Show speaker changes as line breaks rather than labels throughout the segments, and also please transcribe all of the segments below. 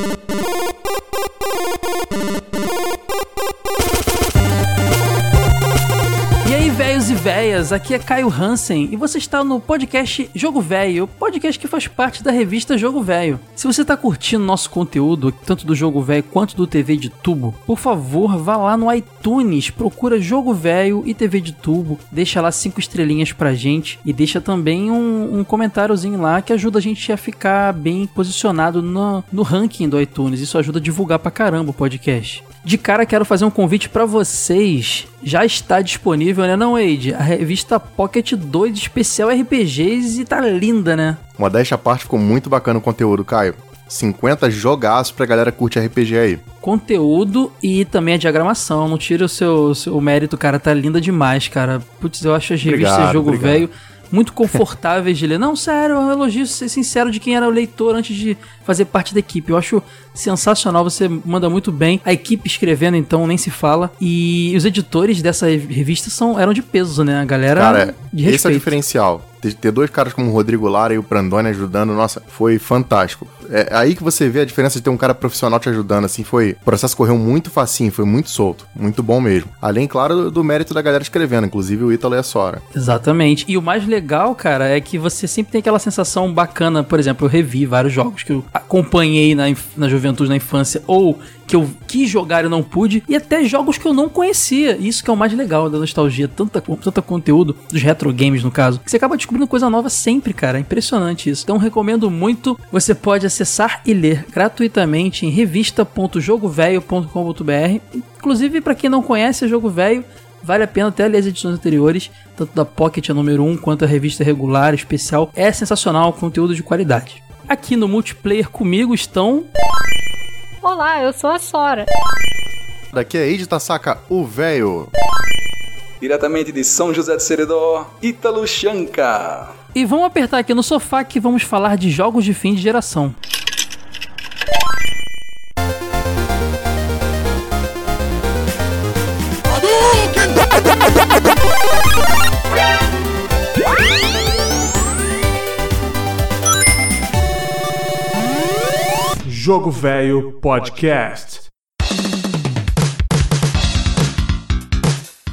Thank you. Aqui é Caio Hansen e você está no podcast Jogo Velho, podcast que faz parte da revista Jogo Velho. Se você está curtindo nosso conteúdo, tanto do Jogo Velho quanto do TV de Tubo, por favor, vá lá no iTunes, procura Jogo Velho e TV de Tubo, deixa lá cinco estrelinhas pra gente e deixa também um, um comentáriozinho lá que ajuda a gente a ficar bem posicionado no, no ranking do iTunes. Isso ajuda a divulgar pra caramba o podcast. De cara, quero fazer um convite para vocês. Já está disponível, né, não, Wade? A revista Pocket 2 especial RPGs e tá linda, né?
Modéstia à parte, ficou muito bacana o conteúdo, Caio. 50 jogaços pra galera curte RPG aí.
Conteúdo e também a diagramação. Não tira o seu, seu mérito, cara. Tá linda demais, cara. Putz, eu acho as revistas obrigado, jogo velho muito confortáveis de ler. Não, sério, é um elogio sincero de quem era o leitor antes de fazer parte da equipe. Eu acho sensacional, você manda muito bem. A equipe escrevendo, então, nem se fala. E os editores dessa revista são, eram de peso, né? A galera
Cara, de respeito. esse é o diferencial. Ter dois caras como o Rodrigo Lara e o Brandoni ajudando, nossa, foi fantástico. É aí que você vê a diferença de ter um cara profissional te ajudando, assim, foi... O processo correu muito facinho, foi muito solto, muito bom mesmo. Além, claro, do, do mérito da galera escrevendo, inclusive o Ítalo e a Sora.
Exatamente. E o mais legal, cara, é que você sempre tem aquela sensação bacana, por exemplo, eu revi vários jogos que eu acompanhei na, na juventude, na infância, ou que eu quis jogar e não pude, e até jogos que eu não conhecia. Isso que é o mais legal da nostalgia, tanta, tanta conteúdo, dos retro games no caso, que você acaba descobrindo coisa nova sempre, cara. É impressionante isso. Então recomendo muito. Você pode acessar e ler gratuitamente em revista.jogovelho.com.br. Inclusive, para quem não conhece Jogo Velho, Vale a pena até ler as edições anteriores, tanto da Pocket a número 1 quanto a revista regular, especial. É sensacional, conteúdo de qualidade. Aqui no multiplayer comigo estão.
Olá, eu sou a Sora.
Daqui é Eide Tasaka, o véio.
Diretamente de São José de Seredó, Ítalo Chanca.
E vamos apertar aqui no sofá que vamos falar de jogos de fim de geração.
Jogo Velho Podcast.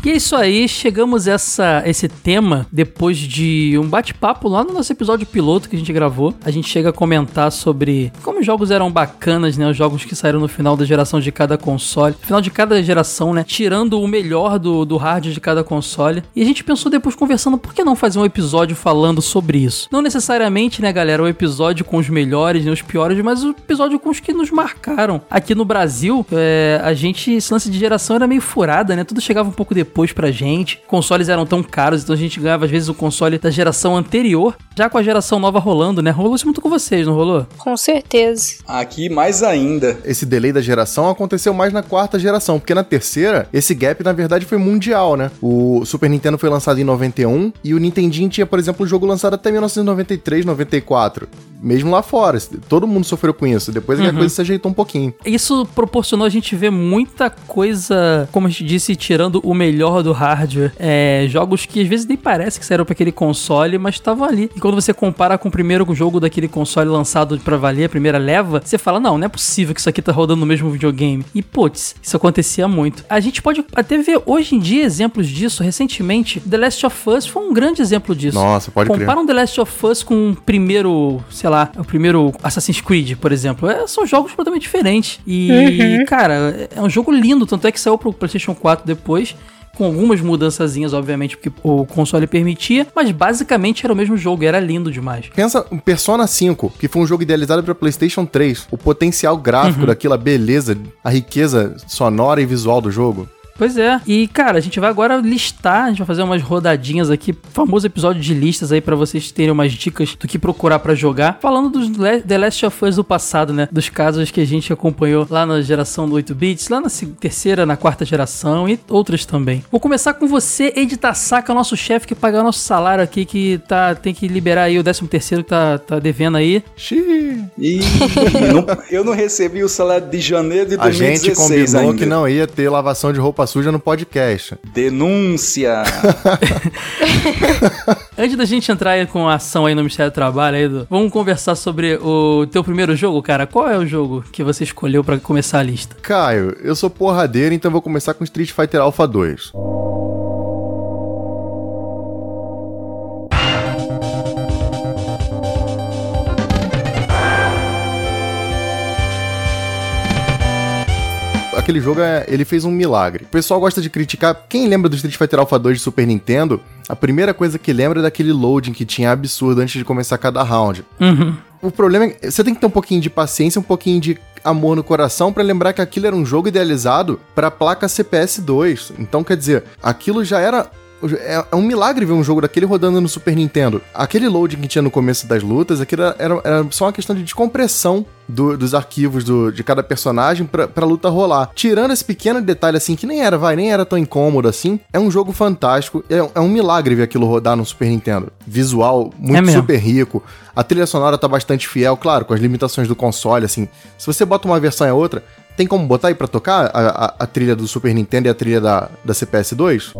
E é isso aí, chegamos a essa, esse tema depois de um bate-papo lá no nosso episódio piloto que a gente gravou. A gente chega a comentar sobre como os jogos eram bacanas, né? Os jogos que saíram no final da geração de cada console. Final de cada geração, né? Tirando o melhor do, do hardware de cada console. E a gente pensou depois conversando, por que não fazer um episódio falando sobre isso? Não necessariamente, né, galera, um episódio com os melhores e os piores, mas um episódio com os que nos marcaram. Aqui no Brasil, é, a gente, esse lance de geração era meio furada, né? Tudo chegava um pouco depois depois pra gente. Consoles eram tão caros, então a gente ganhava às vezes o console da geração anterior, já com a geração nova rolando, né? Rolou isso muito com vocês, não rolou?
Com certeza.
Aqui mais ainda.
Esse delay da geração aconteceu mais na quarta geração, porque na terceira, esse gap na verdade foi mundial, né? O Super Nintendo foi lançado em 91 e o Nintendinho tinha, por exemplo, o jogo lançado até 1993, 94 mesmo lá fora. Todo mundo sofreu com isso. Depois uhum. a coisa se ajeitou um pouquinho.
Isso proporcionou a gente ver muita coisa, como a gente disse, tirando o melhor do hardware. É, jogos que às vezes nem parece que saíram para aquele console, mas estavam ali. E quando você compara com o primeiro jogo daquele console lançado para valer, a primeira leva, você fala: não, não é possível que isso aqui tá rodando no mesmo videogame. E putz, isso acontecia muito. A gente pode até ver hoje em dia exemplos disso. Recentemente, The Last of Us foi um grande exemplo disso.
Nossa, pode
Compara crer. um The Last of Us com o primeiro, sei sei lá, o primeiro Assassin's Creed, por exemplo. É, são jogos completamente diferentes. E, uhum. cara, é um jogo lindo, tanto é que saiu pro PlayStation 4 depois com algumas mudançazinhas, obviamente, porque o console permitia, mas basicamente era o mesmo jogo, era lindo demais.
Pensa em Persona 5, que foi um jogo idealizado para PlayStation 3. O potencial gráfico uhum. daquilo, a beleza, a riqueza sonora e visual do jogo.
Pois é. E, cara, a gente vai agora listar, a gente vai fazer umas rodadinhas aqui, famoso episódio de listas aí para vocês terem umas dicas do que procurar para jogar. Falando dos The Last of Us do passado, né? Dos casos que a gente acompanhou lá na geração do 8 bits, lá na terceira, na quarta geração e outras também. Vou começar com você, Edita Saca, nosso chefe que paga o nosso salário aqui, que tá, tem que liberar aí o 13 terceiro que tá, tá devendo aí.
Xiii. E eu não recebi o salário de janeiro de 2016
A gente combinou
ainda.
que não ia ter lavação de roupa suja no podcast.
Denúncia!
Antes da gente entrar aí com a ação aí no Ministério do Trabalho, aí, vamos conversar sobre o teu primeiro jogo, cara. Qual é o jogo que você escolheu pra começar a lista?
Caio, eu sou porradeiro, então vou começar com Street Fighter Alpha 2. Aquele jogo, é, ele fez um milagre. O pessoal gosta de criticar. Quem lembra do Street Fighter Alpha 2 de Super Nintendo, a primeira coisa que lembra é daquele loading que tinha absurdo antes de começar cada round.
Uhum.
O problema é que você tem que ter um pouquinho de paciência, um pouquinho de amor no coração pra lembrar que aquilo era um jogo idealizado pra placa CPS 2. Então, quer dizer, aquilo já era é, é um milagre ver um jogo daquele rodando no Super Nintendo. Aquele loading que tinha no começo das lutas, aquilo era, era, só uma questão de descompressão do- dos arquivos do- de cada personagem pra, pra luta rolar. Tirando esse pequeno detalhe assim, que nem era, vai, nem era tão incômodo assim, é um jogo fantástico. É, é um milagre ver aquilo rodar no Super Nintendo. Visual
É
muito
mesmo.
super rico. A trilha sonora tá bastante fiel, claro, com as limitações do console, assim. Se você bota uma versão e a outra, tem como botar aí pra tocar a, a- a trilha do Super Nintendo e a trilha da, da CPS 2?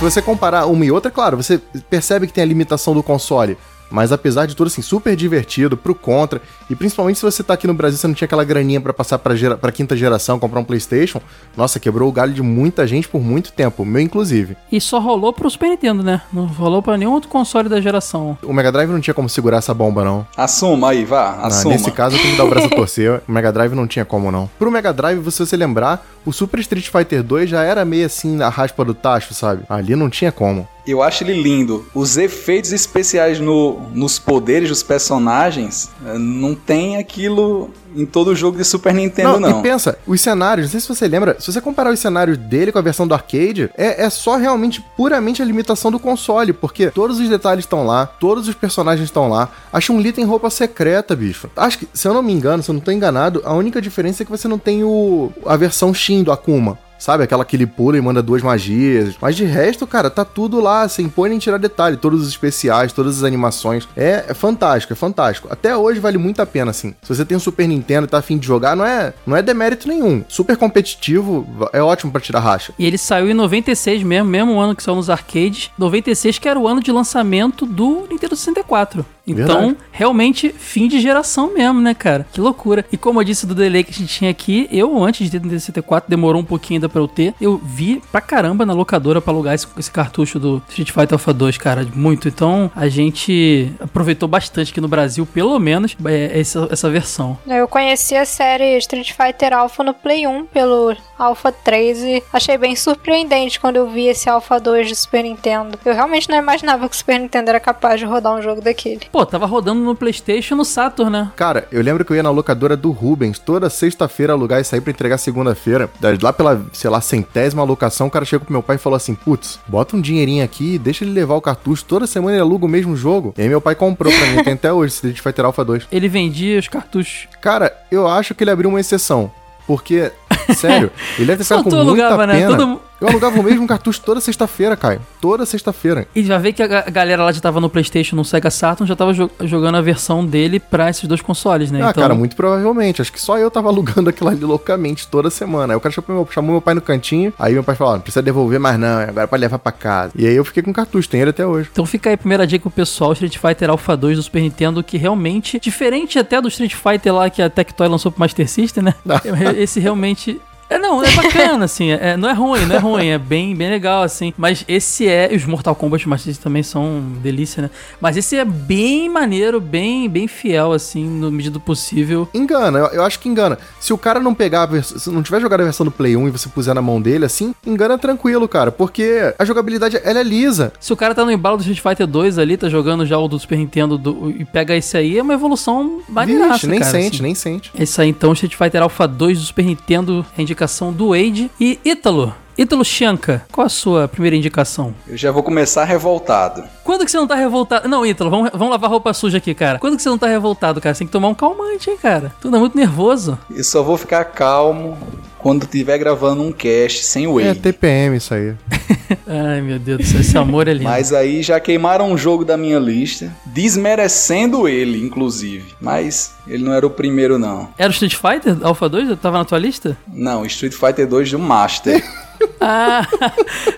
Se você comparar uma e outra, claro, você percebe que tem a limitação do console. Mas apesar de tudo, assim, super divertido pro contra. E principalmente se você tá aqui no Brasil, você não tinha aquela graninha pra passar pra, gera, pra quinta geração, comprar um PlayStation. Nossa, quebrou o galho de muita gente por muito tempo, meu inclusive.
E só rolou pro Super Nintendo, né? Não rolou pra nenhum outro console da geração.
O Mega Drive não tinha como segurar essa bomba, não.
Assuma aí, vá,
Ah,
assuma.
nesse caso, eu tenho que dar o braço a torcer. O Mega Drive não tinha como, não. Pro Mega Drive, se você lembrar, o Super Street Fighter 2 já era meio assim, a raspa do tacho, sabe? Ali não tinha como.
Eu acho ele lindo. Os efeitos especiais no, nos poderes dos personagens eh, não tem aquilo em todo jogo de Super Nintendo, não.
E pensa, os cenários, não sei se você lembra, se você comparar os cenários dele com a versão do arcade, é, é só realmente, puramente a limitação do console, porque todos os detalhes estão lá, todos os personagens estão lá. A Chun-Li tem roupa secreta, bicho. Acho que, se eu não me engano, se eu não tô enganado, a única diferença é que você não tem o, a versão Shin do Akuma. Sabe, aquela que ele pula e manda duas magias. Mas de resto, cara, tá tudo lá, sem pôr nem tirar detalhe. Todos os especiais, todas as animações. É, é fantástico, é fantástico. Até hoje vale muito a pena, assim. Se você tem um Super Nintendo e tá afim de jogar, não é, não é demérito nenhum. Super competitivo, é ótimo pra tirar racha.
E ele saiu em 96 mesmo, mesmo ano que saiu nos arcades. 96 que era o ano de lançamento do Nintendo 64. Então,
Verdade.
realmente, fim de geração mesmo, né, cara? Que loucura. E como eu disse do delay que a gente tinha aqui, eu, antes de ter Nintendo 64, demorou um pouquinho ainda pra eu ter. Eu vi pra caramba na locadora pra alugar esse, esse cartucho do Street Fighter Alpha 2, cara. Muito. Então, a gente aproveitou bastante aqui no Brasil, pelo menos, é, essa, essa versão.
Eu conheci a série Street Fighter Alpha no Play 1 pelo Alpha 3 e achei bem surpreendente quando eu vi esse Alpha 2 do Super Nintendo. Eu realmente não imaginava que o Super Nintendo era capaz de rodar um jogo daquele.
Pô, tava rodando no PlayStation no Saturn, né?
Cara, eu lembro que eu ia na locadora do Rubens toda sexta-feira alugar e sair pra entregar segunda-feira. Da- Lá pela, sei lá, centésima alocação, o cara chegou pro meu pai e falou assim: Putz, bota um dinheirinho aqui, deixa ele levar o cartucho. Toda semana ele aluga o mesmo jogo. E aí meu pai comprou pra mim, tem até hoje, Street Fighter Alpha 2.
Ele vendia os cartuchos.
Cara, eu acho que ele abriu uma exceção. Porque, sério, ele deve
tu
com muita
alugava, né?
pena.
Todo-
Eu alugava o mesmo cartucho toda sexta-feira, Caio. Toda sexta-feira.
E já vê que a ga- a galera lá já tava no PlayStation, no Sega Saturn, já tava jo- jogando a versão dele pra esses dois consoles, né?
Ah, cara, muito provavelmente. Acho que só eu tava alugando aquilo ali loucamente toda semana. Aí o cara chamou meu, chamou meu pai no cantinho. Aí meu pai falou: não precisa devolver mais não, agora pode levar pra casa. E aí eu fiquei com o cartucho, tem ele até hoje.
Então fica aí a primeira dica pro pessoal, Street Fighter Alpha 2 do Super Nintendo, que realmente, diferente até do Street Fighter lá que a Tectoy lançou pro Master System, né? Esse realmente... É, não, é bacana, assim, é, não é ruim, não é ruim, é bem, bem legal, assim, mas esse é, e os Mortal Kombat Master System também são delícia, né, mas esse é bem maneiro, bem, bem fiel, assim, no medida do possível,
Engana, eu, eu acho que engana. Se o cara não pegar se não tiver jogado a versão do Play 1 e você puser na mão dele assim, engana tranquilo, cara, porque a jogabilidade ela é lisa.
Se o cara tá no embalo do Street Fighter 2 ali, tá jogando já o do Super Nintendo do- e pega esse aí, é uma evolução maneiraça,
Vixe, nem
cara,
sente,
assim.
nem sente.
Esse aí então, Street Fighter Alpha 2 do Super Nintendo, a indicação do Wade. E Ítalo, Ítalo Chianca, qual a sua primeira indicação?
Eu já vou começar revoltado.
Quando que você não tá revoltado? Não, Ítalo, vamos, vamos lavar roupa suja aqui, cara. Quando que você não tá revoltado, cara? Você tem que tomar um calmante, hein, cara? Tu anda muito nervoso.
Eu só vou ficar calmo quando estiver gravando um cast sem o
É. TPM isso aí.
Ai, meu Deus do céu, esse amor é lindo.
Mas aí já queimaram um jogo da minha lista, desmerecendo ele, inclusive. Mas ele não era o primeiro, não.
Era o Street Fighter Alpha 2? Tava na tua lista?
Não, Street Fighter 2 do Master.
Ah,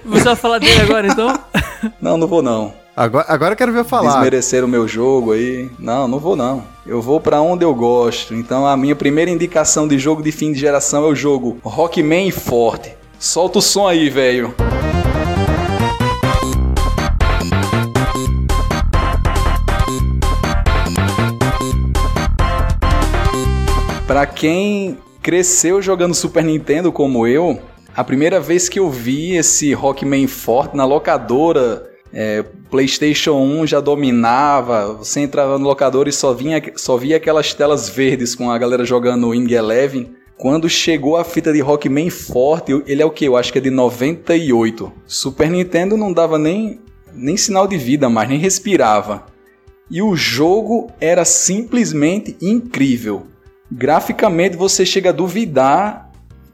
você vai falar dele agora, então?
não, não vou não.
Agora, agora eu quero ver falar.
Desmerecer o meu jogo aí. Não, não vou não. Eu vou pra onde eu gosto. Então a minha primeira indicação de jogo de fim de geração é o jogo Rockman Forte. Solta o som aí, velho. Pra quem cresceu jogando Super Nintendo como eu, a primeira vez que eu vi esse Rockman Forte na locadora, é, PlayStation 1 já dominava. Você entrava no locador e só, vinha, só via aquelas telas verdes com a galera jogando Wing Eleven. Quando chegou a fita de Rockman Forte, ele é o que? Eu acho que é de 98. Super Nintendo não dava nem, nem sinal de vida mais, nem respirava. E o jogo era simplesmente incrível. Graficamente você chega a duvidar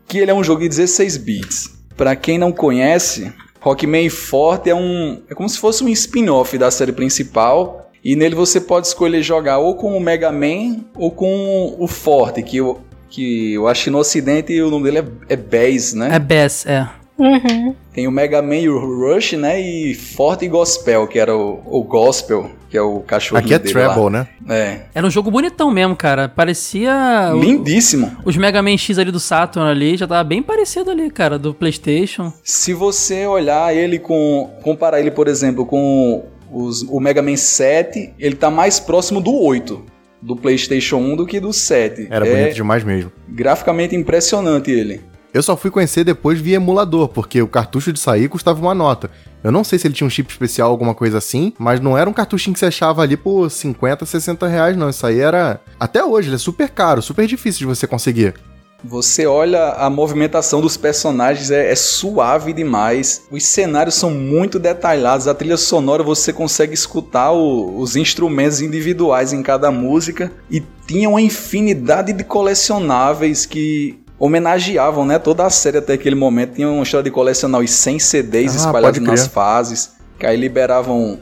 que ele é um jogo de 16 bits. Para quem não conhece, Rockman Forte é um é como se fosse um spin-off da série principal e nele você pode escolher jogar ou com o Mega Man ou com o Forte, que eu, que eu acho que no ocidente o nome dele é, é Bass, né?
É Bass, é.
Uhum.
Tem o Mega Man e o Rush, né? E Forte e Gospel, que era o, o Gospel, que é o cachorro
Aqui é
dele
Treble,
lá.
né?
É.
Era um jogo bonitão mesmo, cara. Parecia. o-
Lindíssimo.
Os Mega Man X ali do Saturn ali já tava bem parecido ali, cara, do PlayStation.
Se você olhar ele com. comparar ele, por exemplo, com os- o Mega Man 7, ele tá mais próximo do 8 do PlayStation 1 do que do 7.
Era
é
bonito demais mesmo.
graficamente impressionante ele.
Eu só fui conhecer depois via emulador, porque o cartucho de sair custava uma nota. Eu não sei se ele tinha um chip especial, alguma coisa assim, mas não era um cartuchinho que você achava ali por 50, 60 reais, não. Isso aí era. Até hoje, ele é super caro, super difícil de você conseguir.
Você olha a movimentação dos personagens, é, é suave demais. Os cenários são muito detalhados. A trilha sonora você consegue escutar o- os instrumentos individuais em cada música. E tinha uma infinidade de colecionáveis que homenageavam né, toda a série até aquele momento. Tinha uma história de colecionar os 100 CDs
Ah,
espalhados nas fases. Que aí liberavam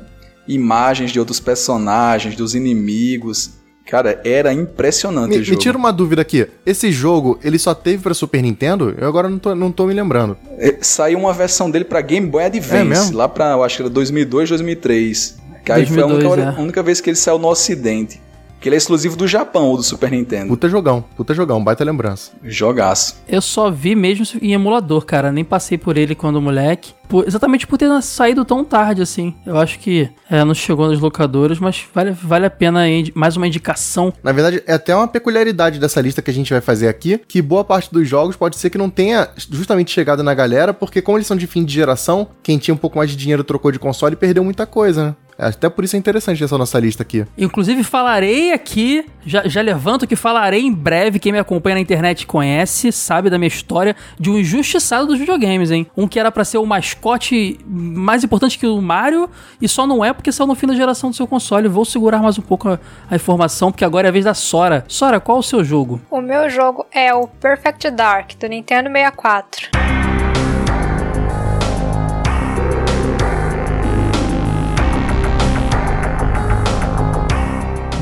imagens de outros personagens, dos inimigos. Cara, era impressionante
Me,
o
me
jogo.
tira uma dúvida aqui. Esse jogo, ele só teve pra Super Nintendo? Eu agora não tô, não tô me lembrando.
É, Saiu uma versão dele pra Game Boy
É
Advance,
mesmo?
lá pra, eu acho que era 2002, 2003. Que aí foi a
2002,
única,
é.
a única vez que ele saiu no ocidente. Que ele é exclusivo do Japão ou do Super Nintendo.
Puta jogão, puta jogão, baita lembrança.
Jogaço.
Eu só vi mesmo em emulador, cara. Nem passei por ele quando moleque. Por- exatamente por ter saído tão tarde assim. Eu acho que é, não chegou nas locadoras, mas vale, vale a pena mais uma indicação.
Na verdade, é até uma peculiaridade dessa lista que a gente vai fazer aqui, que boa parte dos jogos pode ser que não tenha justamente chegado na galera, porque como eles são de fim de geração, quem tinha um pouco mais de dinheiro trocou de console e perdeu muita coisa, né? Até por isso é interessante essa nossa lista aqui.
Inclusive, falarei aqui, já, já levanto que falarei em breve. Quem me acompanha na internet conhece, sabe da minha história, de um injustiçado dos videogames, hein? Um que era pra ser o mascote mais importante que o Mario e só não é porque saiu no fim da geração do seu console. Vou segurar mais um pouco a, a informação, porque agora é a vez da Sora. Sora, qual o seu jogo?
O meu jogo é o Perfect Dark, do Nintendo 64.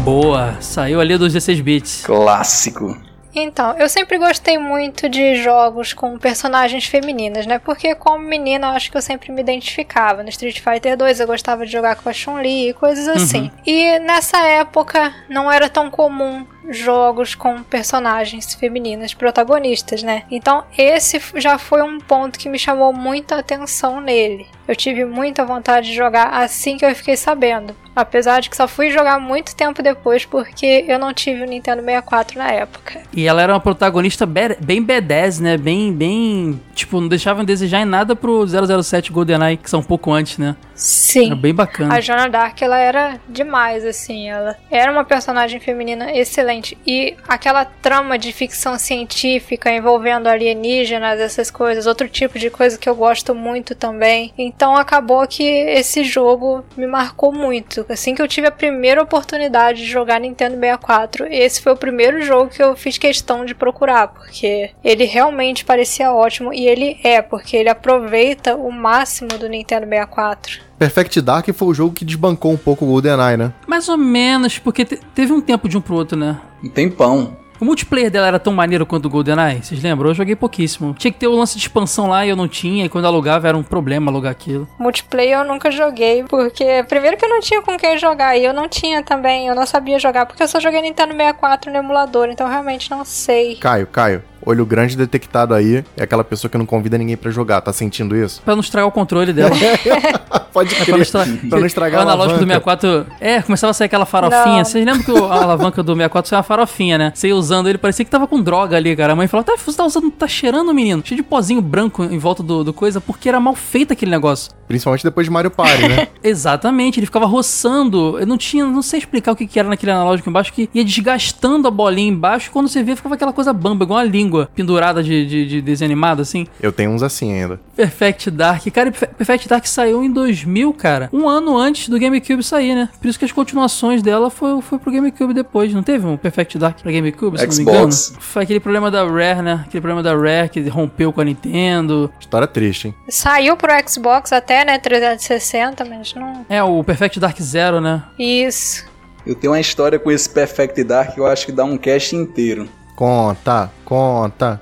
Boa, saiu ali dos 16 bits.
Clássico.
Então, eu sempre gostei muito de jogos com personagens femininas, né? Porque como menina, eu acho que eu sempre me identificava. No Street Fighter 2 eu gostava de jogar com a Chun-Li e coisas assim. E nessa época não era tão comum jogos com personagens femininas protagonistas, né? Então esse já foi um ponto que me chamou muita atenção nele. Eu tive muita vontade de jogar assim que eu fiquei sabendo. Apesar de que só fui jogar muito tempo depois porque eu não tive o Nintendo 64 na época.
E ela era uma protagonista be- bem B10, né? Bem, bem. Tipo, não deixava a desejar em nada pro 007 GoldenEye, que são um pouco antes, né?
Sim.
Era bem bacana.
A Joana Dark, ela era demais, assim. Ela era uma personagem feminina excelente. E aquela trama de ficção científica envolvendo alienígenas, essas coisas, outro tipo de coisa que eu gosto muito também. Então acabou que esse jogo me marcou muito. Assim que eu tive a primeira oportunidade de jogar Nintendo 64, esse foi o primeiro jogo que eu fiz questão de procurar, porque ele realmente parecia ótimo e ele é, porque ele aproveita o máximo do Nintendo 64.
Perfect Dark foi o jogo que desbancou um pouco o GoldenEye, né?
Mais ou menos, porque te- teve um tempo de um pro outro, né?
Um tempão.
O multiplayer dela era tão maneiro quanto o GoldenEye, vocês lembram? Eu joguei pouquíssimo. Tinha que ter o lance de expansão lá e eu não tinha, e quando alugava era um problema alugar aquilo.
Multiplayer eu nunca joguei, porque primeiro que eu não tinha com quem jogar, e eu não tinha também, eu não sabia jogar, porque eu só joguei Nintendo 64 no emulador, então eu realmente não sei.
Caio, Caio, olho grande detectado aí. É aquela pessoa que não convida ninguém pra jogar. Tá sentindo isso?
Pra não estragar o controle dela.
Pode
É pra
crer.
não, estra...
pra não estragar
o
a
analógico do
alavanca.
64. É, começava a sair aquela farofinha.
Não.
Vocês lembram que o- a alavanca do 64 saiu uma farofinha, né? Você ia usando ele, parecia que tava com droga ali, cara. A mãe falou: tá, você tá usando, tá cheirando, menino. Cheio de pozinho branco em volta do, do coisa, porque era mal feito aquele negócio.
Principalmente depois de Mario Party, né?
Exatamente, ele ficava roçando. Eu não tinha, não sei explicar o que, que era naquele analógico embaixo, que ia desgastando a bolinha embaixo. Quando você via, ficava aquela coisa bamba, igual uma língua pendurada de, de, de desenho animado, assim.
Eu tenho uns assim ainda.
Perfect Dark. Cara, Perfe- Perfect Dark saiu em 2000, cara. Um ano antes do GameCube sair, né? Por isso que as continuações dela foi, foi pro GameCube depois. Não teve um Perfect Dark pra GameCube, se não me engano?
Xbox.
Foi aquele problema da Rare, né? Aquele problema da Rare que rompeu com a Nintendo.
História triste, hein?
Saiu pro Xbox até, né, 360, mas não...
É, o Perfect Dark Zero, né?
Isso.
Eu tenho uma história com esse Perfect Dark que eu acho que dá um cast inteiro.
Conta, conta.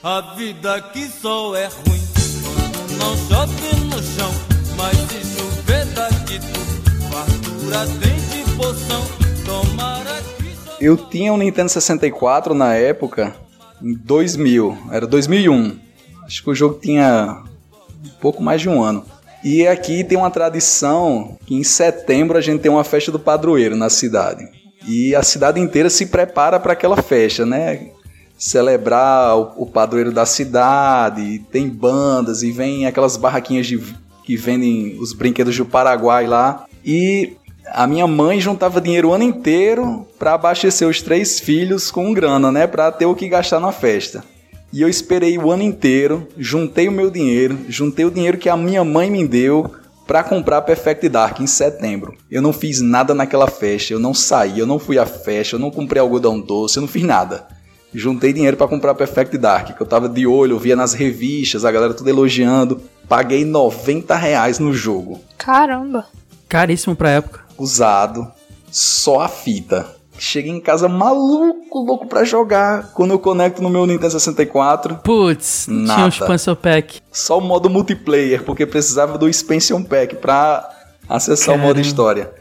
A vida aqui só é ruim quando não chove no chão. Mas se chover daqui tu, fartura tem de poção. Tomara que só.
Eu tinha um Nintendo 64 na época, em 2000, era 2001. Acho que o jogo tinha um pouco mais de um ano. E aqui tem uma tradição que em setembro a gente tem uma festa do padroeiro na cidade. E a cidade inteira se prepara para aquela festa, né? Celebrar o, padroeiro da cidade, tem bandas e vem aquelas barraquinhas de, que vendem os brinquedos do Paraguai lá. E a minha mãe juntava dinheiro o ano inteiro para abastecer os três filhos com grana, né? Para ter o que gastar na festa. E eu esperei o ano inteiro, juntei o meu dinheiro, juntei o dinheiro que a minha mãe me deu para comprar Perfect Dark em setembro. Eu não fiz nada naquela festa, eu não saí, eu não fui à festa, eu não comprei algodão doce, eu não fiz nada. Juntei dinheiro para comprar Perfect Dark, que eu tava de olho, eu via nas revistas, a galera tudo elogiando. Paguei 90 reais no jogo
Caramba.
Caríssimo pra época.
usado, só a fita. Cheguei em casa maluco, louco pra jogar. Quando eu conecto no meu Nintendo 64,
Putz, tinha um expansão pack.
só o modo multiplayer, porque precisava do Expansion Pack pra acessar o modo
Caramba.
história.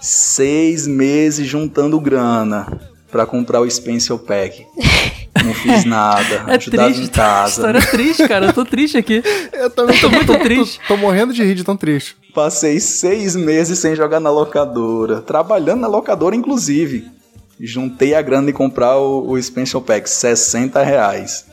Seis meses juntando grana pra comprar o Expansion Pack. Não fiz nada,
É
ajudava
triste,
em casa.
história triste, cara. Eu tô triste aqui.
Eu também
tô muito triste.
Tô, tô morrendo de rir de tão triste.
Passei seis meses sem jogar na locadora, trabalhando na locadora inclusive. Juntei a grana de comprar o, o Expansion Pack, 60 reais.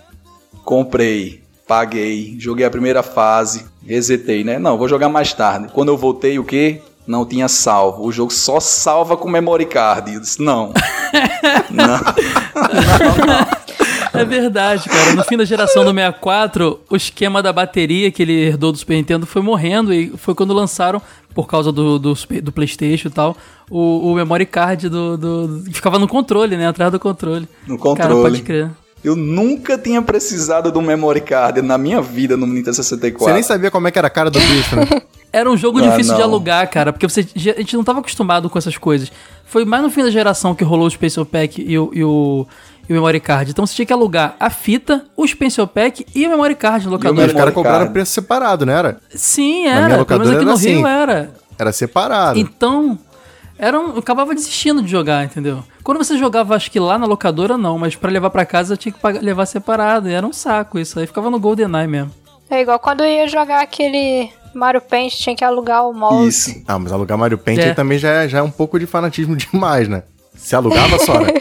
Comprei, paguei, joguei a primeira fase, resetei, né? Não, vou jogar mais tarde. Quando eu voltei, o quê? Não tinha salvo. O jogo só salva com memory card. Eu disse, não. não.
É verdade, cara. No fim da geração do 64, o esquema da bateria que ele herdou do Super Nintendo foi morrendo e foi quando lançaram, por causa do, do, do PlayStation e tal, o, o memory card do, do- que ficava no controle, né? Atrás do controle.
No
Cara,
controle.
pode crer.
Eu nunca tinha precisado do memory card na minha vida no Nintendo 64.
Você nem sabia como é que era a cara do bicho, né?
Era um jogo
Ah,
difícil de
não.
alugar, cara, porque você, a gente não tava acostumado com essas coisas. Foi mais no fim da geração que rolou o Special Pack e o, e o, e o Memory Card. Então você tinha que alugar a fita, o Special Pack e o Memory Card no
E
locador.
os caras cobraram preço separado, não era?
Sim,
minha
era. Pelo menos
locadora
aqui no
era
Rio
assim.
era.
Era separado.
Então, era um, eu acabava desistindo de jogar, entendeu? Quando você jogava, acho que lá na locadora não, mas pra levar pra casa eu tinha que pagar- levar separado. E era um saco isso. Aí ficava no GoldenEye mesmo.
É igual quando eu ia jogar aquele Mario Paint, tinha que alugar o mouse.
Isso.
Ah, mas alugar Mario Paint
É.
aí também já é, já é um pouco de fanatismo demais, né? Se alugava, Sora?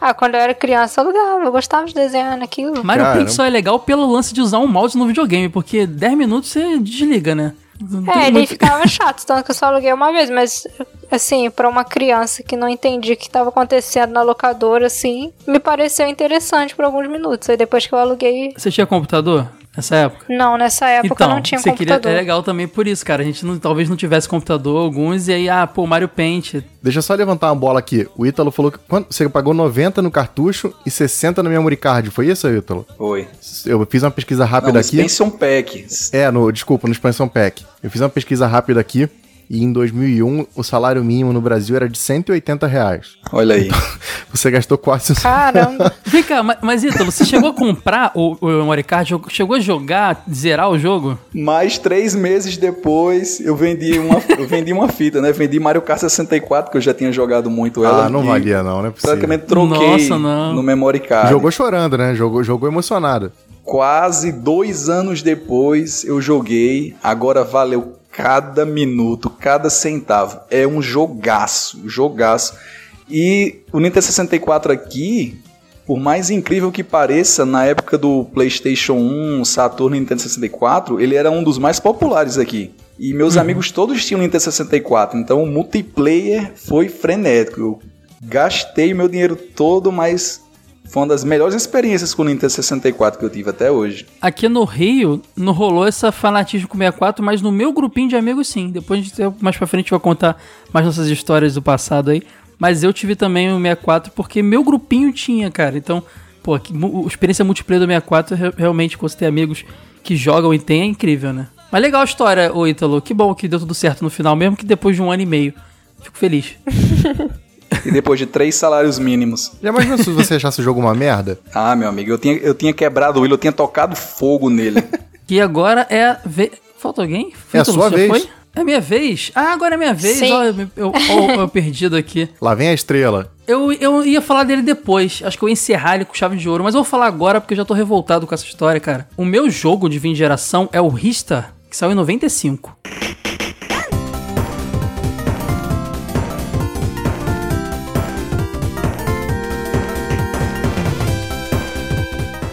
Ah, quando eu era criança eu alugava, eu gostava de desenhar naquilo.
Mario. Paint só é legal pelo lance de usar um mouse no videogame, porque 10 minutos você desliga, né? Não
É, ele
muito-
ficava chato, tanto que eu só aluguei uma vez, mas assim, pra uma criança que não entendia o que tava acontecendo na locadora, assim, me pareceu interessante por alguns minutos. Aí depois que eu aluguei.
Você tinha computador nessa época?
Não, nessa época eu não tinha
você queria,
computador.
é legal também por isso, cara. A gente não- talvez não tivesse computador alguns, e aí, ah, pô, Mario Paint.
Deixa eu só levantar uma bola aqui. O Ítalo falou que quando, você pagou 90 no cartucho e 60 no memory card. Foi isso, Ítalo?
Foi.
Eu fiz uma pesquisa
Não,
rápida aqui.
Expansion Pack.
É, no, desculpa, no Expansão Pack. Eu fiz uma pesquisa rápida aqui e em 2001 o salário mínimo no Brasil era de 180 reais.
Olha aí.
Você gastou quase...
Caramba.
Vem cá, mas, mas Ítalo, você chegou a comprar o, o memory card? Jogou- Chegou a jogar, zerar o jogo?
Mais três meses depois, eu vendi uma, eu vendi uma fita, né? Vendi Mario Kart 64, que eu já tinha jogado muito ela.
Ah, não valia não, é possível.
Praticamente troquei
Nossa, não.
no memory card.
Jogou chorando, né? Jogou, jogou emocionado.
Quase dois anos depois eu joguei. Agora valeu cada minuto, cada centavo. É um jogaço, jogaço. E o Nintendo 64 aqui, por mais incrível que pareça, na época do PlayStation 1, Saturno e Nintendo 64, ele era um dos mais populares aqui. E meus amigos todos tinham Nintendo 64, então o multiplayer foi frenético. Eu gastei meu dinheiro todo, mas foi uma das melhores experiências com o Nintendo 64 que eu tive até hoje.
Aqui no Rio, não rolou essa fanatismo com o 64, mas no meu grupinho de amigos sim. Depois, a gente- mais pra frente, vai contar mais nossas histórias do passado aí. Mas eu tive também o 64 porque meu grupinho tinha, cara. Então, pô, que, mu- experiência multiplayer do 64, re- realmente, quando você tem amigos que jogam e tem, é incrível, né? Mas legal a história, ô Ítalo. Que bom que deu tudo certo no final, mesmo que depois de um ano e meio. Fico feliz.
E depois de três salários mínimos.
Já imaginou se você achasse o jogo uma merda?
Ah, meu amigo, eu tinha, eu tinha quebrado ele, eu tinha tocado fogo nele.
E agora é a ve... Falta alguém?
É a sua
você
vez.
Foi? É minha vez? Ah, agora é minha vez. Ó, eu, eu, eu, eu perdido aqui.
Lá vem a estrela.
Eu, eu ia falar dele depois. Acho que eu ia encerrar ele com chave de ouro. Mas eu vou falar agora porque eu já tô revoltado com essa história, cara. O meu jogo de fim de geração é o Ristar, que saiu em 95.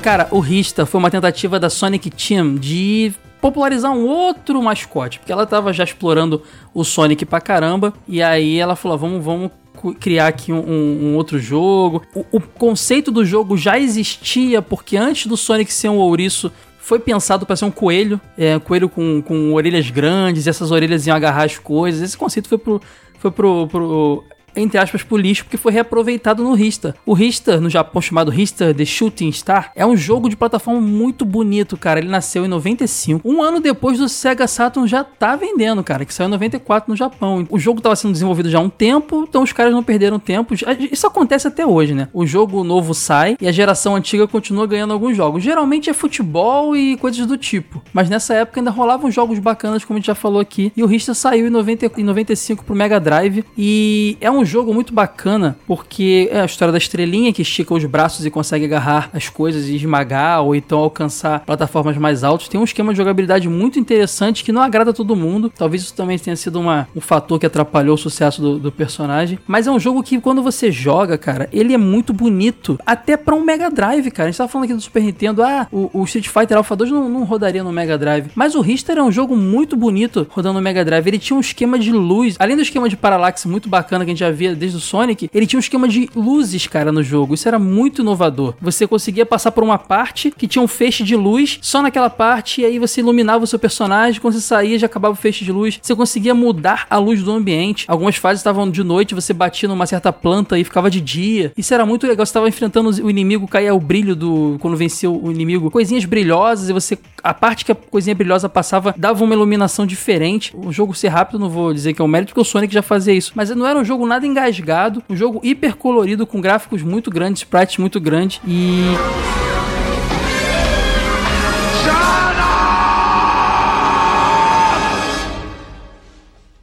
Cara, o Rista foi uma tentativa da Sonic Team de popularizar um outro mascote, porque ela tava já explorando o Sonic pra caramba, e aí ela falou, vamos, vamos criar aqui um, um- um outro jogo. O, o conceito do jogo já existia, porque antes do Sonic ser um ouriço, foi pensado para ser um coelho, é, um coelho com, com orelhas grandes, e essas orelhas iam agarrar as coisas. Esse conceito foi pro, foi pro, pro entre aspas, pro lixo, porque foi reaproveitado no Rista. O Rista, no Japão chamado Rista The Shooting Star, é um jogo de plataforma muito bonito, cara. Ele nasceu em 95. Um ano depois do Sega Saturn já tá vendendo, cara, que saiu em 94 no Japão. O jogo tava sendo desenvolvido já há um tempo, então os caras não perderam tempo. Isso acontece até hoje, né? O jogo novo sai e a geração antiga continua ganhando alguns jogos. Geralmente é futebol e coisas do tipo. Mas nessa época ainda rolavam jogos bacanas, como a gente já falou aqui. E o Rista saiu em, 90, em 95 pro Mega Drive. E é um jogo muito bacana, porque é a história da estrelinha que estica os braços e consegue agarrar as coisas e esmagar, ou então alcançar plataformas mais altas. Tem um esquema de jogabilidade muito interessante que não agrada todo mundo. Talvez isso também tenha sido uma, um fator que atrapalhou o sucesso do, do personagem. Mas é um jogo que, quando você joga, cara, ele é muito bonito. Até pra um Mega Drive, cara. A gente tava falando aqui do Super Nintendo, ah, o, o Street Fighter Alpha 2 não, não rodaria no Mega Drive. Mas o Richter é um jogo muito bonito rodando no Mega Drive. Ele tinha um esquema de luz, além do esquema de paralaxe muito bacana que a gente já via desde o Sonic, ele tinha um esquema de luzes, cara, no jogo. Isso era muito inovador. Você conseguia passar por uma parte que tinha um feixe de luz só naquela parte, e aí você iluminava o seu personagem. Quando você saía, já acabava o feixe de luz. Você conseguia mudar a luz do ambiente. Algumas fases estavam de noite, você batia numa certa planta e ficava de dia. Isso era muito legal. Você estava enfrentando o inimigo, caía o brilho do. Quando venceu o inimigo, coisinhas brilhosas, e você. A parte que a coisinha brilhosa passava dava uma iluminação diferente. O jogo ser rápido, não vou dizer que é um mérito, porque o Sonic já fazia isso. Mas não era um jogo nada engasgado, um jogo hiper colorido, com gráficos muito grandes, sprites muito grandes. E.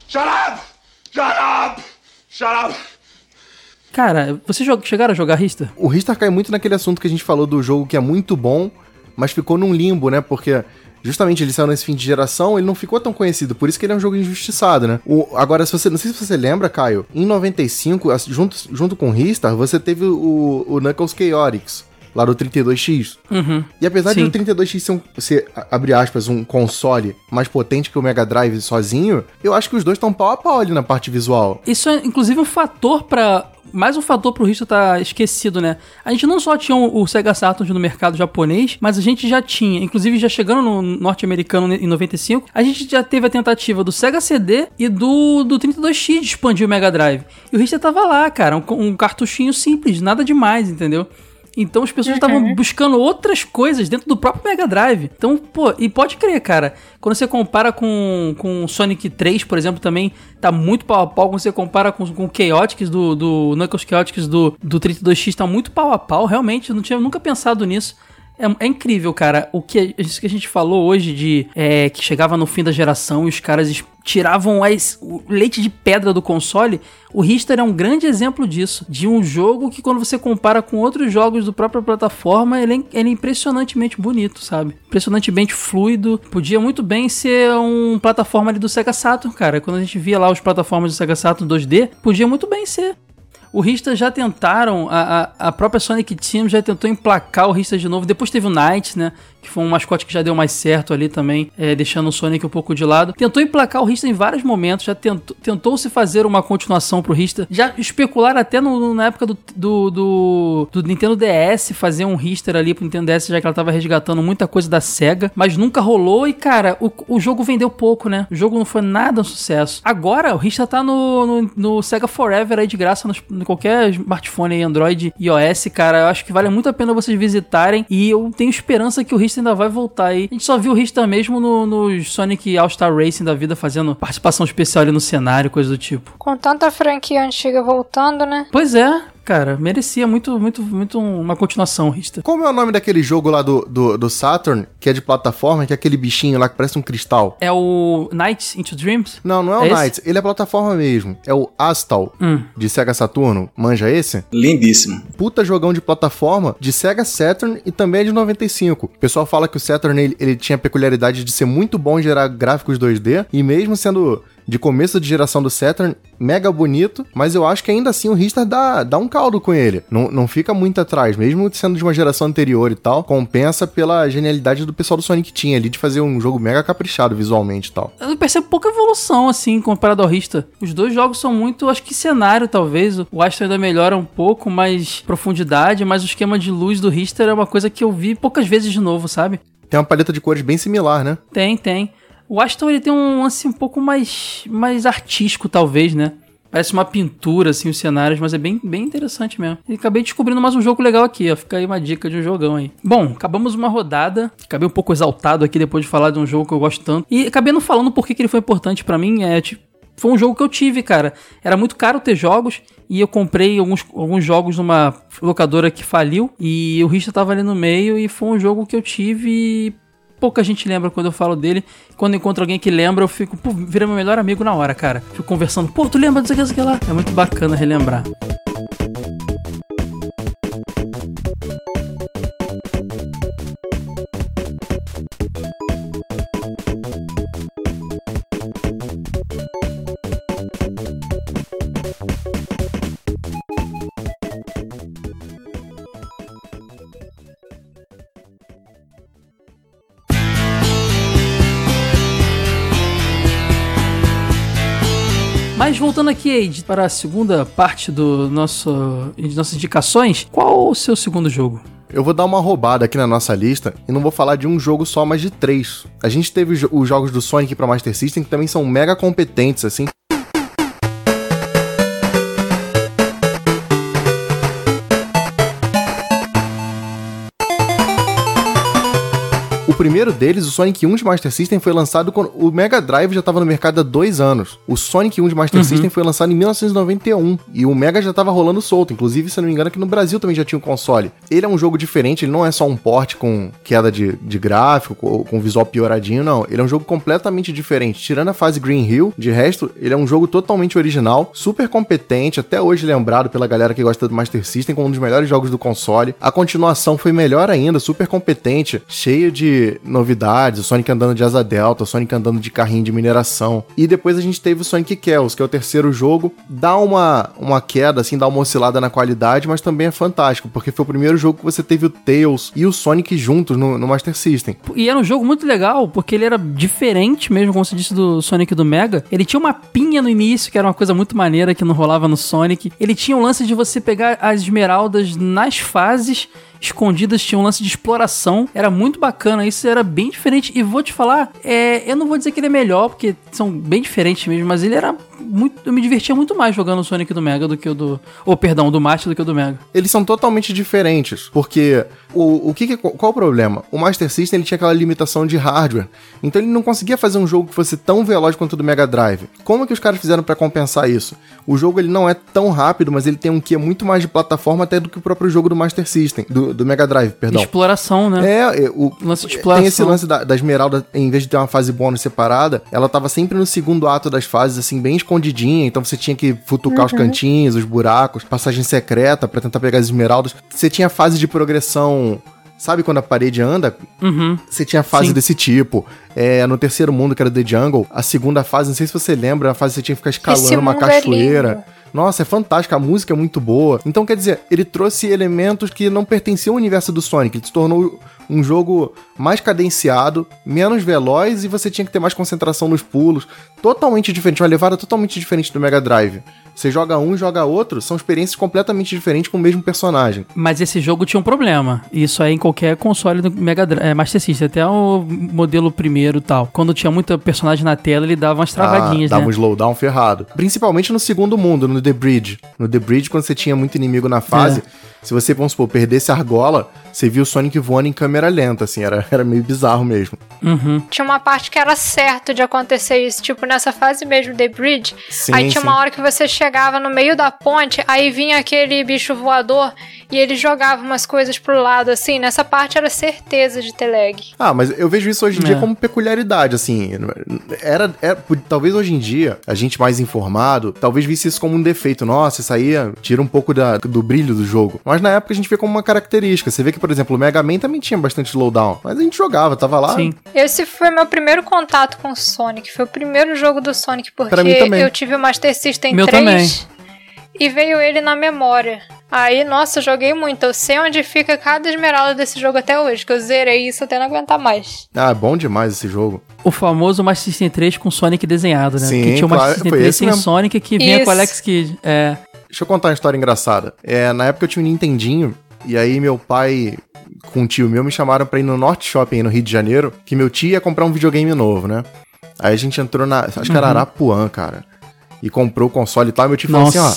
Shut up! Shut up! Shut up!
Cara, vocês chegaram a jogar Rista?
O Ristar cai muito naquele assunto que a gente falou do jogo que é muito bom, mas ficou num limbo, né? Porque justamente ele saiu nesse fim de geração, ele não ficou tão conhecido, por isso que ele é um jogo injustiçado, né? O, agora, se você, não sei se você lembra, Caio, em 95, as- junto, junto com o Ristar, você teve o, o Knuckles Chaotix. lá do 32X.
Uhum.
E apesar
Sim.
de o 32X ser, um, ser, abre aspas, um console mais potente que o Mega Drive sozinho, eu acho que os dois estão pau a pau ali na parte visual.
Isso é, inclusive, um fator pra. Mais um fator pro Rista estar esquecido, né? A gente não só tinha o Sega Saturn no mercado japonês, mas a gente já tinha, inclusive já chegando no norte-americano em 95, a gente já teve a tentativa do Sega CD e do, do 32X de expandir o Mega Drive. E o Rista tava lá, cara, um, um cartuchinho simples, nada demais, entendeu? Então as pessoas estavam buscando outras coisas dentro do próprio Mega Drive. Então, pô, e pode crer, cara, quando você compara com, com Sonic 3, por exemplo, também tá muito pau a pau. Quando você compara com, com o Chaotix do, do Knuckles Chaotix do, do 32X, tá muito pau a pau. Realmente, eu não tinha nunca pensado nisso. É, é incrível, cara. O que, isso que a gente falou hoje de é, que chegava no fim da geração e os caras tiravam as- o leite de pedra do console. O Richter é um grande exemplo disso. De um jogo que, quando você compara com outros jogos do própria plataforma, ele é, ele é impressionantemente bonito, sabe? Impressionantemente fluido. Podia muito bem ser um plataforma ali do Sega Saturn, cara. Quando a gente via lá os plataformas do Sega Saturn 2D, podia muito bem ser. O Rista já tentaram, a, a, própria Sonic Team já tentou emplacar o Rista de novo. Depois teve o Knight, né? Que foi um mascote que já deu mais certo ali também, é, deixando o Sonic um pouco de lado. Tentou emplacar o Rista em vários momentos, já tentou, tentou se fazer uma continuação pro Rista. Já especularam até no- no- na época do, do, do, do Nintendo DS fazer um Rister ali pro Nintendo DS, já que ela tava resgatando muita coisa da SEGA, mas nunca rolou e, cara, o, o jogo vendeu pouco, né? O jogo não foi nada um sucesso. Agora, o Rista tá no, no, no Sega Forever aí de graça nos, em qualquer smartphone aí, Android e iOS, cara. Eu acho que vale muito a pena vocês visitarem e eu tenho esperança que o Rista ainda vai voltar aí. A gente só viu o Rista mesmo no, no Sonic All-Star Racing da vida, fazendo participação especial ali no cenário, coisa do tipo.
Com tanta franquia antiga voltando, né?
Pois é, cara, merecia muito, muito, muito uma continuação, Rista.
Como é o nome daquele jogo lá do, do, do Saturn, que é de plataforma, que é aquele bichinho lá que parece um cristal?
É o Nights into Dreams?
Não, não é o
É esse?
Knights, ele é plataforma mesmo. É o Astal,
Hum.
de Sega Saturno. Manja esse?
Lindíssimo.
Puta jogão de plataforma de Sega Saturn e também é de 95. O pessoal fala que o Saturn ele, ele tinha a peculiaridade de ser muito bom em gerar gráficos 2D e mesmo sendo de começo de geração do Saturn, mega bonito, mas eu acho que ainda assim o Ristar dá, dá um caldo com ele. Não, não fica muito atrás, mesmo sendo de uma geração anterior e tal, compensa pela genialidade do pessoal do Sonic Team ali de fazer um jogo mega caprichado visualmente e tal.
Eu percebo pouca evolução, assim, comparado ao Rista. Os dois jogos são muito, acho que cenário, talvez. O Astro ainda melhora um pouco, mais profundidade, mas o esquema de luz do Richter é uma coisa que eu vi poucas vezes de novo, sabe?
Tem uma paleta de cores bem similar, né?
Tem, tem. O Aston ele tem um lance um pouco mais, mais artístico, talvez, né? Parece uma pintura, assim, os cenários, mas é bem, bem interessante mesmo. E acabei descobrindo mais um jogo legal aqui, ó. Fica aí uma dica de um jogão aí. Bom, acabamos uma rodada. Acabei um pouco exaltado aqui depois de falar de um jogo que eu gosto tanto. E acabei não falando por que que ele foi importante pra mim. É, tipo, foi um jogo que eu tive, cara. Era muito caro ter jogos e eu comprei alguns, alguns jogos numa locadora que faliu e o Rista tava ali no meio e foi um jogo que eu tive pouca gente lembra quando eu falo dele. Quando encontro alguém que lembra, eu fico, pô, vira meu melhor amigo na hora, cara. Fico conversando, pô, tu lembra disso aqui, disso aqui lá? É muito bacana relembrar. Mas voltando aqui, Eide, para a segunda parte do nosso, nossas indicações, qual o seu segundo jogo?
Eu vou dar uma roubada aqui na nossa lista e não vou falar de um jogo só, mas de três. A gente teve os jogos do Sonic pra Master System que também são mega competentes, assim. O primeiro deles, o Sonic 1 de Master System, foi lançado quando o Mega Drive já estava no mercado há dois anos. O Sonic 1 de Master System foi lançado em 1991 e o Mega já estava rolando solto. Inclusive, se eu não me engano, aqui no Brasil também já tinha um console. Ele é um jogo diferente, ele não é só um port com queda de, de gráfico, com, com visual pioradinho, não. Ele é um jogo completamente diferente. Tirando a fase Green Hill, de resto, ele é um jogo totalmente original, super competente, até hoje lembrado pela galera que gosta do Master System como um dos melhores jogos do console. A continuação foi melhor ainda, super competente, cheio de novidades, o Sonic andando de asa delta, o Sonic andando de carrinho de mineração. E depois a gente teve o Sonic Chaos, que é o terceiro jogo. Dá uma, uma queda, assim, dá uma oscilada na qualidade, mas também é fantástico, porque foi o primeiro jogo que você teve o Tails e o Sonic juntos no, no Master System.
E era um jogo muito legal, porque ele era diferente mesmo, como você disse, do Sonic do Mega. Ele tinha uma pinha no início, que era uma coisa muito maneira, que não rolava no Sonic. Ele tinha o lance de você pegar as esmeraldas nas fases escondidas, tinha um lance de exploração. Era muito bacana, isso era bem diferente. E vou te falar, é, eu não vou dizer que ele é melhor, porque são bem diferentes mesmo, mas ele era muito. Eu me divertia muito mais jogando o Sonic do Mega do que o do. Ou, perdão, do Master do que o do Mega.
Eles são totalmente diferentes, porque o, o que, que- qual o problema? O Master System ele tinha aquela limitação de hardware, então ele não conseguia fazer um jogo que fosse tão veloz quanto o do Mega Drive. Como é que os caras fizeram pra compensar isso? O jogo ele não é tão rápido, mas ele tem um que muito mais de plataforma até do que o próprio jogo do Master System, do, do Mega Drive, perdão.
Exploração, né?
É, é, o,
Lance de exploração.
tem esse lance da, da Esmeralda, em vez de ter uma fase bônus separada, ela tava sempre no segundo ato das fases, assim, bem escondidinha, então você tinha que futucar os cantinhos, os buracos, passagem secreta pra tentar pegar as esmeraldas. Você tinha fase de progressão. Sabe quando a parede anda?
Uhum.
Você tinha fase
Sim.
desse tipo. É, no terceiro mundo, que era The Jungle, a segunda fase, não sei se você lembra, a fase que você tinha que ficar escalando
Esse
uma
mundo é
cachoeira.
lindo.
Nossa, é fantástica, a música é muito boa. Então, quer dizer, ele trouxe elementos que não pertenciam ao universo do Sonic. Ele se tornou um jogo mais cadenciado, menos veloz e você tinha que ter mais concentração nos pulos. Totalmente diferente, uma levada totalmente diferente do Mega Drive. Você joga um, joga outro, são experiências completamente diferentes com o mesmo personagem.
Mas esse jogo tinha um problema. Isso aí em qualquer console do Mega Drive, é, Master System, até o modelo primeiro e tal. Quando tinha muita personagem na tela, ele dava umas travadinhas,
ah, dava
né?
um slowdown ferrado. Principalmente no segundo mundo, no The Bridge. No The Bridge, quando você tinha muito inimigo na fase, se você, vamos supor, perdesse a argola, você via o Sonic voando em câmera lenta, assim, era, era meio bizarro mesmo.
Uhum.
Tinha uma parte que era certo de acontecer isso, tipo nessa fase mesmo The Bridge.
Sim,
aí tinha
sim.
uma hora que você chegava no meio da ponte, aí vinha aquele bicho voador e ele jogava umas coisas pro lado, assim. Nessa parte era certeza de ter lag.
Ah, mas eu vejo isso hoje em
É.
dia como peculiaridade, assim. Era, era- talvez hoje em dia, a gente mais informado, talvez visse isso como um defeito. Nossa, isso aí é- tira um pouco da- do brilho do jogo. Mas na época a gente vê como uma característica. Você vê que, por exemplo, o Mega Man também tinha bastante slowdown. Mas a gente jogava, tava lá.
Sim.
Esse foi meu primeiro contato com o Sonic. Foi o primeiro jogo do Sonic, porque
Pra mim também.
eu tive o Master System
Meu
3 e veio ele na memória. Aí, nossa, eu joguei muito. Eu sei onde fica cada esmeralda desse jogo até hoje, que eu zerei isso até não aguentar mais.
Ah, bom demais esse jogo.
O famoso Master System 3 com Sonic desenhado, né?
Sim,
Porque tinha o Master
claro,
System
foi
3
esse
sem
mesmo.
Sonic que vinha
Isso.
com o Alex Kidd. É.
Deixa eu contar uma história engraçada. É, na época eu tinha um Nintendinho, e aí meu pai com um tio meu me chamaram pra ir no Norte Shopping aí no Rio de Janeiro, que meu tio ia comprar um videogame novo, né? Aí a gente entrou na. Acho que era Arapuã, cara. E comprou o console e tal. E meu tio falou assim: ó,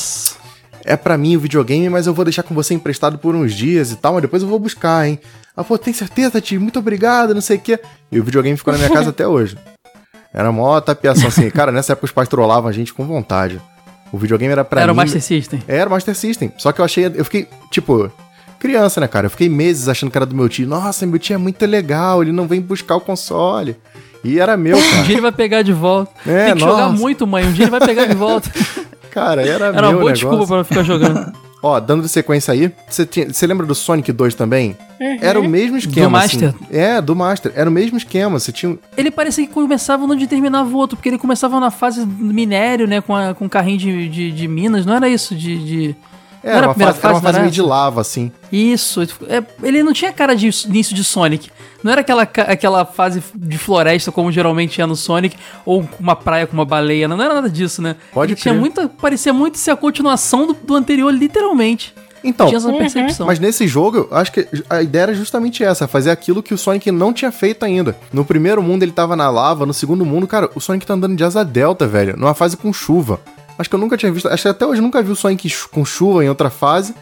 é pra mim o videogame, mas eu vou deixar com você emprestado por uns dias e tal, mas depois eu vou buscar, hein? Ah, pô, tem certeza, tio? Muito obrigado, não sei o quê. E o videogame ficou na minha casa até hoje. Era mó tapiação assim. Cara, nessa época os pais trollavam a gente com vontade. O videogame era pra
Era o
mim.
Master System.
Era o Master System. Só que eu achei. Eu fiquei, tipo, criança, né, cara? Eu fiquei meses achando que era do meu tio. Nossa, meu tio é muito legal, ele não vem buscar o console. E era meu,
Um
cara.
dia ele vai pegar de volta.
É,
Tem que jogar
nossa.
muito, mãe. Um dia ele vai pegar de volta.
Cara, era,
Era
meu
uma boa
negócio.
desculpa pra não ficar jogando.
Ó, dando sequência aí, você lembra do Sonic 2 também? Era o mesmo esquema. assim.
Master?
É, do Master. Era o mesmo esquema. Você tinha. um-
Ele parecia que começava onde terminava o outro, porque ele começava na fase do minério, né? Com, a, com carrinho de, de, de minas, não era isso? De. de... não
Era, uma
primeira
fase, era uma
fase,
fase meio de lava, assim.
Isso. é, ele não tinha cara de início de Sonic. Não era aquela, aquela fase de floresta como geralmente é no Sonic, ou uma praia com uma baleia. Não era nada disso, né?
Pode
ele tinha
crer.
muita. Parecia muito ser a continuação do, do anterior, literalmente.
Então,
tinha essa percepção.
Mas nesse jogo, eu acho que a ideia era justamente essa, fazer aquilo que o Sonic não tinha feito ainda. No primeiro mundo ele tava na lava, no segundo mundo, cara, o Sonic tá andando de asa delta, velho, numa fase com chuva. Acho que eu nunca tinha visto, acho que até hoje eu nunca vi o Sonic com chuva em outra fase.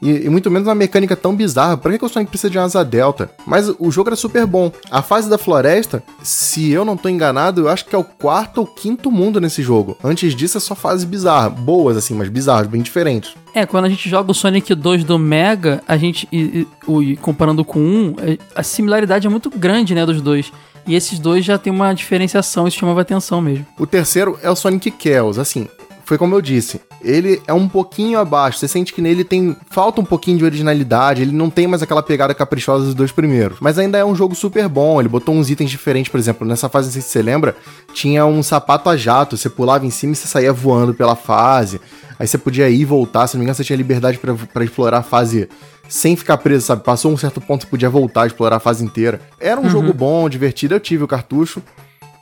E, e muito menos uma mecânica tão bizarra. Por que, que o Sonic precisa de uma asa delta? Mas o jogo era super bom. A fase da floresta, se eu não tô enganado, eu acho que é o quarto ou quinto mundo nesse jogo. Antes disso é só fase bizarra. Boas, assim, mas bizarras, bem diferentes.
É, quando a gente joga o Sonic 2 do Mega, a gente, e, e- o- e comparando com um, é, a similaridade é muito grande, né, dos dois. E esses dois já tem uma diferenciação, isso chamava atenção mesmo.
O terceiro é o Sonic Chaos, assim. Foi como eu disse, ele é um pouquinho abaixo. Você sente que nele tem falta um pouquinho de originalidade, ele não tem mais aquela pegada caprichosa dos dois primeiros. Mas ainda é um jogo super bom, ele botou uns itens diferentes, por exemplo, nessa fase, não sei se você lembra, tinha um sapato a jato, você pulava em cima e você saía voando pela fase. Aí você podia ir e voltar, se não me engano, você tinha liberdade para explorar a fase sem ficar preso, sabe? Passou um certo ponto, você podia voltar, explorar a fase inteira. Era um
Uhum.
jogo bom, divertido, eu tive o cartucho.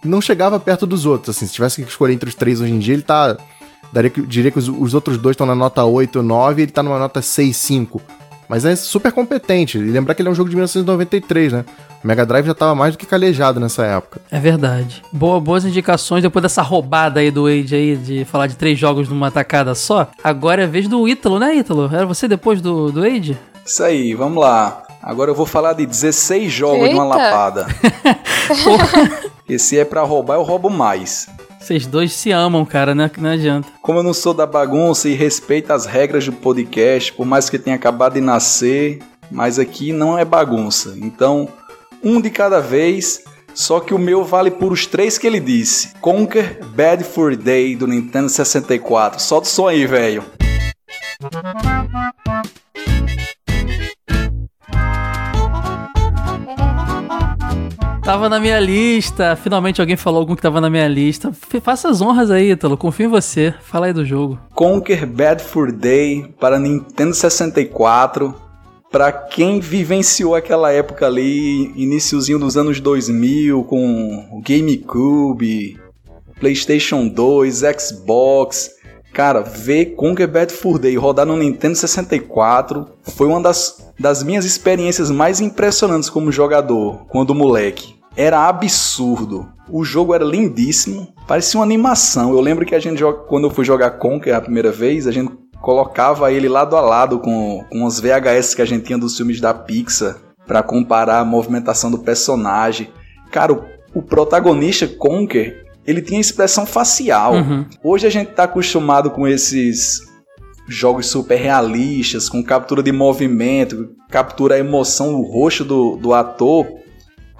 Não chegava perto dos outros, assim, se tivesse que escolher entre os três hoje em dia, ele tá... Daria, que- diria que os, os outros dois estão na nota 8, 9 e ele tá numa nota 6, 5. Mas é super competente. E lembrar que ele é um jogo de 1993, né? O Mega Drive já tava mais do que calejado nessa época.
É verdade. Boa, boas indicações depois dessa roubada aí do Age aí de falar de três jogos numa tacada só. Agora é a vez do Ítalo, né, Ítalo? Era você depois do, do Age?
Isso aí, vamos lá. Agora eu vou falar de 16 jogos de uma
Eita.
lapada. Esse é pra roubar, eu roubo mais.
Vocês dois se amam, cara, né? Não adianta.
Como eu não sou da bagunça e respeito as regras do podcast, por mais que tenha acabado de nascer, mas aqui não é bagunça. Então, um de cada vez, só que o meu vale por os três que ele disse. Conquer Bad Fur Day do Nintendo 64. Solta o som aí, velho.
Tava na minha lista. Finalmente alguém falou algum que tava na minha lista. Faça as honras aí, Ítalo. Confio em você. Fala aí do jogo.
Conquer Bad Fur Day para Nintendo 64. Para quem vivenciou aquela época ali, iniciozinho dos anos 2000, com o GameCube, PlayStation 2, Xbox. Cara, ver Conquer Bad Fur Day rodar no Nintendo 64 foi uma das, das minhas experiências mais impressionantes como jogador, quando moleque. Era absurdo. O jogo era lindíssimo, parecia uma animação. Eu lembro que a gente quando eu fui jogar Conquer a primeira vez, a gente colocava ele lado a lado com, com os VHS que a gente tinha dos filmes da Pixar para comparar a movimentação do personagem. Cara, o, o protagonista Conker, ele tinha expressão facial.
Uhum.
Hoje a gente tá acostumado com esses jogos super realistas, com captura de movimento, captura a emoção do rosto do, do ator.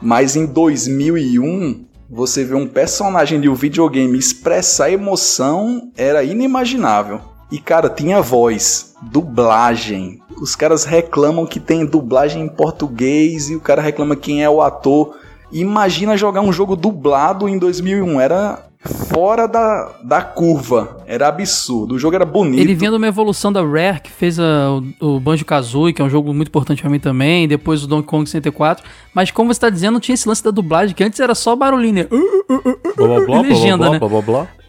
Mas em 2001, você vê um personagem de um videogame expressar emoção era inimaginável. E cara, tinha voz, dublagem. Os caras reclamam que tem dublagem em português e o cara reclama quem é o ator. Imagina jogar um jogo dublado em 2001, era fora da, da curva, era absurdo. O jogo era bonito.
Ele vinha de uma evolução da Rare, que fez a- o, o Banjo-Kazooie, que é um jogo muito importante pra mim também, depois o Donkey Kong 64, mas como você tá dizendo, não tinha esse lance da dublagem, que antes era só barulhinho, né?
Blá, blá, blá,
Legenda,
blá,
né?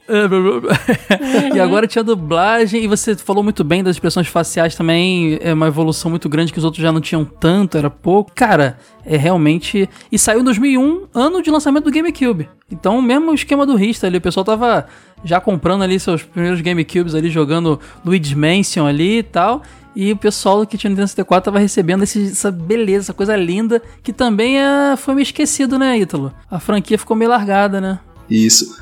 e agora tinha dublagem, e você falou muito bem das expressões faciais também, é uma evolução muito grande que os outros já não tinham tanto, era pouco. Cara, é realmente. E saiu em 2001, ano de lançamento do GameCube. Então, mesmo esquema do Rista ali, o pessoal tava já comprando ali seus primeiros GameCubes ali, jogando Luigi's Mansion ali e tal. E o pessoal que tinha Nintendo 64 tava recebendo esse- essa beleza, essa coisa linda, que também é, foi meio esquecido, né, Ítalo? A franquia ficou meio largada, né?
Isso.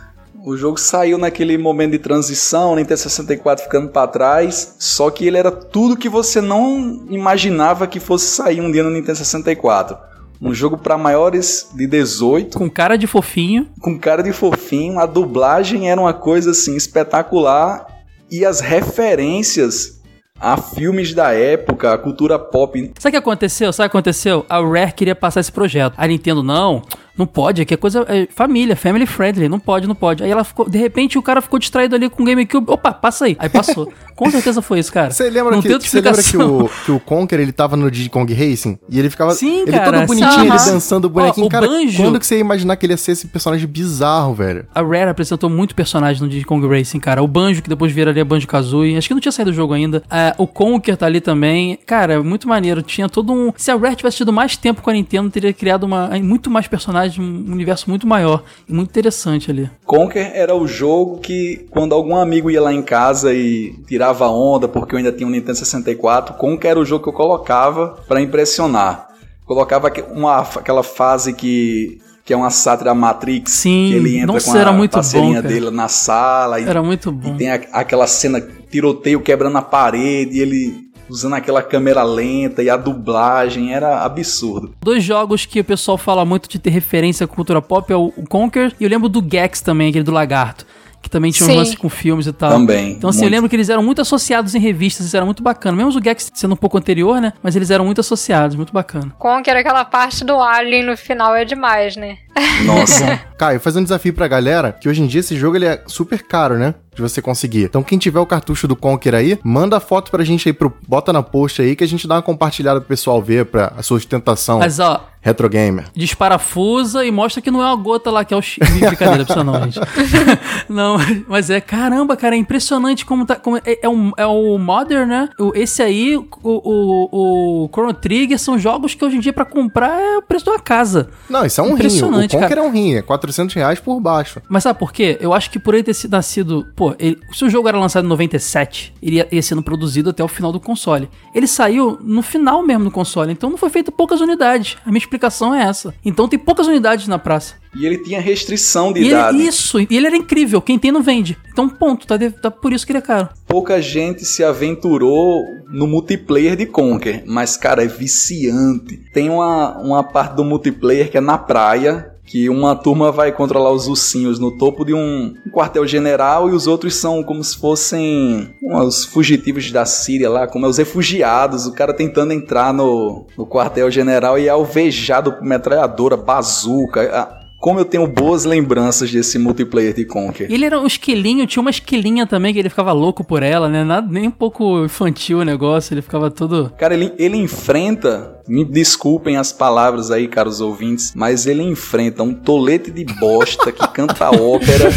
O jogo saiu naquele momento de transição, Nintendo 64 ficando pra trás, só que ele era tudo que você não imaginava que fosse sair um dia no Nintendo 64. Um jogo pra maiores de 18,
Com cara de fofinho.
com cara de fofinho, a dublagem era uma coisa assim espetacular e as referências a filmes da época, a cultura pop.
Sabe o que aconteceu? Sabe o que aconteceu? A Rare queria passar esse projeto. A Nintendo, não, não pode, aqui é coisa é família, family friendly, não pode, não pode. Aí ela ficou, de repente o cara ficou distraído ali com o GameCube. Opa, passa aí. Aí passou. com certeza foi isso, cara.
Você lembra,
não
que,
tem
lembra que, o, que o Conker ele tava no Diddy Kong Racing? E ele ficava.
Sim,
ele
cara,
todo bonitinho,
sim.
ele dançando o bonequinho.
Ó, o
cara,
Banjo-
quando que você ia imaginar que ele ia ser esse personagem bizarro, velho?
A Rare apresentou muito personagem no Diddy Kong Racing, cara. O Banjo, que depois viraria Banjo Kazooie. Acho que não tinha saído do jogo ainda. Ah, o Conker tá ali também. Cara, é muito maneiro. Tinha todo um. Se a Rare tivesse tido mais tempo com a Nintendo, teria criado uma, muito mais personagens, um universo muito maior. E muito interessante ali.
Conker era o jogo que, quando algum amigo ia lá em casa e tirava onda, porque eu ainda tinha um Nintendo 64, Conker era o jogo que eu colocava pra impressionar. Colocava uma, aquela fase que, que é uma sátira Matrix,
Sim,
que ele entra
nossa,
com a
era muito
parceirinha
bom,
dele na sala e,
Era muito
e
bom.
tem a- aquela cena tiroteio quebrando a parede, e ele usando aquela câmera lenta e a dublagem, era absurdo.
Dois jogos que o pessoal fala muito de ter referência à cultura pop é o Conker e eu lembro do Gex também, aquele do lagarto. que também tinha um lance com filmes e tal.
Também,
Então, assim, eu
muito.
lembro que eles eram muito associados em revistas, isso era muito bacana. Mesmo o Gex sendo um pouco anterior, né? Mas eles eram muito associados, muito bacana.
Conker, aquela parte do Alien no final é demais, né?
Nossa.
Caio, faz um desafio pra galera, que hoje em dia esse jogo ele é super caro, né? De você conseguir. Então quem tiver o cartucho do Conquer aí, manda a foto pra gente aí, pro, bota na post aí, que a gente dá uma compartilhada pro pessoal ver, pra a sua ostentação
Mas, ó,
retro gamer.
desparafusa e mostra que não é uma gota lá, que é o chi... Brincadeira, pessoal, não, gente. não, mas é, caramba, cara, é impressionante como tá... Como é, é, o, é o Modern, né? O- Esse aí, o, o, o Chrono Trigger, são jogos que hoje em dia pra comprar é o preço de uma casa.
Não, isso é um rim. O
Impressionante,
Conquer
cara.
é um rim, é 400 reais por baixo.
Mas sabe por quê? Eu acho que por ele ter sido nascido. Pô, ele- se o jogo era lançado em 97, ele ia, ia sendo produzido até o final do console. Ele saiu no final mesmo do console, então não foi feito poucas unidades. A minha explicação é essa. Então tem poucas unidades na praça.
E ele tinha restrição de
E
idade.
ele, isso, e ele era incrível. Quem tem não vende. Então, ponto. Tá, de- tá por isso que ele é caro.
Pouca gente se aventurou no multiplayer de Conker, mas, cara, é viciante. Tem uma, uma parte do multiplayer que é na praia, que uma turma vai controlar os ursinhos no topo de um, quartel-general e os outros são como se fossem os fugitivos da Síria lá, como é os refugiados. O cara tentando entrar no, no quartel-general e é alvejado por metralhadora, bazuca. Ah, Como eu tenho boas lembranças desse multiplayer de Conker.
Ele era um esquilinho, tinha uma esquilinha também que ele ficava louco por ela, né? Nada, nem um pouco infantil o negócio, ele ficava todo.
Cara, ele, ele enfrenta, me desculpem as palavras aí, caros ouvintes, mas ele enfrenta um tolete de bosta que canta ópera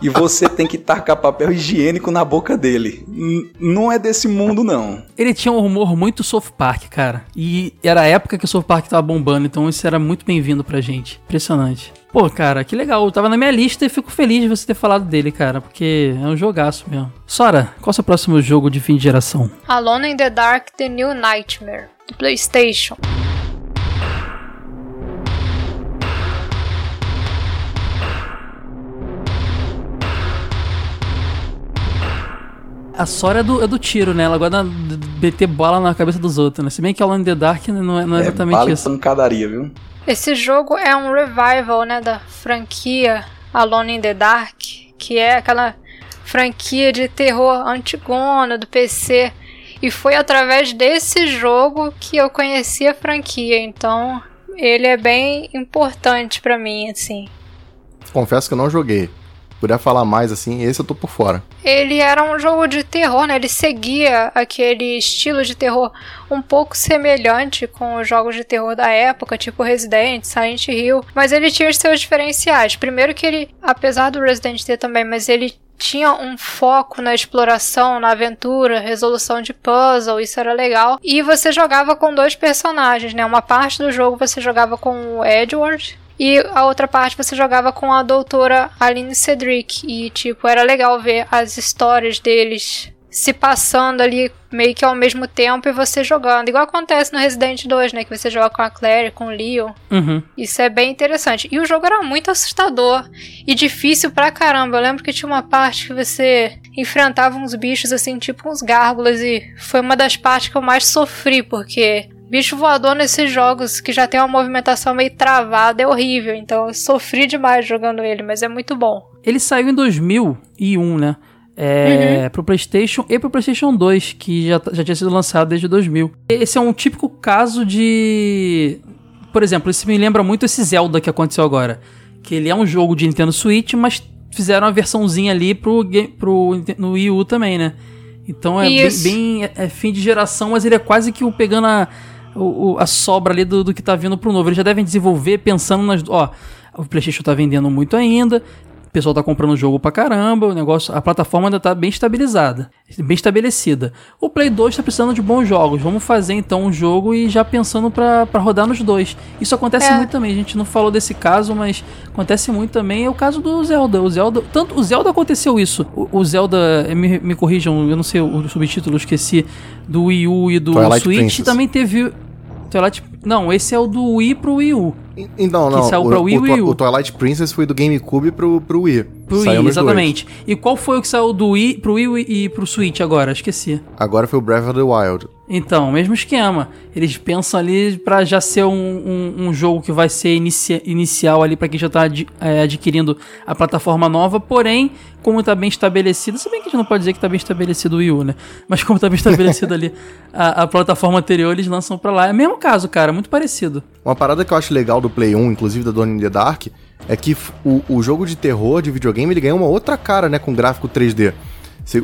e você tem que tacar papel higiênico na boca dele. N- não é desse mundo, não.
Ele tinha um humor muito South Park, cara. E era a época que o South Park tava bombando, então isso era muito bem-vindo pra gente. Impressionante. Pô, cara, que legal. Eu tava na minha lista e fico feliz de você ter falado dele, cara, porque é um jogaço mesmo. Sora, qual é o seu próximo jogo de fim de geração?
Alone in the Dark The New Nightmare, do PlayStation.
A Sora é do, é do tiro, né? Ela gosta de meter bola na cabeça dos outros, né? Se bem que Alone in the Dark não é, não é exatamente
bala
isso.
pancadaria, viu?
Esse jogo é um revival, né, da franquia Alone in the Dark, que é aquela franquia de terror antigona do PC. E foi através desse jogo que eu conheci a franquia, então ele é bem importante pra mim, assim.
Confesso que eu não joguei. Puder falar mais assim, esse eu tô por fora.
Ele era um jogo de terror, né? Ele seguia aquele estilo de terror um pouco semelhante com os jogos de terror da época, tipo Resident, Silent Hill, mas ele tinha os seus diferenciais. Primeiro que ele, apesar do Resident ter também, mas ele tinha um foco na exploração, na aventura, resolução de puzzle, isso era legal. E você jogava com dois personagens, né? Uma parte do jogo você jogava com o Edward e a outra parte você jogava com a doutora Aline Cedric. E, tipo, era legal ver as histórias deles se passando ali meio que ao mesmo tempo e você jogando. Igual acontece no Resident 2, né? Que você joga com a Claire, com o Leon.
Uhum.
Isso é bem interessante. E o jogo era muito assustador e difícil pra caramba. Eu lembro que tinha uma parte que você enfrentava uns bichos assim, tipo uns gárgulas, e foi uma das partes que eu mais sofri, porque bicho voador nesses jogos que já tem uma movimentação meio travada é horrível. Então eu sofri demais jogando ele, mas é muito bom.
Ele saiu em 2001, né? É, Pro PlayStation e pro PlayStation 2, que já, já tinha sido lançado desde 2000. Esse é um típico caso de. Por exemplo, esse me lembra muito esse Zelda que aconteceu agora. Que ele é um jogo de Nintendo Switch, mas fizeram uma versãozinha ali pro, pro no Wii U também, né? Então é bem,
Isso.
bem- é- é fim de geração, mas ele é quase que o pegando a, o- a sobra ali do, do que tá vindo pro novo. Eles já devem desenvolver pensando nas. Ó, o PlayStation tá vendendo muito ainda. O pessoal tá comprando o jogo pra caramba, o negócio, a plataforma ainda tá bem estabilizada, bem estabelecida. O Play 2 tá precisando de bons jogos. Vamos fazer então um jogo e já pensando pra pra rodar nos dois. Isso acontece
É.
muito também. A gente não falou desse caso, mas acontece muito também. É o caso do Zelda. O Zelda, tanto o Zelda aconteceu isso. O, o Zelda, eh, me, me corrijam, eu não sei o, subtítulo, eu esqueci do Wii U e do
Twilight
Switch.
Princess.
Também teve Twilight, não, esse é o do Wii pro Wii U.
Então, não,
saiu
o,
pra Wii
o,
Wii U.
o Twilight Princess foi do GameCube pro, pro Wii.
Pro
Saiu
Wii,
nos dois.
exatamente. E qual foi o que saiu do Wii pro Wii e pro Switch agora? Esqueci.
Agora foi o Breath of the Wild.
Então, mesmo esquema. Eles pensam ali pra já ser um, um, um jogo que vai ser inicia- inicial ali pra quem já tá adi- é, adquirindo a plataforma nova, porém, como tá bem estabelecido, se bem que a gente não pode dizer que tá bem estabelecido o Wii U, né? Mas como tá bem estabelecido ali a, a plataforma anterior, eles lançam pra lá. É o mesmo caso, cara, muito parecido.
Uma parada que eu acho legal do Play 1, inclusive da Donnie in the Dark, é que o, o jogo de terror de videogame ele ganhou uma outra cara, né, com gráfico 3D.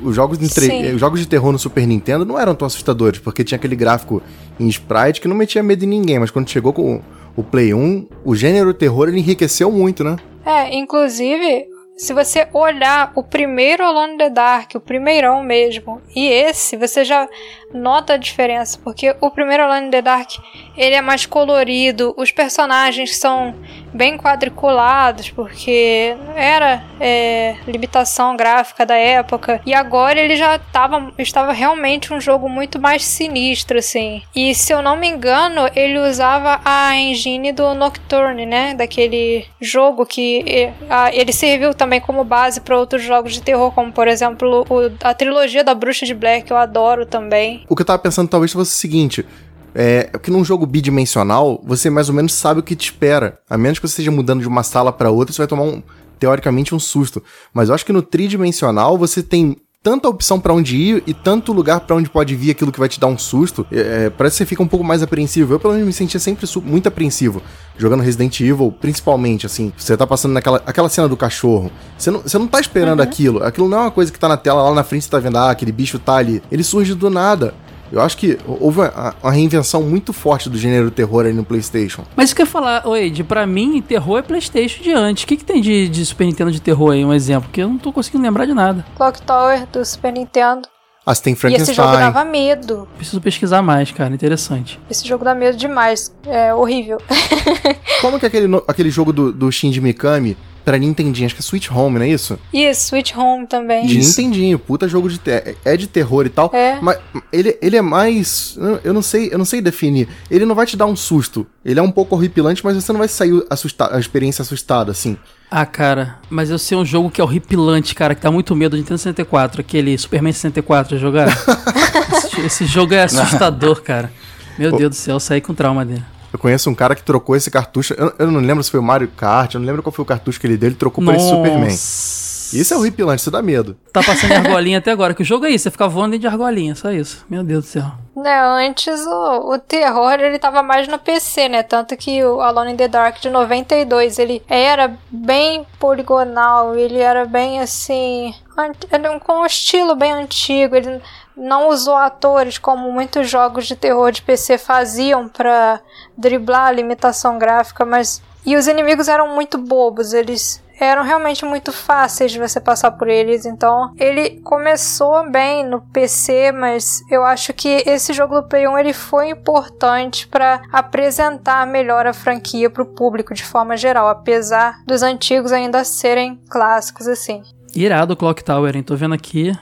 Os jogos, de tre- os jogos de terror no Super Nintendo não eram tão assustadores, porque tinha aquele gráfico em sprite que não metia medo em ninguém, mas quando chegou com o- o Play 1, o gênero terror ele enriqueceu muito, né?
É, inclusive, se você olhar o primeiro Alone in the Dark, o primeirão mesmo, e esse, você já nota a diferença, porque o primeiro Alone in the Dark, ele é mais colorido, os personagens são bem quadriculados, porque era é, limitação gráfica da época, e agora ele já tava, estava realmente um jogo muito mais sinistro, assim. E se eu não me engano, ele usava a engine do Nocturne, né? Daquele jogo que ele serviu também como base para outros jogos de terror, como por exemplo o- a trilogia da Bruxa de Blair, que eu adoro também.
O que eu tava pensando talvez fosse o seguinte. É que num jogo bidimensional, você mais ou menos sabe o que te espera. A menos que você esteja mudando de uma sala pra outra, você vai tomar um, teoricamente, um susto. Mas eu acho que no tridimensional você tem tanta opção pra onde ir e tanto lugar pra onde pode vir aquilo que vai te dar um susto. É, é, parece que você fica um pouco mais apreensivo. Eu, pelo menos, me sentia sempre muito apreensivo. Jogando Resident Evil, principalmente, assim. Você tá passando naquela aquela cena do cachorro. Você não, você não tá esperando aquilo. Aquilo não é uma coisa que tá na tela lá na frente, você tá vendo, ah, aquele bicho tá ali. Ele surge do nada. Eu acho que houve uma, reinvenção muito forte do gênero terror aí no PlayStation.
Mas isso que eu ia falar, Ed, pra mim, terror é Playstation de antes. O que, que tem de, de Super Nintendo de terror aí, um exemplo? Porque eu não tô conseguindo lembrar de nada.
Clock Tower do Super Nintendo.
Ah, você tem
E esse jogo
Frankenstein.
dava medo.
Preciso pesquisar mais, cara. Interessante.
Esse jogo dá medo demais. É horrível.
Como que aquele, aquele jogo do, do Shinji Mikami pra Nintendinho? Acho que é Switch Home, não é isso?
Isso, Switch Home também.
De
Isso.
Nintendinho, puta jogo de ter é de terror e tal.
É.
Mas ele, ele é mais. Eu não sei, eu não sei definir. Ele não vai te dar um susto. Ele é um pouco horripilante, mas você não vai sair assustado, a experiência assustada, assim.
Ah, cara, mas eu sei um jogo que é horripilante, cara, que dá muito medo, Nintendo 64, aquele Superman 64, já jogaram? esse, esse jogo é assustador, cara. Meu Deus do céu, eu saí com trauma dele.
Eu conheço um cara que trocou esse cartucho. Eu, eu não lembro se foi o Mario Kart, eu não lembro qual foi o cartucho que ele deu, ele trocou por esse Superman. Isso é horripilante, isso dá medo.
Tá passando de argolinha até agora, que o jogo é isso, você fica voando dentro de argolinha, só isso. Meu Deus do céu.
Né, antes o, o terror ele tava mais no PC, né? Tanto que o Alone in the Dark de 92 ele era bem poligonal, ele era bem assim. um- com um estilo bem antigo. Ele não usou atores como muitos jogos de terror de PC faziam pra driblar a limitação gráfica, mas. E os inimigos eram muito bobos, eles eram realmente muito fáceis de você passar por eles. Então, ele começou bem no PC, mas eu acho que esse jogo do Play 1 ele foi importante para apresentar melhor a franquia para o público de forma geral, apesar dos antigos ainda serem clássicos assim.
Irado o Clock Tower, hein? Tô vendo aqui.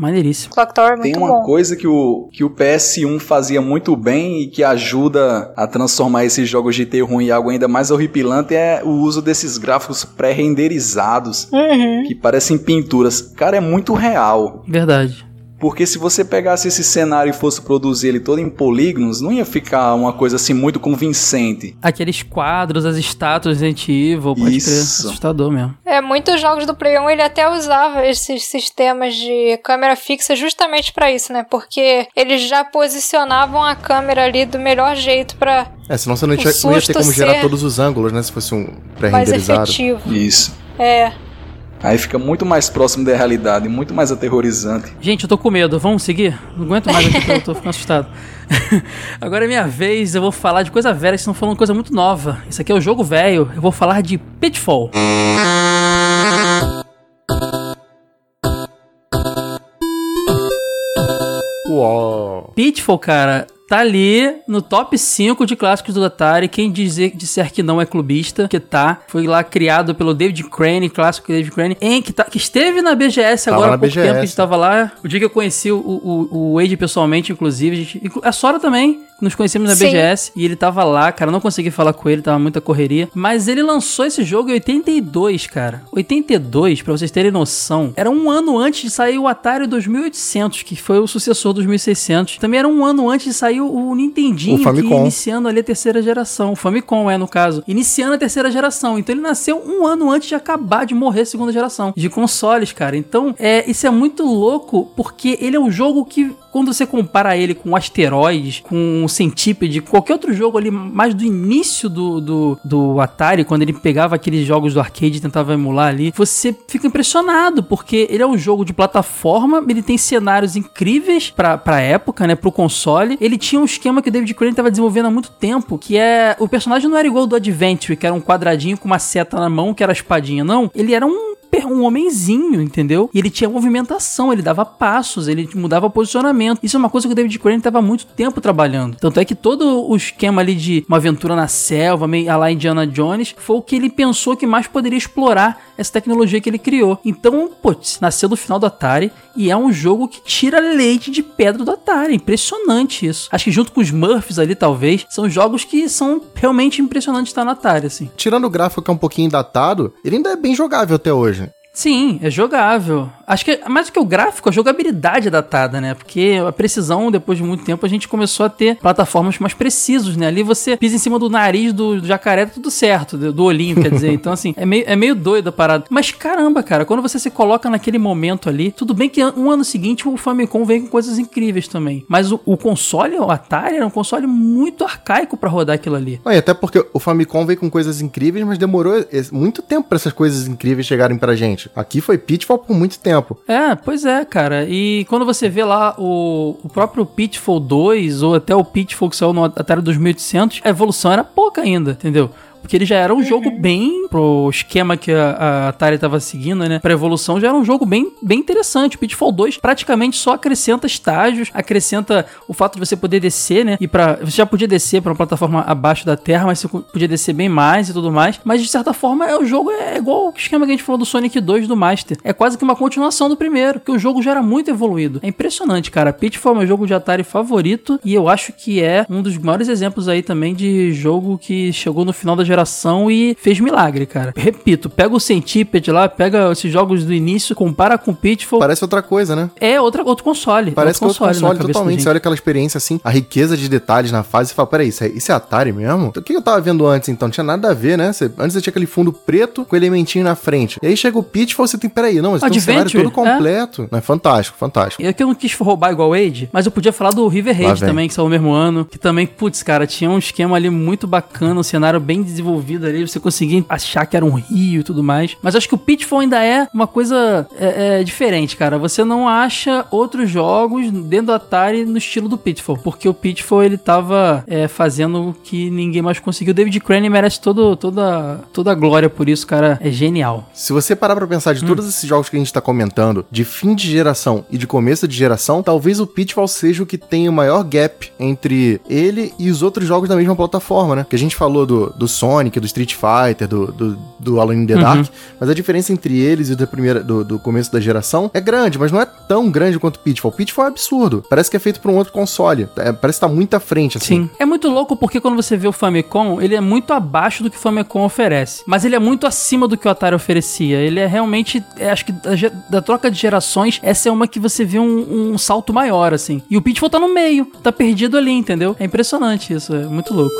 Maneiríssimo.
Clock Tower é
Tem
muito
uma
bom.
coisa que o, que o PS1 fazia muito bem e que ajuda a transformar esses jogos de terror em algo ainda mais horripilante é o uso desses gráficos pré-renderizados
Uhum.
que parecem pinturas. Cara, é muito real.
Verdade.
Porque se você pegasse esse cenário e fosse produzir ele todo em polígonos, não ia ficar uma coisa assim muito convincente.
Aqueles quadros, as estátuas Resident Evil, pode
Isso.
crer. Assustador mesmo.
É, muitos jogos do Play 1 ele até usava esses sistemas de câmera fixa justamente para isso, né? Porque eles já posicionavam a câmera ali do melhor jeito para
É, senão você não, tinha, não ia ter como gerar todos os ângulos, né? Se fosse um
mais
pré-renderizado.
efetivo.
Isso.
É.
Aí fica muito mais próximo da realidade, muito mais aterrorizante.
Gente, eu tô com medo. Vamos seguir? Não aguento mais aqui, eu tô ficando assustado. Agora é minha vez, eu vou falar de coisa velha, vocês estão falando coisa muito nova. Isso aqui é o jogo velho, eu vou falar de Pitfall.
Uau.
Pitfall, cara, tá ali no top 5 de clássicos do Atari. Quem dizer, disser que não é clubista, que tá. Foi lá criado pelo David Crane, clássico David Crane, em, que, tá, que esteve na BGS
Tava
agora há pouco
BGS.
tempo que a gente tava lá. O dia que eu conheci o, o, o Wade pessoalmente, inclusive. A, gente, a Sora também. nos conhecemos na
Sim.
BGS e ele tava lá, cara. eu Não consegui falar com ele, tava muita correria. Mas ele lançou esse jogo em 82, cara. 82, pra vocês terem noção, era um ano antes de sair o Atari 2800, que foi o sucessor dos 1600. Também era um ano antes de sair o Nintendinho,
O
que
Famicom.
iniciando ali a terceira geração. O Famicom, é, no caso. Iniciando a terceira geração. Então ele nasceu um ano antes de acabar de morrer a segunda geração de consoles, cara. Então, é, isso é muito louco, porque ele é um jogo que, quando você compara ele com Asteroids, com Centipede, qualquer outro jogo ali, mais do início do, do, do Atari, quando ele pegava aqueles jogos do arcade e tentava emular ali, você fica impressionado, porque ele é um jogo de plataforma, ele tem cenários incríveis pra, pra época, né, pro console. Ele tinha um esquema que o David Crane tava desenvolvendo há muito tempo, que é... O personagem não era igual ao do Adventure, que era um quadradinho com uma seta na mão, que era a espadinha, não. Ele era um per- um homenzinho, entendeu? E ele tinha movimentação, ele dava passos, ele mudava posicionamento. Isso é uma coisa que o David Crane estava muito tempo trabalhando. Tanto é que todo o esquema ali de uma aventura na selva, meio a lá Indiana Jones, foi o que ele pensou que mais poderia explorar essa tecnologia que ele criou. Então, putz, nasceu do final do Atari e é um jogo que tira leite de pedra do Atari. Impressionante isso. Acho que junto com os Murphys ali, talvez, são jogos que são realmente impressionantes estar no Atari, assim.
Tirando o gráfico que é um pouquinho datado, ele ainda é bem jogável até hoje.
Sim, é jogável. Acho que mais do que o gráfico, a jogabilidade é datada, né? Porque a precisão, depois de muito tempo, a gente começou a ter plataformas mais precisos, né? Ali você pisa em cima do nariz do, do jacaré, tá tudo certo, do, olhinho, quer dizer. Então, assim, é meio, é meio doido a parada. Mas caramba, cara, quando você se coloca naquele momento ali, tudo bem que um ano seguinte o Famicom vem com coisas incríveis também. Mas o, o console, o Atari, era um console muito arcaico pra rodar aquilo ali.
Ah, até porque o Famicom veio com coisas incríveis, mas demorou muito tempo pra essas coisas incríveis chegarem pra gente. Aqui foi Pitfall por muito tempo.
É, pois é, cara. E quando você vê lá o, o próprio Pitfall 2 ou até o Pitfall que saiu no Atari 2800, a evolução era pouca ainda, entendeu? Porque ele já era um jogo bem pro esquema que a, a Atari tava seguindo, né? Pra evolução já era um jogo bem, bem interessante. O Pitfall 2 praticamente só acrescenta estágios, acrescenta o fato de você poder descer, né? E para você já podia descer pra uma plataforma abaixo da Terra, mas você podia descer bem mais e tudo mais. Mas de certa forma, é, o jogo é igual o esquema que a gente falou do Sonic 2 do Master. É quase que uma continuação do primeiro, porque o jogo já era muito evoluído. É impressionante, cara. Pitfall é meu jogo de Atari favorito e eu acho que é um dos maiores exemplos aí também de jogo que chegou no final da geração e fez milagre, cara. Repito, pega o Centipede lá, pega esses jogos do início, compara com o Pitfall.
Parece outra coisa, né?
É outra, outro console.
Parece é outro console
da
totalmente. Você olha aquela experiência assim, a riqueza de detalhes na fase, você fala, peraí, isso é, isso é Atari mesmo? O que eu tava vendo antes então? Não tinha nada a ver, né? Você- antes você tinha aquele fundo preto com elementinho na frente. E aí chega o Pitfall, você tem, peraí, não, mas tem um cenário todo completo. Não, é fantástico, fantástico.
Eu que eu não quis roubar igual o Age, mas eu podia falar do River Raid também, que saiu no mesmo ano. Que também, putz, cara, tinha um esquema ali muito bacana, um cenário bem desenvolvido ali. Você conseguia achar que era um rio e tudo mais. Mas acho que o Pitfall ainda é uma coisa é, é, diferente, cara. Você não acha outros jogos dentro do Atari no estilo do Pitfall. Porque o Pitfall ele tava é, fazendo o que ninguém mais conseguiu. O David Crane merece todo, toda, toda a glória por isso, cara. É genial.
Se você parar pra pensar de todos esses jogos que a gente tá comentando, de fim de geração e de começo de geração, talvez o Pitfall seja o que tem o maior gap entre ele e os outros jogos da mesma plataforma, né? Que a gente falou do, do Sonic, do Street Fighter, do, do, do Alone in the Dark, mas a diferença entre eles e o da primeira, do, do começo da geração é grande, mas não é tão grande quanto o Pitfall. O Pitfall é absurdo. Parece que é feito por um outro console. É, parece que tá muito à frente, assim.
Sim. É muito louco porque quando você vê o Famicom, ele é muito abaixo do que o Famicom oferece. Mas ele é muito acima do que o Atari oferecia. Ele é realmente, é, acho que da, da troca de gerações, essa é uma que você vê um, um salto maior, assim. E o Pitfall tá no meio, tá perdido ali, entendeu? É impressionante isso, é muito louco.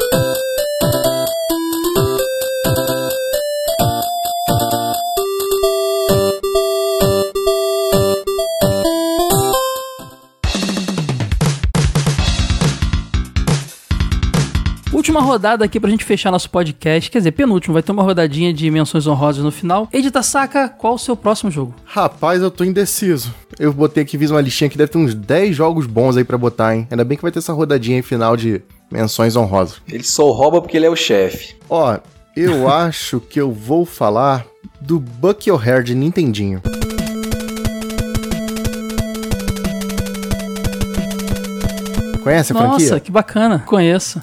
Última rodada aqui pra gente fechar nosso podcast. Quer dizer, penúltimo, vai ter uma rodadinha de menções honrosas no final. Edita Saca, qual o seu próximo jogo?
Rapaz, eu tô indeciso. Eu botei aqui, fiz uma listinha que deve ter uns 10 jogos bons aí pra botar, hein? Ainda bem que vai ter essa rodadinha aí final de menções honrosas.
Ele só rouba porque ele é o chefe.
Ó, eu acho que eu vou falar do Buck Your Hair de Nintendinho. Conhece a
Nossa,
franquia?
que bacana. Conheço.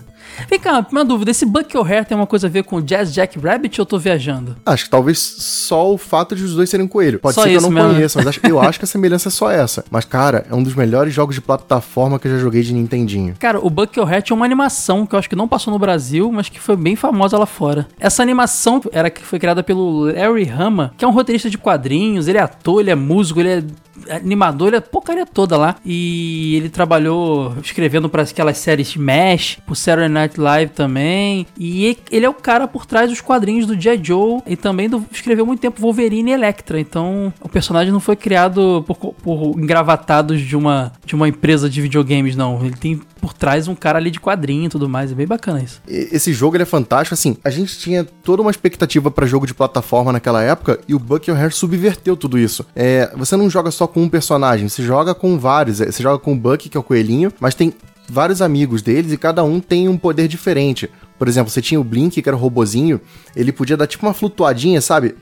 Vem cá, uma dúvida. Esse Bucky O'Hare tem uma coisa a ver com Jazz Jack Rabbit ou eu tô viajando?
Acho que talvez só o fato de os dois serem coelho. Pode
Só
ser que eu não
mesmo,
conheça, mas acho- eu acho que a semelhança é só essa. Mas, cara, é um dos melhores jogos de plataforma que eu já joguei de Nintendinho.
Cara, o Bucky O'Hare tinha uma animação que eu acho que não passou no Brasil, mas que foi bem famosa lá fora. Essa animação era que foi criada pelo Larry Hama, que é um roteirista de quadrinhos, ele é ator, ele é músico, ele é animador, ele é porcaria toda lá. E ele trabalhou escrevendo para aquelas séries MASH, pro Saturday Night Live também. E ele é o cara por trás dos quadrinhos do G.I. Joe e também do, escreveu muito tempo Wolverine e Electra. Então, o personagem não foi criado por, por engravatados de uma, de uma empresa de videogames, não. Ele tem por trás um cara ali de quadrinho e tudo mais. É bem bacana isso.
Esse jogo ele é fantástico, assim, a gente tinha toda uma expectativa pra jogo de plataforma naquela época e o Bucky O'Hare subverteu tudo isso. É, você não joga só com um personagem, você joga com vários. Você joga com o Bucky, que é o coelhinho, mas tem vários amigos deles e cada um tem um poder diferente. Por exemplo, você tinha o Blink, que era o robozinho, ele podia dar tipo uma flutuadinha, sabe?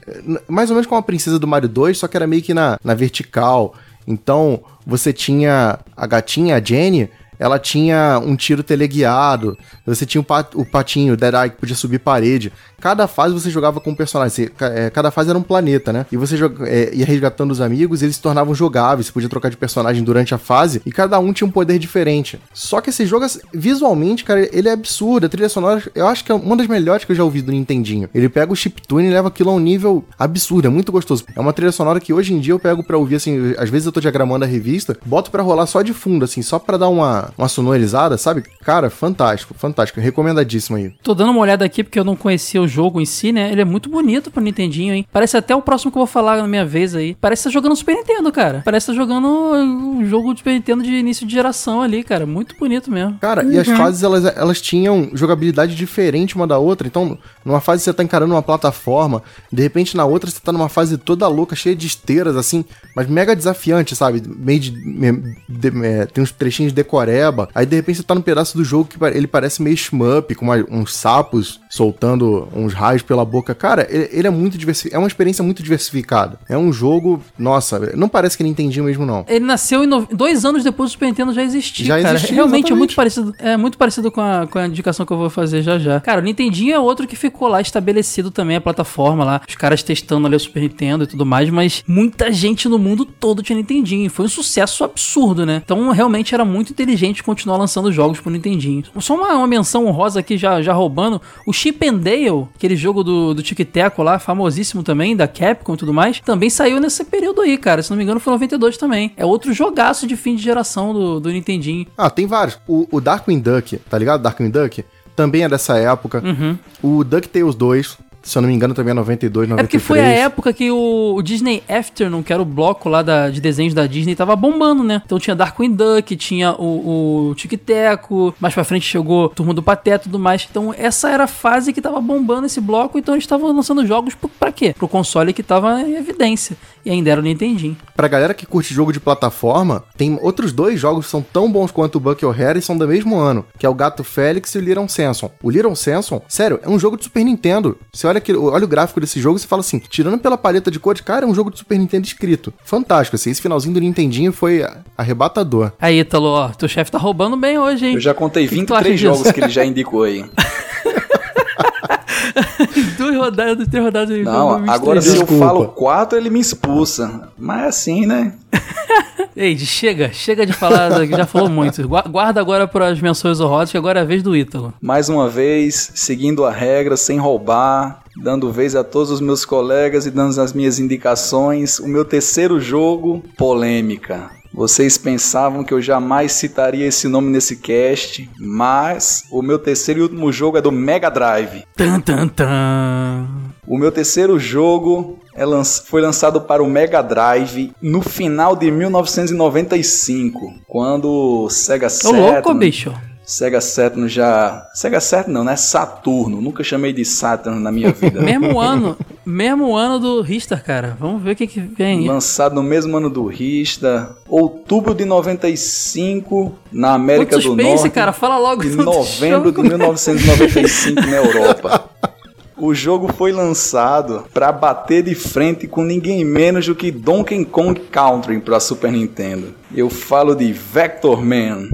Mais ou menos como a princesa do Mario 2, só que era meio que na, na vertical. Então, você tinha a gatinha, a Jenny, ela tinha um tiro teleguiado. Você tinha o, pat- o patinho, o Deadeye, que podia subir parede. Cada fase você jogava com um personagem. É, cada fase era um planeta, né? E você joga- é, ia resgatando os amigos eles se tornavam jogáveis. Você podia trocar de personagem durante a fase. E cada um tinha um poder diferente. Só que esse jogo, assim, visualmente, cara, ele é absurdo. A trilha sonora, eu acho que é uma das melhores que eu já ouvi do Nintendinho. Ele pega o chiptune e leva aquilo a um nível absurdo. É muito gostoso. É uma trilha sonora que hoje em dia eu pego pra ouvir, assim, às vezes eu tô diagramando a revista, boto pra rolar só de fundo, assim, só pra dar uma, uma sonorizada, sabe? Cara, fantástico, fantástico. Recomendadíssimo aí.
Tô dando uma olhada aqui porque eu não conhecia o jogo em si, né? Ele é muito bonito pro Nintendinho, hein? Parece até o próximo que eu vou falar na minha vez aí. Parece que tá jogando Super Nintendo, cara. Parece que tá jogando um jogo de Super Nintendo de início de geração ali, cara. Muito bonito mesmo.
Cara, e as fases, elas, elas tinham jogabilidade diferente uma da outra. Então, numa fase você tá encarando uma plataforma, de repente na outra você tá numa fase toda louca, cheia de esteiras, assim, mas mega desafiante, sabe? Meio de. me- de- é, tem uns trechinhos de Aí de repente você tá num pedaço do jogo que ele parece meio shmup, com uma- uns sapos soltando uns raios pela boca. Cara, ele, ele é muito diversificado. É uma experiência muito diversificada. É um jogo. Nossa, não parece que Nintendinho mesmo, não.
Ele nasceu em no- dois anos depois do Super Nintendo já existia,
Já
cara.
existia,
Realmente é muito parecido, é muito parecido com a, com a indicação que eu vou fazer já já. Cara, o Nintendinho é outro que ficou lá estabelecido também a plataforma lá, os caras testando ali o Super Nintendo e tudo mais, mas muita gente no mundo todo tinha Nintendinho. Foi um sucesso absurdo, né? Então realmente era muito inteligente continuar lançando jogos pro Nintendinho. Só uma, uma menção honrosa aqui já, já roubando, o Chip and Dale, aquele jogo do, do Tic Teco lá, famosíssimo também, da Capcom e tudo mais, também saiu nesse período aí, cara. Se não me engano foi 92 também. É outro jogaço de fim de geração do, do Nintendinho.
Ah, tem vários. O, o Darkwing Duck, tá ligado? Darkwing Duck também é dessa época.
Uhum.
O DuckTales 2, se eu não me engano, também é 92, 93.
É porque foi a época que o, o Disney Afternoon, que era o bloco lá da, de desenhos da Disney, tava bombando, né? Então tinha Darkwing Duck, tinha o, o Tic Teco, mais pra frente chegou Turma do Pateta e tudo mais. Então essa era a fase que tava bombando esse bloco, então eles estavam lançando jogos pro- pra quê? Pro console que tava em evidência. E ainda era o Nintendinho.
Pra galera que curte jogo de plataforma, tem outros dois jogos que são tão bons quanto o Buck O'Hare e são do mesmo ano, que é o Gato Félix e o Little Samson. O Little Samson, sério, é um jogo de Super Nintendo. Você olha, aquele, olha o gráfico desse jogo e você fala assim, tirando pela paleta de cores, cara, é um jogo de Super Nintendo escrito. Fantástico, assim, esse finalzinho do Nintendinho foi arrebatador.
Aí, Ítalo, ó, teu chefe tá roubando bem hoje, hein?
Eu já contei
que que tu acha
23
disso?
jogos que ele já indicou aí.
Duas rodadas, três rodadas. ele
Não,
jogou
agora
23
se eu falo 4, ele me expulsa. Mas assim, né?
Ei, chega, chega de falar, já falou muito. Gua- Guarda agora para as menções honrosas, que agora é a vez do Ítalo.
Mais uma vez, seguindo a regra, sem roubar, dando vez a todos os meus colegas e dando as minhas indicações. O meu terceiro jogo, polêmica. Vocês pensavam que eu jamais citaria esse nome nesse cast, mas o meu terceiro e último jogo é do Mega Drive.
Tan, tan, tan.
O meu terceiro jogo é foi lançado para o Mega Drive no final de 1995, quando o Sega
Ô,
Saturn...
louco, bicho.
Sega Saturn já. Sega Saturn não, né? Saturno. Nunca chamei de Saturn na minha vida.
Mesmo ano, mesmo ano do Ristar, cara. Vamos ver o que, que vem.
Lançado no mesmo ano do Rista. Outubro de 95 na América do Norte.
cara. Fala logo.
E
não
novembro de
deixa eu-
1995 na Europa. O jogo foi lançado para bater de frente com ninguém menos do que Donkey Kong Country para Super Nintendo. Eu falo de Vector Man.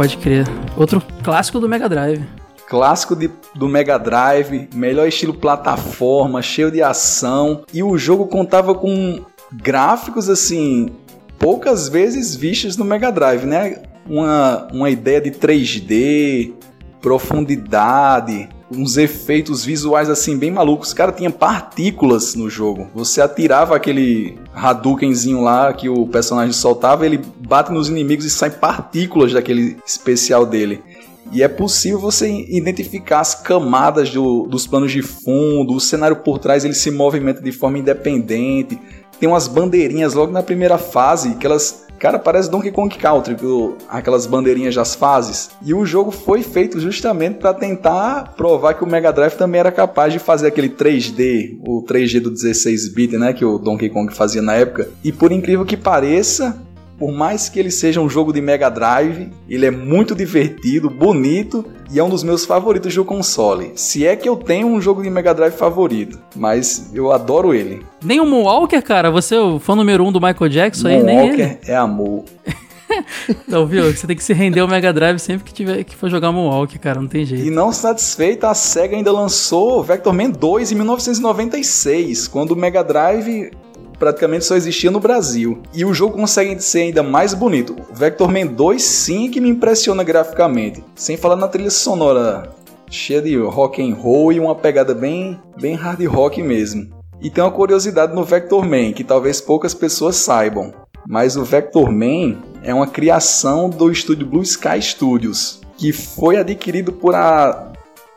Pode crer. Outro clássico do Mega Drive.
Clássico de- do Mega Drive, melhor estilo plataforma, cheio de ação. E o jogo contava com gráficos assim, poucas vezes vistos no Mega Drive, né? Uma, uma ideia de 3D, profundidade, uns efeitos visuais assim bem malucos. Cara, tinha partículas no jogo. Você atirava aquele Hadoukenzinho lá que o personagem soltava, ele bate nos inimigos e sai partículas daquele especial dele. E é possível você identificar as camadas do- dos planos de fundo, o cenário por trás ele se movimenta de forma independente. Tem umas bandeirinhas logo na primeira fase que elas, cara, parece Donkey Kong Country, aquelas bandeirinhas das fases. E o jogo foi feito justamente para tentar provar que o Mega Drive também era capaz de fazer aquele 3D, o 3D do 16-bit, né, que o Donkey Kong fazia na época. E por incrível que pareça, por mais que ele seja um jogo de Mega Drive, ele é muito divertido, bonito e é um dos meus favoritos do console. Se é que eu tenho um jogo de Mega Drive favorito, mas eu adoro ele.
Nem o Moonwalker, cara, você é o fã número um do Michael Jackson aí, nem.
Moonwalker é amor.
Então, viu? Você tem que se render ao Mega Drive sempre que tiver que for jogar Moonwalker, cara, não tem jeito.
E não satisfeita, a SEGA ainda lançou Vector Man 2 em 1996, quando o Mega Drive praticamente só existia no Brasil. E o jogo consegue ser ainda mais bonito. Vector Man 2 sim que me impressiona graficamente, sem falar na trilha sonora cheia de rock and roll e uma pegada bem, bem hard rock mesmo. E tem uma curiosidade no Vector Man que talvez poucas pessoas saibam, mas o Vector Man é uma criação do estúdio Blue Sky Studios, que foi adquirido por a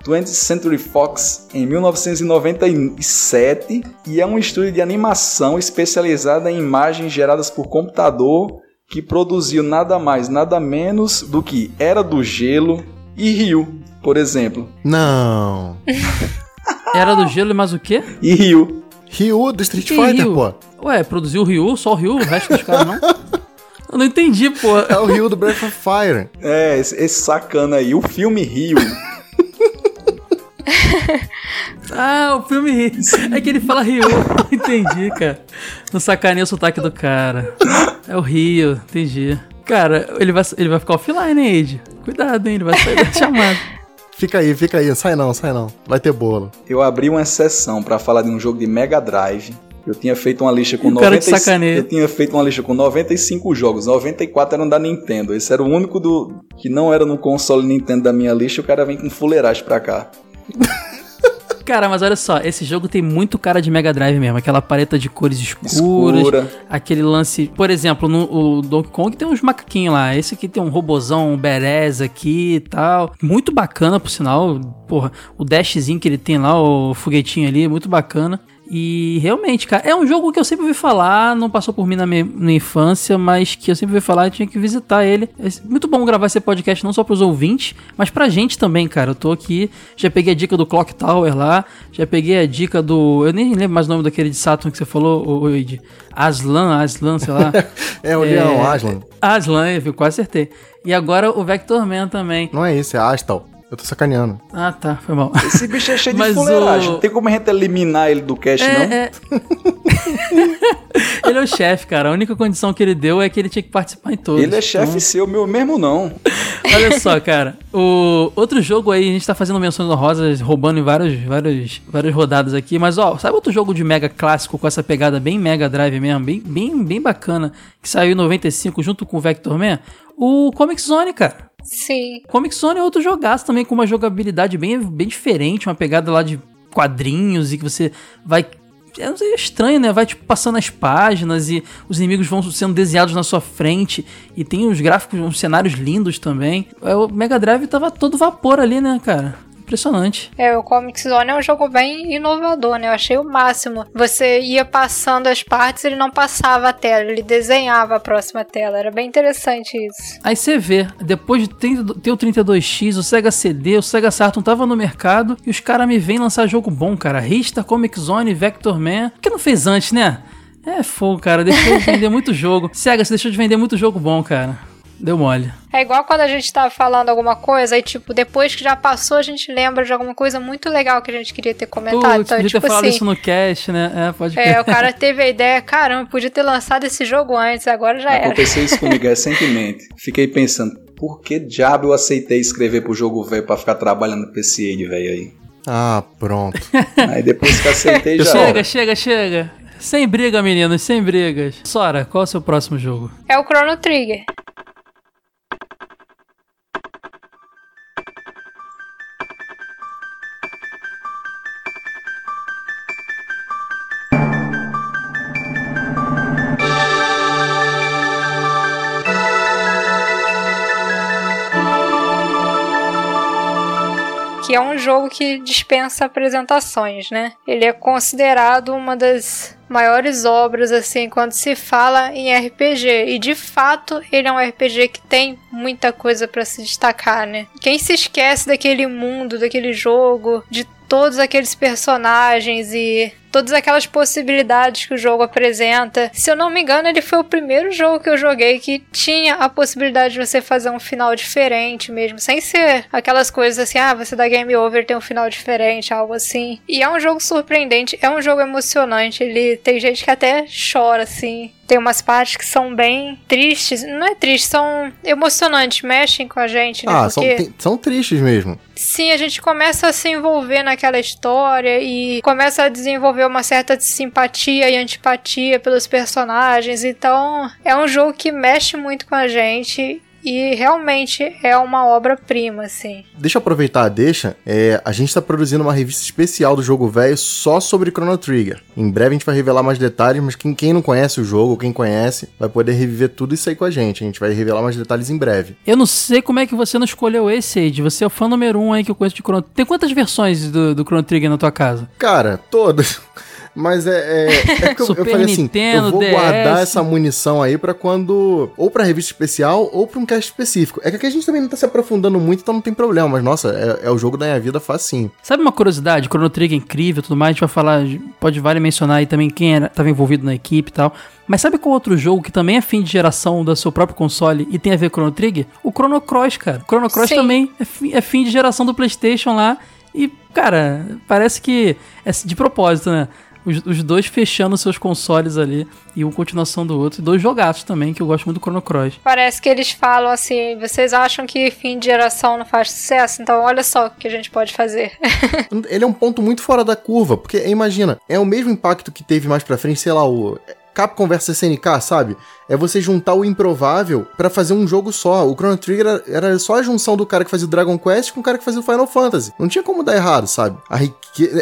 20th Century Fox em 1997 e é um estúdio de animação especializado em imagens geradas por computador que produziu nada mais, nada menos do que Era do Gelo e Rio, por exemplo.
Não.
Era do gelo, mas o quê?
E Rio.
Ryu do Street
Que
Fighter,
Ryu?
pô.
Ué, produziu o Ryu, só o Ryu, o resto dos caras não? Eu não entendi, pô.
É o Ryu do Breath of Fire.
É, esse, esse sacana aí. O filme Rio.
Ah, o filme Rio. É que ele fala Ryu. Entendi, cara. Não sacaneia o sotaque do cara. É o Rio, entendi. Cara, ele vai, ele vai ficar offline, hein, Ed? Cuidado, hein? Ele vai sair da chamada.
Fica aí, fica aí. Sai não, sai não. Vai ter bolo.
Eu abri uma exceção pra falar de um jogo de Mega Drive. Eu tinha feito uma lista com
O cara te
90
sacaneia.
Eu tinha feito uma lista com 95 jogos, 94 eram da Nintendo. Esse era o único do que não era no console Nintendo da minha lista, e o cara vem com fuleiragem pra cá.
Cara, mas olha só, esse jogo tem muito cara de Mega Drive mesmo. Aquela paleta de cores escuras.
Escura.
Aquele lance. Por exemplo, no o Donkey Kong tem uns macaquinhos lá. Esse aqui tem um robozão, um berez aqui e tal. Muito bacana, por sinal. Porra, o dashzinho que ele tem lá, o foguetinho ali, muito bacana. E realmente, cara, é um jogo que eu sempre ouvi falar, não passou por mim na minha, na infância, mas que eu sempre ouvi falar e tinha que visitar ele. É muito bom gravar esse podcast não só pros ouvintes, mas pra gente também, cara. Eu tô aqui, já peguei a dica do Clock Tower lá, já peguei a dica do. Eu nem lembro mais o nome daquele de Saturn que você falou, Ed. Aslan, Aslan, sei lá.
É o Leão Aslan.
Aslan, eu quase acertei. E agora o Vector Man também.
Não é isso, é Astal. Eu tô sacaneando.
Ah, tá, foi mal.
Esse bicho é cheio de
Mas
fuleiragem.
o-
Não tem como a gente eliminar ele do cast, não?
É, é. ele é o chefe, cara. A única condição que ele deu é que ele tinha que participar em todos.
Ele é chefe
Então,
seu, meu mesmo não.
olha só, cara. O outro jogo aí, a gente tá fazendo menções honrosas, roubando em vários, vários, várias rodadas aqui. Mas, ó, sabe outro jogo de mega clássico com essa pegada bem Mega Drive mesmo? Bem, bem, bem bacana. Que saiu em 95 junto com o Vector Man? O Comic Zone, cara.
Sim.
Comic Zone é outro jogaço também, com uma jogabilidade bem, bem diferente, uma pegada lá de quadrinhos e que você vai. É não sei, é estranho, né? Vai tipo, passando as páginas e os inimigos vão sendo desenhados na sua frente. E tem uns gráficos, uns cenários lindos também. É, O Mega Drive tava todo vapor ali, né, cara? Impressionante.
É, o Comic Zone é um jogo bem inovador, né? Eu achei o máximo. Você ia passando as partes, ele não passava a tela, ele desenhava a próxima tela. Era bem interessante isso.
Aí você vê, depois de ter o 32X, o Sega CD, o Sega Saturn tava no mercado e os caras me vêm lançar jogo bom, cara. Rista, Comic Zone, Vector Man. Por que não fez antes, né? É fogo, cara. Deixou de vender muito jogo. Sega, você deixou de vender muito jogo bom, cara. Deu mole.
É igual quando a gente tá falando alguma coisa, aí, tipo, depois que já passou, a gente lembra de alguma coisa muito legal que a gente queria ter comentado.
Putz,
então,
podia
tipo
ter falado
assim.
isso no cast, né? É, pode
É, o cara teve a ideia, caramba, podia ter lançado esse jogo antes, agora já era.
Aconteceu isso comigo recentemente. Fiquei pensando, por que diabo eu aceitei escrever pro jogo velho pra ficar trabalhando com esse ele, velho aí?
Ah, pronto.
Aí depois que aceitei já.
Chega,
era.
chega, chega. Sem briga, meninos, sem brigas. Sora, qual é o seu próximo jogo?
É o Chrono Trigger. Que é um jogo que dispensa apresentações, né? Ele é considerado uma das maiores obras assim quando se fala em RPG e de fato ele é um RPG que tem muita coisa para se destacar, né? Quem se esquece daquele mundo, daquele jogo, de todos aqueles personagens e todas aquelas possibilidades que o jogo apresenta. Se eu não me engano, ele foi o primeiro jogo que eu joguei que tinha a possibilidade de você fazer um final diferente mesmo, sem ser aquelas coisas assim, ah, você dá game over, tem um final diferente, algo assim. E é um jogo surpreendente, é um jogo emocionante, ele tem gente que até chora assim. Tem umas partes que são bem tristes. Não é triste, são emocionantes, mexem com a gente, né?
Ah, são,
Porque-
tem- são tristes mesmo.
Sim, a gente começa a se envolver naquela história e começa a desenvolver uma certa simpatia e antipatia pelos personagens. Então, é um jogo que mexe muito com a gente e realmente é uma obra-prima, assim.
Deixa eu aproveitar a deixa. É, a gente tá produzindo uma revista especial do jogo velho só sobre Chrono Trigger. Em breve a gente vai revelar mais detalhes, mas quem, quem não conhece o jogo, quem conhece, vai poder reviver tudo isso aí com a gente. A gente vai revelar mais detalhes em breve.
Eu não sei como é que você não escolheu esse, Age. Você é o fã número um aí que eu conheço de Chrono Tem quantas versões do, do Chrono Trigger na tua casa?
Cara, todas. Mas é. É, é que eu, eu falei assim:
Nintendo,
eu vou
DS.
guardar essa munição aí pra quando. Ou pra revista especial, ou pra um cast específico. É que aqui a gente também não tá se aprofundando muito, então não tem problema. Mas nossa, é, é o jogo da minha vida facinho.
Sabe uma curiosidade? Chrono Trigger é incrível e tudo mais. A gente vai falar, pode vale mencionar aí também quem era, tava envolvido na equipe e tal. Mas sabe qual outro jogo que também é fim de geração do seu próprio console e tem a ver com Chrono Trigger? O Chrono Cross, cara. O Chrono Cross
Sim.
também é, fi- é fim de geração do PlayStation lá. E, cara, parece que é de propósito, né? Os, os dois fechando seus consoles ali e um continuação do outro. E dois jogaços também, que eu gosto muito do Chrono Cross.
Parece que eles falam assim: vocês acham que fim de geração não faz sucesso? Então, olha só o que a gente pode fazer.
Ele é um ponto muito fora da curva, porque imagina, é o mesmo impacto que teve mais pra frente, sei lá, o Capcom vs SNK, sabe? É você juntar o improvável pra fazer um jogo só. O Chrono Trigger era, só a junção do cara que fazia o Dragon Quest com o cara que fazia o Final Fantasy. Não tinha como dar errado, sabe? A rique...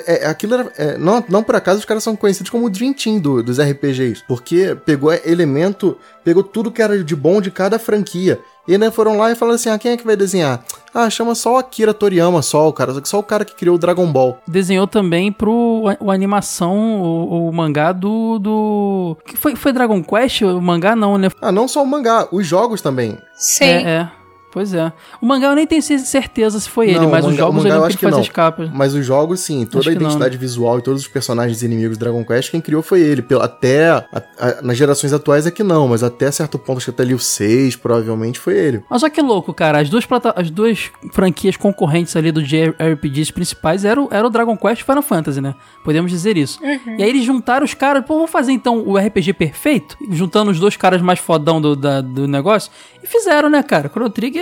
é, é- aquilo era, é, não, não por acaso os caras são conhecidos como o Dream Team do- dos RPGs, porque pegou elemento, pegou tudo que era de bom de cada franquia. E né, foram lá e falaram assim: ah, quem é que vai desenhar? Ah, chama só o Akira Toriyama, só o cara, só o cara que criou o Dragon Ball.
desenhou também pro a, o animação, o, o mangá do. do... Que foi, foi Dragon Quest? O mangá não, né?
Ah, não só o mangá, os jogos também.
Sim.
É, é. Pois é. O mangá eu nem tenho ce- certeza se foi ele,
Não,
mas
o
os
o
jogos
mangá
eu lembro que ele
que
faz
não.
as capas.
Mas os jogos, sim, toda
Acho
a
não,
identidade visual e todos os personagens inimigos do Dragon Quest, quem criou foi ele. Até a- a- nas gerações atuais é que não, mas até certo ponto, acho que até ali o 6, provavelmente foi ele.
Mas olha que louco, cara. As duas, plata- as duas franquias concorrentes ali do JRPGs principais eram, era o Dragon Quest e Final Fantasy, né? Podemos dizer isso. E aí eles juntaram os caras, pô, vamos fazer então o RPG perfeito? Juntando os dois caras mais fodão do, da- do negócio. E fizeram, né, cara? Chrono Trigger,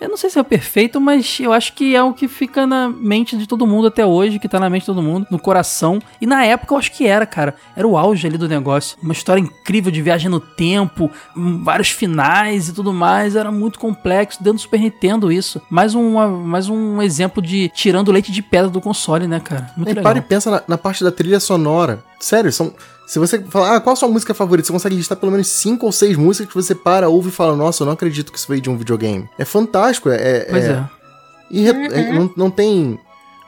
eu não sei se é o perfeito, mas eu acho que é o que fica na mente de todo mundo até hoje, que tá na mente de todo mundo, no coração. E na época eu acho que era, cara. Era o auge ali do negócio. Uma história incrível de viagem no tempo, hum, vários finais e tudo mais. Era muito complexo. Dentro do Super Nintendo isso. Mais, uma, mais um exemplo de tirando leite de pedra do console, né, cara? Muito
Aí
legal.
para e pensa na, na parte da trilha sonora. Sério, são. Se você falar, ah, qual a sua música favorita? Você consegue listar pelo menos cinco ou seis músicas que você para, ouve e fala, nossa, eu não acredito que isso veio de um videogame. É fantástico, é.
Pois é.
E re- é, não, não tem.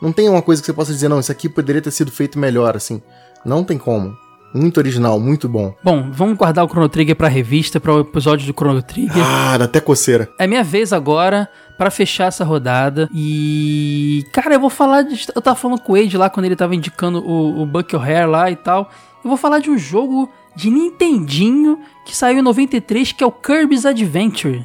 Não tem uma coisa que você possa dizer, não, isso aqui poderia ter sido feito melhor, assim. Não tem como. Muito original, muito bom.
Bom, vamos guardar o Chrono Trigger pra revista, para o episódio do Chrono Trigger.
Ah, dá até coceira.
É minha vez agora pra fechar essa rodada. E. Cara, eu vou falar. De, eu tava falando com o Wade lá quando ele tava indicando o, o Buck O'Hare lá e tal. Eu vou falar de um jogo de Nintendinho que saiu em 93, que é o Kirby's Adventure.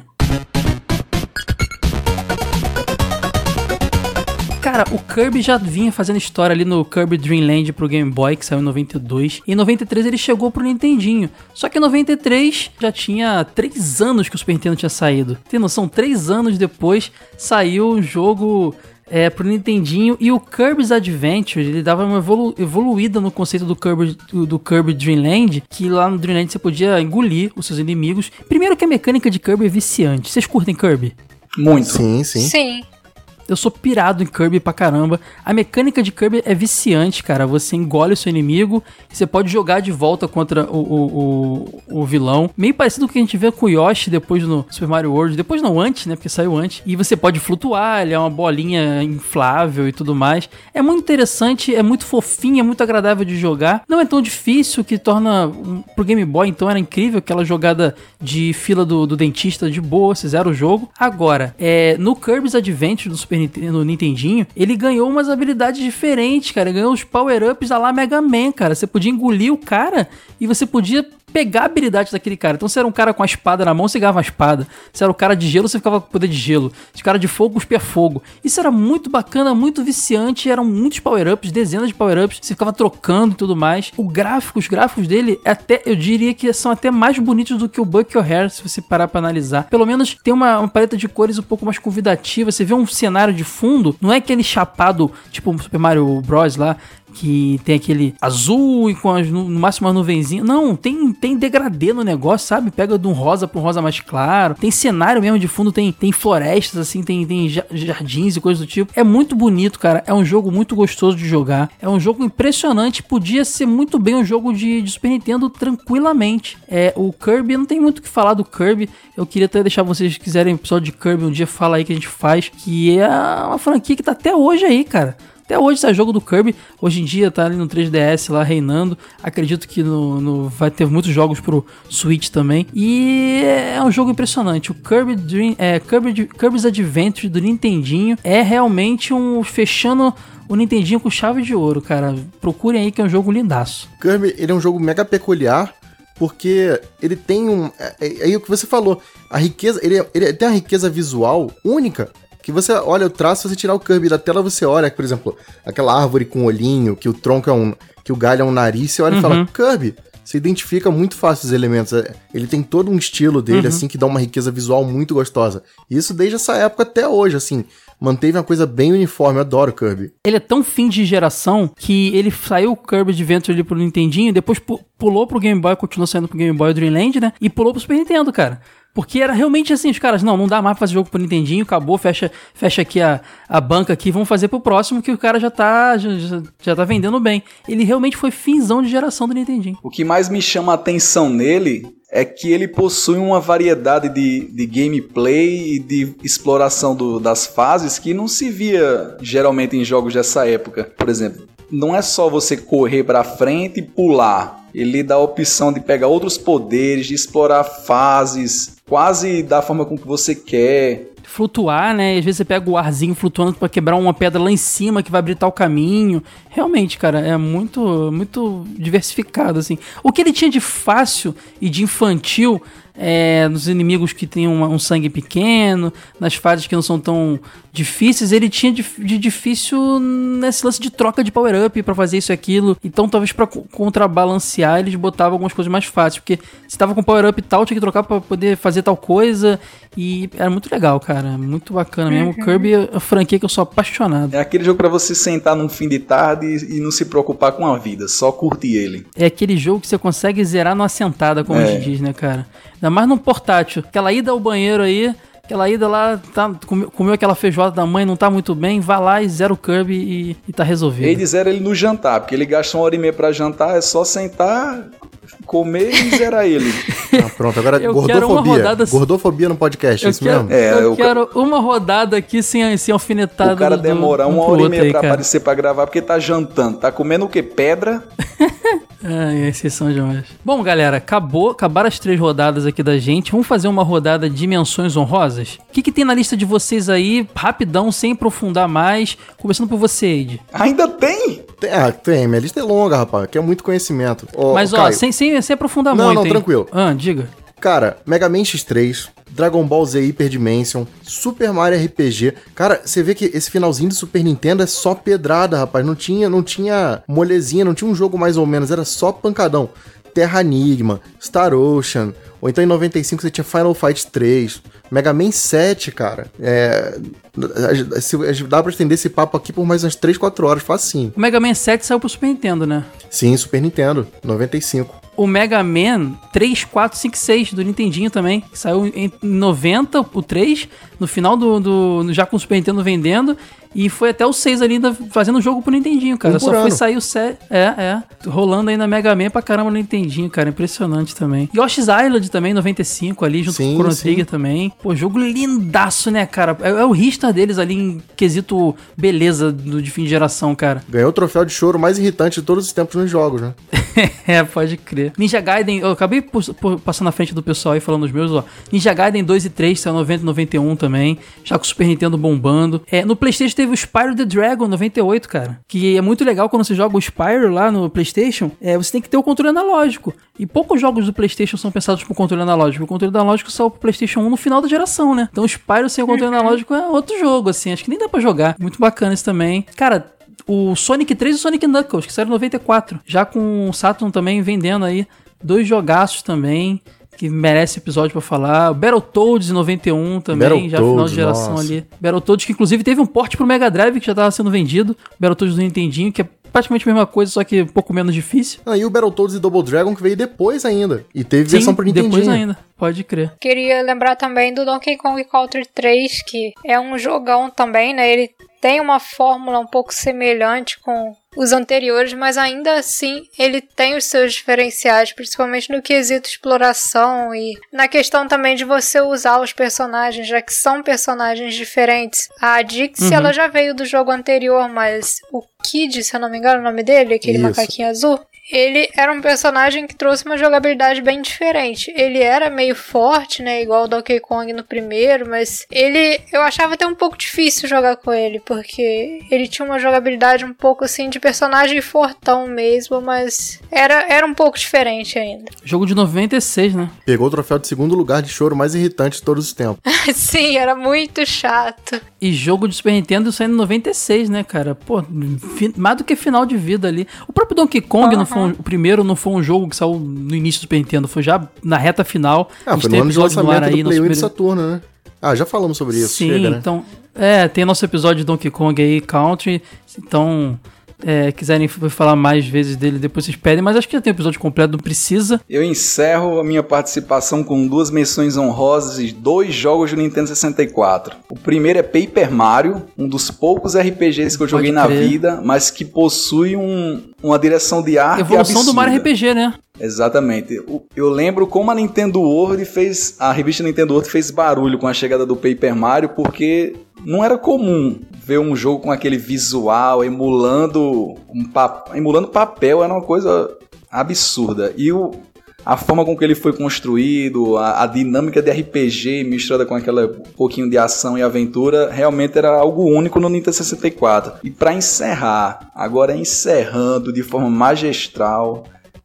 Cara, o Kirby já vinha fazendo história ali no Kirby Dream Land pro Game Boy, que saiu em 92. E em 93 ele chegou pro Nintendinho. Só que em 93 já tinha 3 anos que o Super Nintendo tinha saído. Tem noção? 3 anos depois saiu um jogo é, pro Nintendinho e o Kirby's Adventure, ele dava uma evolu evoluída no conceito do Kirby, do, do Kirby Dream Land, que lá no Dream Land você podia engolir os seus inimigos. Primeiro que a mecânica de Kirby é viciante. Vocês curtem Kirby?
Muito.
Sim, sim.
Sim.
Eu sou pirado em Kirby pra caramba. A mecânica de Kirby é viciante, cara. Você engole o seu inimigo e você pode jogar de volta contra o, o, o, o vilão. Meio parecido com o que a gente vê com o Yoshi depois no Super Mario World. Depois não, antes, né? Porque saiu antes. E você pode flutuar, ele é uma bolinha inflável e tudo mais. É muito interessante, é muito fofinho, é muito agradável de jogar. Não é tão difícil, que torna... Pro Game Boy, então, era incrível aquela jogada de fila do, do dentista de boa, zera o jogo. Agora, é, no Kirby's Adventure do Super Nintendo, no Nintendinho, ele ganhou umas habilidades diferentes, cara. Ele ganhou os power-ups a lá Mega Man, cara. Você podia engolir o cara e você podia pegar a habilidade daquele cara. Então, se era um cara com a espada na mão, você ganhava a espada. Se era o cara de gelo, você ficava com poder de gelo. Se cara de fogo, cuspia fogo. Isso era muito bacana, muito viciante. Eram muitos power-ups, dezenas de power-ups. Você ficava trocando e tudo mais. O gráfico, os gráficos dele, até, eu diria que são até mais bonitos do que o Buck Hair, se você parar pra analisar. Pelo menos tem uma, uma paleta de cores um pouco mais convidativa. Você vê um cenário de fundo, não é aquele chapado, tipo Super Mario Bros. lá, que tem aquele azul e com as, no máximo uma nuvenzinha. Não, tem, tem degradê no negócio, sabe? Pega de um rosa pra um rosa mais claro. Tem cenário mesmo de fundo, tem, tem florestas, assim, tem, tem ja- jardins e coisas do tipo. É muito bonito, cara. É um jogo muito gostoso de jogar. É um jogo impressionante. Podia ser muito bem um jogo de, de Super Nintendo tranquilamente. É, o Kirby, não tem muito o que falar do Kirby. Eu queria até deixar vocês quiserem episódio de Kirby um dia fala aí que a gente faz. Que é uma franquia que tá até hoje aí, cara. Até hoje sai jogo do Kirby. Hoje em dia tá ali no 3DS lá reinando. Acredito que no, no- vai ter muitos jogos pro Switch também. E é um jogo impressionante. O Kirby Dream, é, Kirby, Kirby's Adventure do Nintendinho é realmente um fechando o Nintendinho com chave de ouro, cara. Procurem aí que é um jogo lindaço.
Kirby, ele é um jogo mega peculiar, porque ele tem um... É, é, aí o que você falou, a riqueza... Ele, ele tem uma riqueza visual única, que você olha o traço, se você tirar o Kirby da tela, você olha, por exemplo, aquela árvore com olhinho, que o tronco é um... que o galho é um nariz, você olha e fala, Kirby... Você identifica muito fácil os elementos. É, Ele tem todo um estilo dele, assim, que dá uma riqueza visual muito gostosa. Isso desde essa época até hoje, assim. Manteve uma coisa bem uniforme. Eu adoro Kirby.
Ele é tão fim de geração que ele saiu o Kirby Adventure ali pro Nintendinho, depois pu- pulou pro Game Boy, continuou saindo pro Game Boy Dreamland, né? E pulou pro Super Nintendo, cara. Porque era realmente assim, os caras, não, não dá mais pra fazer jogo pro Nintendinho, acabou, fecha, fecha aqui a, a banca aqui, vamos fazer pro próximo que o cara já tá, já, já, já tá vendendo bem. Ele realmente foi finzão de geração do Nintendinho.
O que mais me chama a atenção nele é que ele possui uma variedade de, de gameplay e de exploração do- das fases que não se via geralmente em jogos dessa época. Por exemplo, não é só você correr pra frente e pular. Ele dá a opção de pegar outros poderes, de explorar fases, quase da forma como que você quer.
Flutuar, né? Às vezes você pega o arzinho flutuando pra quebrar uma pedra lá em cima que vai abrir tal caminho. Realmente, cara, é muito, muito diversificado, assim. O que ele tinha de fácil e de infantil é, nos inimigos que têm uma- um sangue pequeno, nas fases que não são tão difíceis, ele tinha de, de difícil nesse lance de troca de power-up pra fazer isso e aquilo. Então, talvez pra co- contrabalancear, eles botavam algumas coisas mais fáceis. Porque se tava com power-up tal, tinha que trocar pra poder fazer tal coisa. E era muito legal, cara. Muito bacana mesmo. Kirby é a franquia que eu sou apaixonado.
É aquele jogo pra você sentar num fim de tarde e e não se preocupar com a vida, só curtir ele.
É aquele jogo que você consegue zerar numa sentada, como a
É.
gente diz, né, cara? Ainda mais num portátil. Aquela ida ao banheiro aí, aquela ida lá, tá, comeu, comeu aquela feijoada da mãe, não tá muito bem, vai lá e zera o Kirby e, e tá resolvido.
Eles zeram ele no jantar, porque ele gasta uma hora e meia pra jantar, é só sentar, comer e zerar ele.
Ah, pronto, agora
Eu quero uma
gordofobia.
rodada-
Gordofobia no podcast, é
Eu
isso
quero,
mesmo?
É,
eu
o-
quero uma rodada aqui sem, sem alfinetada.
o cara
do-
demora
um
uma hora e meia
aí,
pra
cara.
aparecer pra gravar, porque tá jantando. Tá comendo o quê? Pedra?
Ai, vocês são demais. Bom, galera, acabou, acabaram as três rodadas aqui da gente. Vamos fazer uma rodada de menções honrosas? O que, que tem na lista de vocês aí, rapidão, sem aprofundar mais? Começando por você, Ed.
Ainda tem?
Tem, ah, tem. Minha lista é longa, rapaz, que é muito conhecimento. Ô,
Mas, ó, sem, sem, sem aprofundar
Não,
muito,
não,
hein?
tranquilo.
Ah, diga.
Cara, Mega Man X3, Dragon Ball Z Hyper Dimension, Super Mario RPG. Cara, você vê que esse finalzinho do Super Nintendo é só pedrada, rapaz. Não tinha, não tinha molezinha, não tinha um jogo mais ou menos, era só pancadão. Terra Enigma, Star Ocean, ou então em 95 você tinha Final Fight 3, Mega Man 7, cara. É, se- dá pra estender esse papo aqui por mais umas 3, 4 horas, facinho.
O Mega Man 7 saiu pro Super Nintendo, né?
Sim, Super Nintendo, 95.
O Mega Man 3, 4, 5, 6 do Nintendinho também. que Saiu em 90, o 3, no final do, do. Já com o Super Nintendo vendendo. E foi até o 6 ali ainda fazendo jogo pro Nintendinho, cara.
Um
Só foi
ano.
sair o 7. É, é. Rolando ainda Mega Man pra caramba no Nintendinho, cara. Impressionante também. Yoshi's Island também, 95 ali, junto
Sim,
com o Chrono. Trigger também. Pô, jogo lindaço, né, cara? É, é o Ristar deles ali em quesito beleza do, de fim de geração, cara.
Ganhou o troféu de choro mais irritante de todos os tempos nos jogos, né?
é, pode crer. Ninja Gaiden, eu acabei por- por- passando na frente do pessoal aí falando os meus, ó. Ninja Gaiden 2 e 3 saiu 90 e 91 também, já com o Super Nintendo bombando. É, no PlayStation teve o Spyro the Dragon 98, cara, que é muito legal quando você joga o Spyro lá no PlayStation, é, você tem que ter o controle analógico. E poucos jogos do PlayStation são pensados pro controle analógico. O controle analógico saiu pro PlayStation 1 no final da geração, né? Então o Spyro sem o controle analógico é outro jogo, assim, acho que nem dá pra jogar. Muito bacana isso também. Cara, o Sonic 3 e o Sonic Knuckles, que saíram em 94. Já com o Saturn também vendendo aí dois jogaços também, que merece episódio pra falar. O Battletoads em 91 também, já final
Battletoads,
de geração
nossa.
ali. Battletoads que inclusive teve um porte pro Mega Drive que já tava sendo vendido. Battletoads do Nintendinho, que é praticamente a mesma coisa, só que um pouco menos difícil.
Ah, e o Battletoads e Double Dragon que veio depois ainda. E teve
Sim,
versão pro Nintendinho.
depois ainda, pode crer.
Queria lembrar também do Donkey Kong Country 3, que é um jogão também, né? Ele tem uma fórmula um pouco semelhante com os anteriores, mas ainda assim ele tem os seus diferenciais, principalmente no quesito exploração e na questão também de você usar os personagens, já que são personagens diferentes. A Dixie, ela já veio do jogo anterior, mas o Kid, se eu não me engano, o nome dele, aquele
Isso.
macaquinho azul, ele era um personagem que trouxe uma jogabilidade bem diferente. Ele era meio forte, né? Igual o Donkey Kong no primeiro, mas ele. Eu achava até um pouco difícil jogar com ele, porque ele tinha uma jogabilidade um pouco assim de personagem fortão mesmo, mas era, era um pouco diferente ainda.
Jogo de 96, né?
Pegou o troféu de segundo lugar de choro mais irritante de todos os tempos.
Sim, era muito chato.
E jogo de Super Nintendo saindo em 96, né, cara? Pô, mais do que final de vida ali. O próprio Donkey Kong, não foi um- o primeiro, não foi um jogo que saiu no início do Super Nintendo, foi já na reta final.
Ah, foi no ano de lançamento do Play 1 do Saturno, né? Ah, já falamos sobre isso.
Sim,
Chega, né?
então. É, tem nosso episódio de Donkey Kong aí, Country. Então, é, quiserem falar mais vezes dele, depois vocês pedem. Mas acho que já tem o episódio completo, não precisa.
Eu encerro a minha participação com duas menções honrosas e dois jogos do Nintendo 64. O primeiro é Paper Mario, um dos poucos RPGs que eu joguei na
crer.
vida, mas que possui um- uma direção de arte
Evolução do
absurda.
Mario RPG, né?
Exatamente. Eu lembro como a Nintendo World fez. A revista Nintendo World fez barulho com a chegada do Paper Mario, porque não era comum ver um jogo com aquele visual emulando um pap- emulando papel, era uma coisa absurda. E o, a forma com que ele foi construído, a, a dinâmica de RPG misturada com aquela pouquinho de ação e aventura, realmente era algo único no Nintendo 64. E para encerrar, agora encerrando de forma magistral,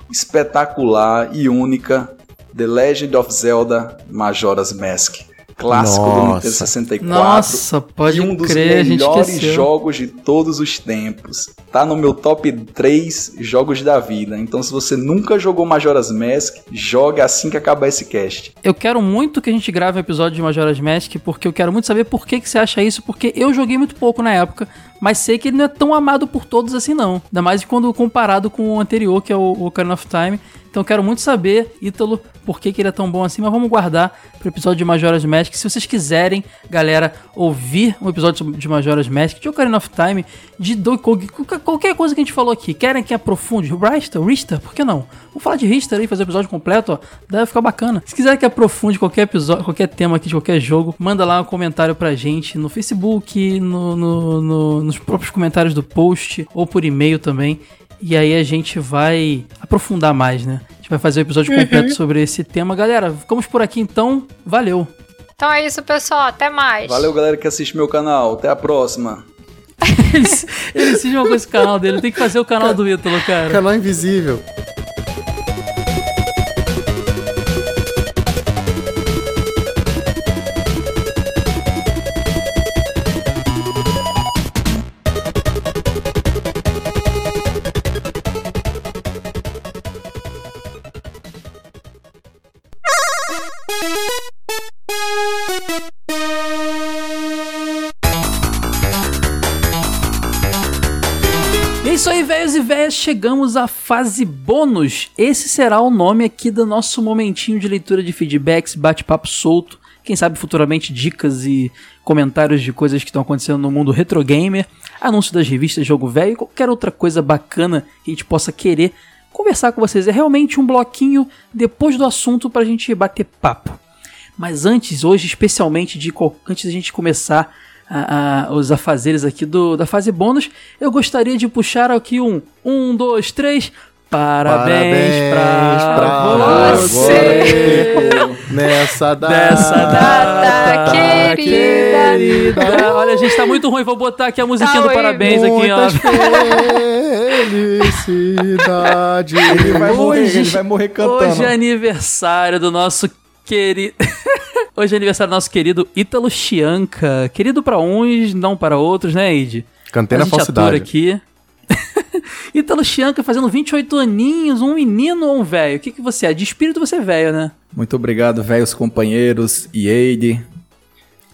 espetacular e única, The Legend of Zelda Majora's Mask. Clássico do
Nossa.
Nintendo 64.
Nossa, pode
e um dos
crer, a gente
melhores jogos de todos os tempos. Tá no meu top 3 jogos da vida. Então, se você nunca jogou Majora's Mask, jogue assim que acabar esse cast.
Eu quero muito que a gente grave um episódio de Majora's Mask, porque eu quero muito saber por que, que você acha isso, porque eu joguei muito pouco na época, mas sei que ele não é tão amado por todos assim não. Ainda mais quando comparado com o anterior, que é o Ocarina of Time. Então quero muito saber, Ítalo, por que, que ele é tão bom assim, mas vamos guardar pro episódio de Majora's Mask. Se vocês quiserem, galera, ouvir um episódio de Majora's Mask, de Ocarina of Time, de Donkey qualquer coisa que a gente falou aqui, querem que aprofunde, Rista, Rista, por que não? Vamos falar de Rista aí, fazer o episódio completo, ó, deve ficar bacana. Se quiser que aprofunde qualquer episódio, qualquer tema aqui de qualquer jogo, manda lá um comentário pra gente no Facebook, no, no- no- nos próprios comentários do post, ou por e-mail também. E aí a gente vai aprofundar mais, né? A gente vai fazer o episódio completo sobre esse tema. Galera, ficamos por aqui então. Valeu!
Então é isso, pessoal. Até mais.
Valeu, galera que assiste meu canal. Até a próxima.
Ele, ele cisma com esse canal dele. Tem que fazer o canal do Ítalo, cara.
Canal invisível.
Chegamos à fase bônus. Esse será o nome aqui do nosso momentinho de leitura de feedbacks, bate-papo solto. Quem sabe futuramente dicas e comentários de coisas que estão acontecendo no mundo retro gamer, anúncio das revistas Jogo Velho e qualquer outra coisa bacana que a gente possa querer conversar com vocês. É realmente um bloquinho depois do assunto para a gente bater papo. Mas antes, hoje, especialmente, de antes da gente começar a, a, os afazeres aqui do, da fase bônus, eu gostaria de puxar aqui um um, dois, três. Parabéns,
Parabéns
pra,
pra
você
Nessa data,
Dessa data
querida.
querida. Olha, a gente tá muito ruim. Vou botar aqui a musiquinha
Tá
do parabéns aqui, ó.
Felicidade.
Ele vai morrer,
Hoje-
ele vai morrer cantando.
Hoje é aniversário do nosso querido. Hoje é aniversário do nosso querido Ítalo Chianca. Querido pra uns, não para outros, né, Ed?
Cantei
A
na falsidade.
aqui. Ítalo Chianca fazendo 28 aninhos, um menino ou um velho? O que, que você é? De espírito você é velho, né?
Muito obrigado, velhos companheiros e Eide.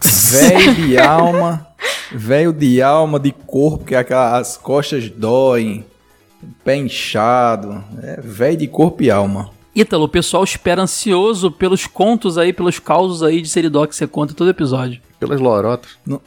Velho de alma, velho de alma, de corpo, que aquelas costas doem, pé inchado. É velho de corpo e alma.
Ítalo, o pessoal espera ansioso pelos contos aí, pelos causos aí de Seridó que você conta todo episódio.
Pelas lorotas.
Não,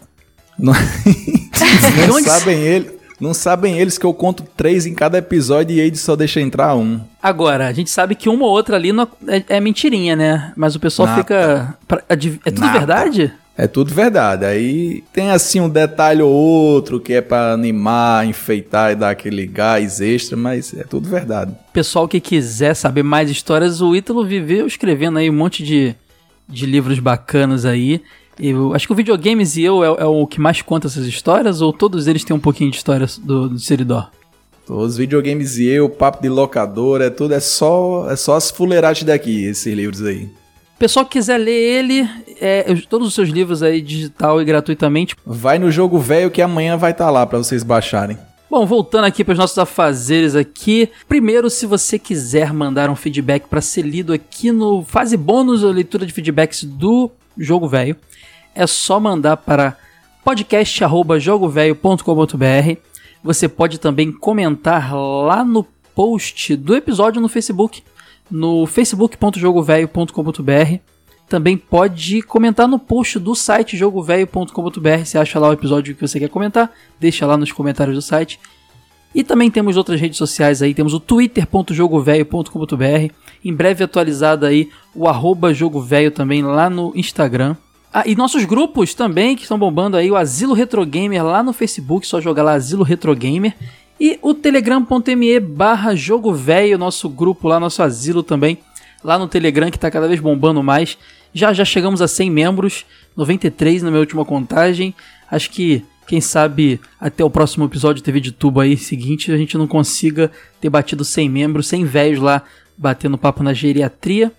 não
Onde-
sabem ele, não sabem eles que eu conto três em cada episódio e Eide só deixa entrar um.
Agora, a gente sabe que uma ou outra ali não- é, é mentirinha, né? Mas o pessoal
Nada.
fica. pra- adiv- é tudo
Nada.
verdade?
É tudo verdade. Aí tem assim um detalhe ou outro que é pra animar, enfeitar e dar aquele gás extra, mas é tudo verdade.
Pessoal que quiser saber mais histórias, o Ítalo viveu escrevendo aí um monte de, de livros bacanas aí. Eu acho que o Videogames e eu é, é o que mais conta essas histórias, ou todos eles têm um pouquinho de história do, do Seridó?
Os videogames e eu, papo de locadora, é tudo, é só, é só as fuleiragens daqui, esses livros aí.
Pessoal que quiser ler ele, é, os- todos os seus livros aí digital e gratuitamente.
Vai no jogo velho que amanhã vai estar lá pra vocês baixarem.
Bom, voltando aqui para os nossos afazeres aqui. Primeiro, se você quiser mandar um feedback para ser lido aqui no fase bônus, a leitura de feedbacks do Jogo Velho, é só mandar para podcast@jogovelho.com.br. Você pode também comentar lá no post do episódio no Facebook, no facebook.jogovelho.com.br. Também pode comentar no post do site jogovelho.com.br. Você acha lá o episódio que você quer comentar, deixa lá nos comentários do site. E também temos outras redes sociais aí, temos o twitter.jogovelho.com.br, em breve atualizado aí o arroba também lá no Instagram. Ah, e nossos grupos também que estão bombando aí, o Asilo Retro Gamer lá no Facebook, só jogar lá Asilo Retro Gamer. E o telegram.me barra jogo velho, nosso grupo lá, nosso asilo também, lá no Telegram que tá cada vez bombando mais. Já já chegamos a 100 membros, 93 na minha última contagem. Acho que, quem sabe, até o próximo episódio TV de Tubo aí seguinte, a gente não consiga ter batido 100 membros, 100 velhos lá batendo papo na geriatria.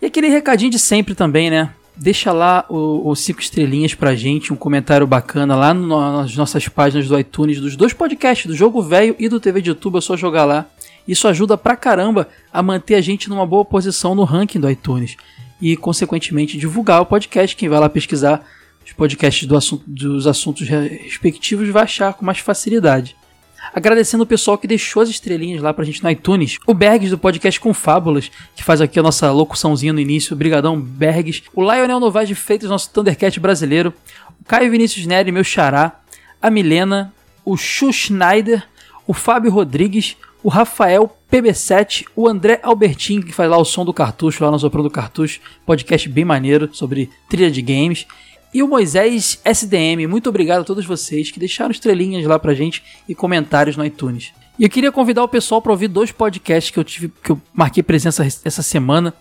E aquele recadinho de sempre também, né? Deixa lá os 5 estrelinhas pra gente, um comentário bacana lá no- nas nossas páginas do iTunes, dos dois podcasts, do Jogo Velho e do TV de YouTube, é só jogar lá. Isso ajuda pra caramba a manter a gente numa boa posição no ranking do iTunes. E, consequentemente, divulgar o podcast. Quem vai lá pesquisar os podcasts do assunto- dos assuntos re- respectivos vai achar com mais facilidade. Agradecendo o pessoal que deixou as estrelinhas lá pra gente no iTunes. O Bergs do podcast com Fábulas, que faz aqui a nossa locuçãozinha no início. Brigadão, Bergs. O Lionel Novaes de Freitas, nosso Thundercat brasileiro. O Caio Vinícius Neri, meu xará. A Milena. O Chu Schneider. O Fábio Rodrigues. O Rafael PB7. O André Albertin, que faz lá o som do cartucho, lá no Soprão do Cartucho. Podcast bem maneiro sobre trilha de games. E o Moisés SDM, muito obrigado a todos vocês que deixaram estrelinhas lá pra gente e comentários no iTunes. E eu queria convidar o pessoal para ouvir dois podcasts que eu tive, que eu marquei presença essa semana.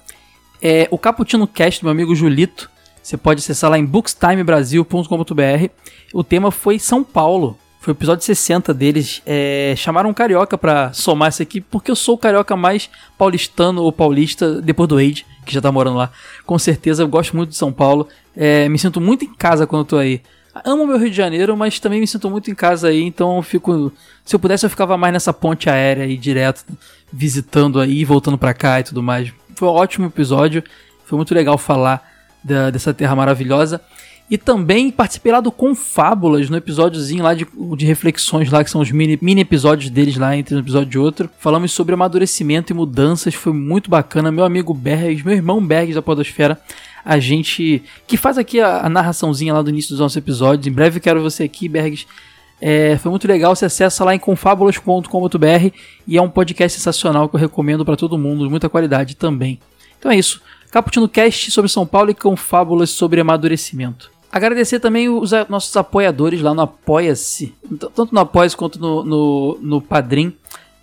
É o Caputino Cast do meu amigo Julito. Você pode acessar lá em bookstimebrasil.com.br. O tema foi São Paulo. Foi o episódio 60 deles. É, chamaram um carioca pra somar isso aqui, porque eu sou o carioca mais paulistano ou paulista depois do Age, que já tá morando lá. Com certeza eu gosto muito de São Paulo. É, me sinto muito em casa quando tô aí. Amo meu Rio de Janeiro, mas também me sinto muito em casa aí, então fico. Se eu pudesse, eu ficava mais nessa ponte aérea aí direto, visitando aí, voltando pra cá e tudo mais. Foi um ótimo episódio, foi muito legal falar da- dessa terra maravilhosa. E também participei lá do Confábulas, no episódiozinho lá de, de reflexões lá, que são os mini, mini episódios deles lá entre um episódio e outro. Falamos sobre amadurecimento e mudanças, foi muito bacana. Meu amigo Bergs, meu irmão Bergs da Podosfera, a gente que faz aqui a, a narraçãozinha lá do início dos nossos episódios. Em breve quero você aqui, Bergs. É, foi muito legal, você acessa lá em confabulas.com.br e é um podcast sensacional que eu recomendo para todo mundo, muita qualidade também. Então é isso. Caputino Cast sobre São Paulo e Confábulas sobre amadurecimento. Agradecer também os a, nossos apoiadores lá no Apoia-se, tanto no Apoia-se quanto no, no, no Padrim.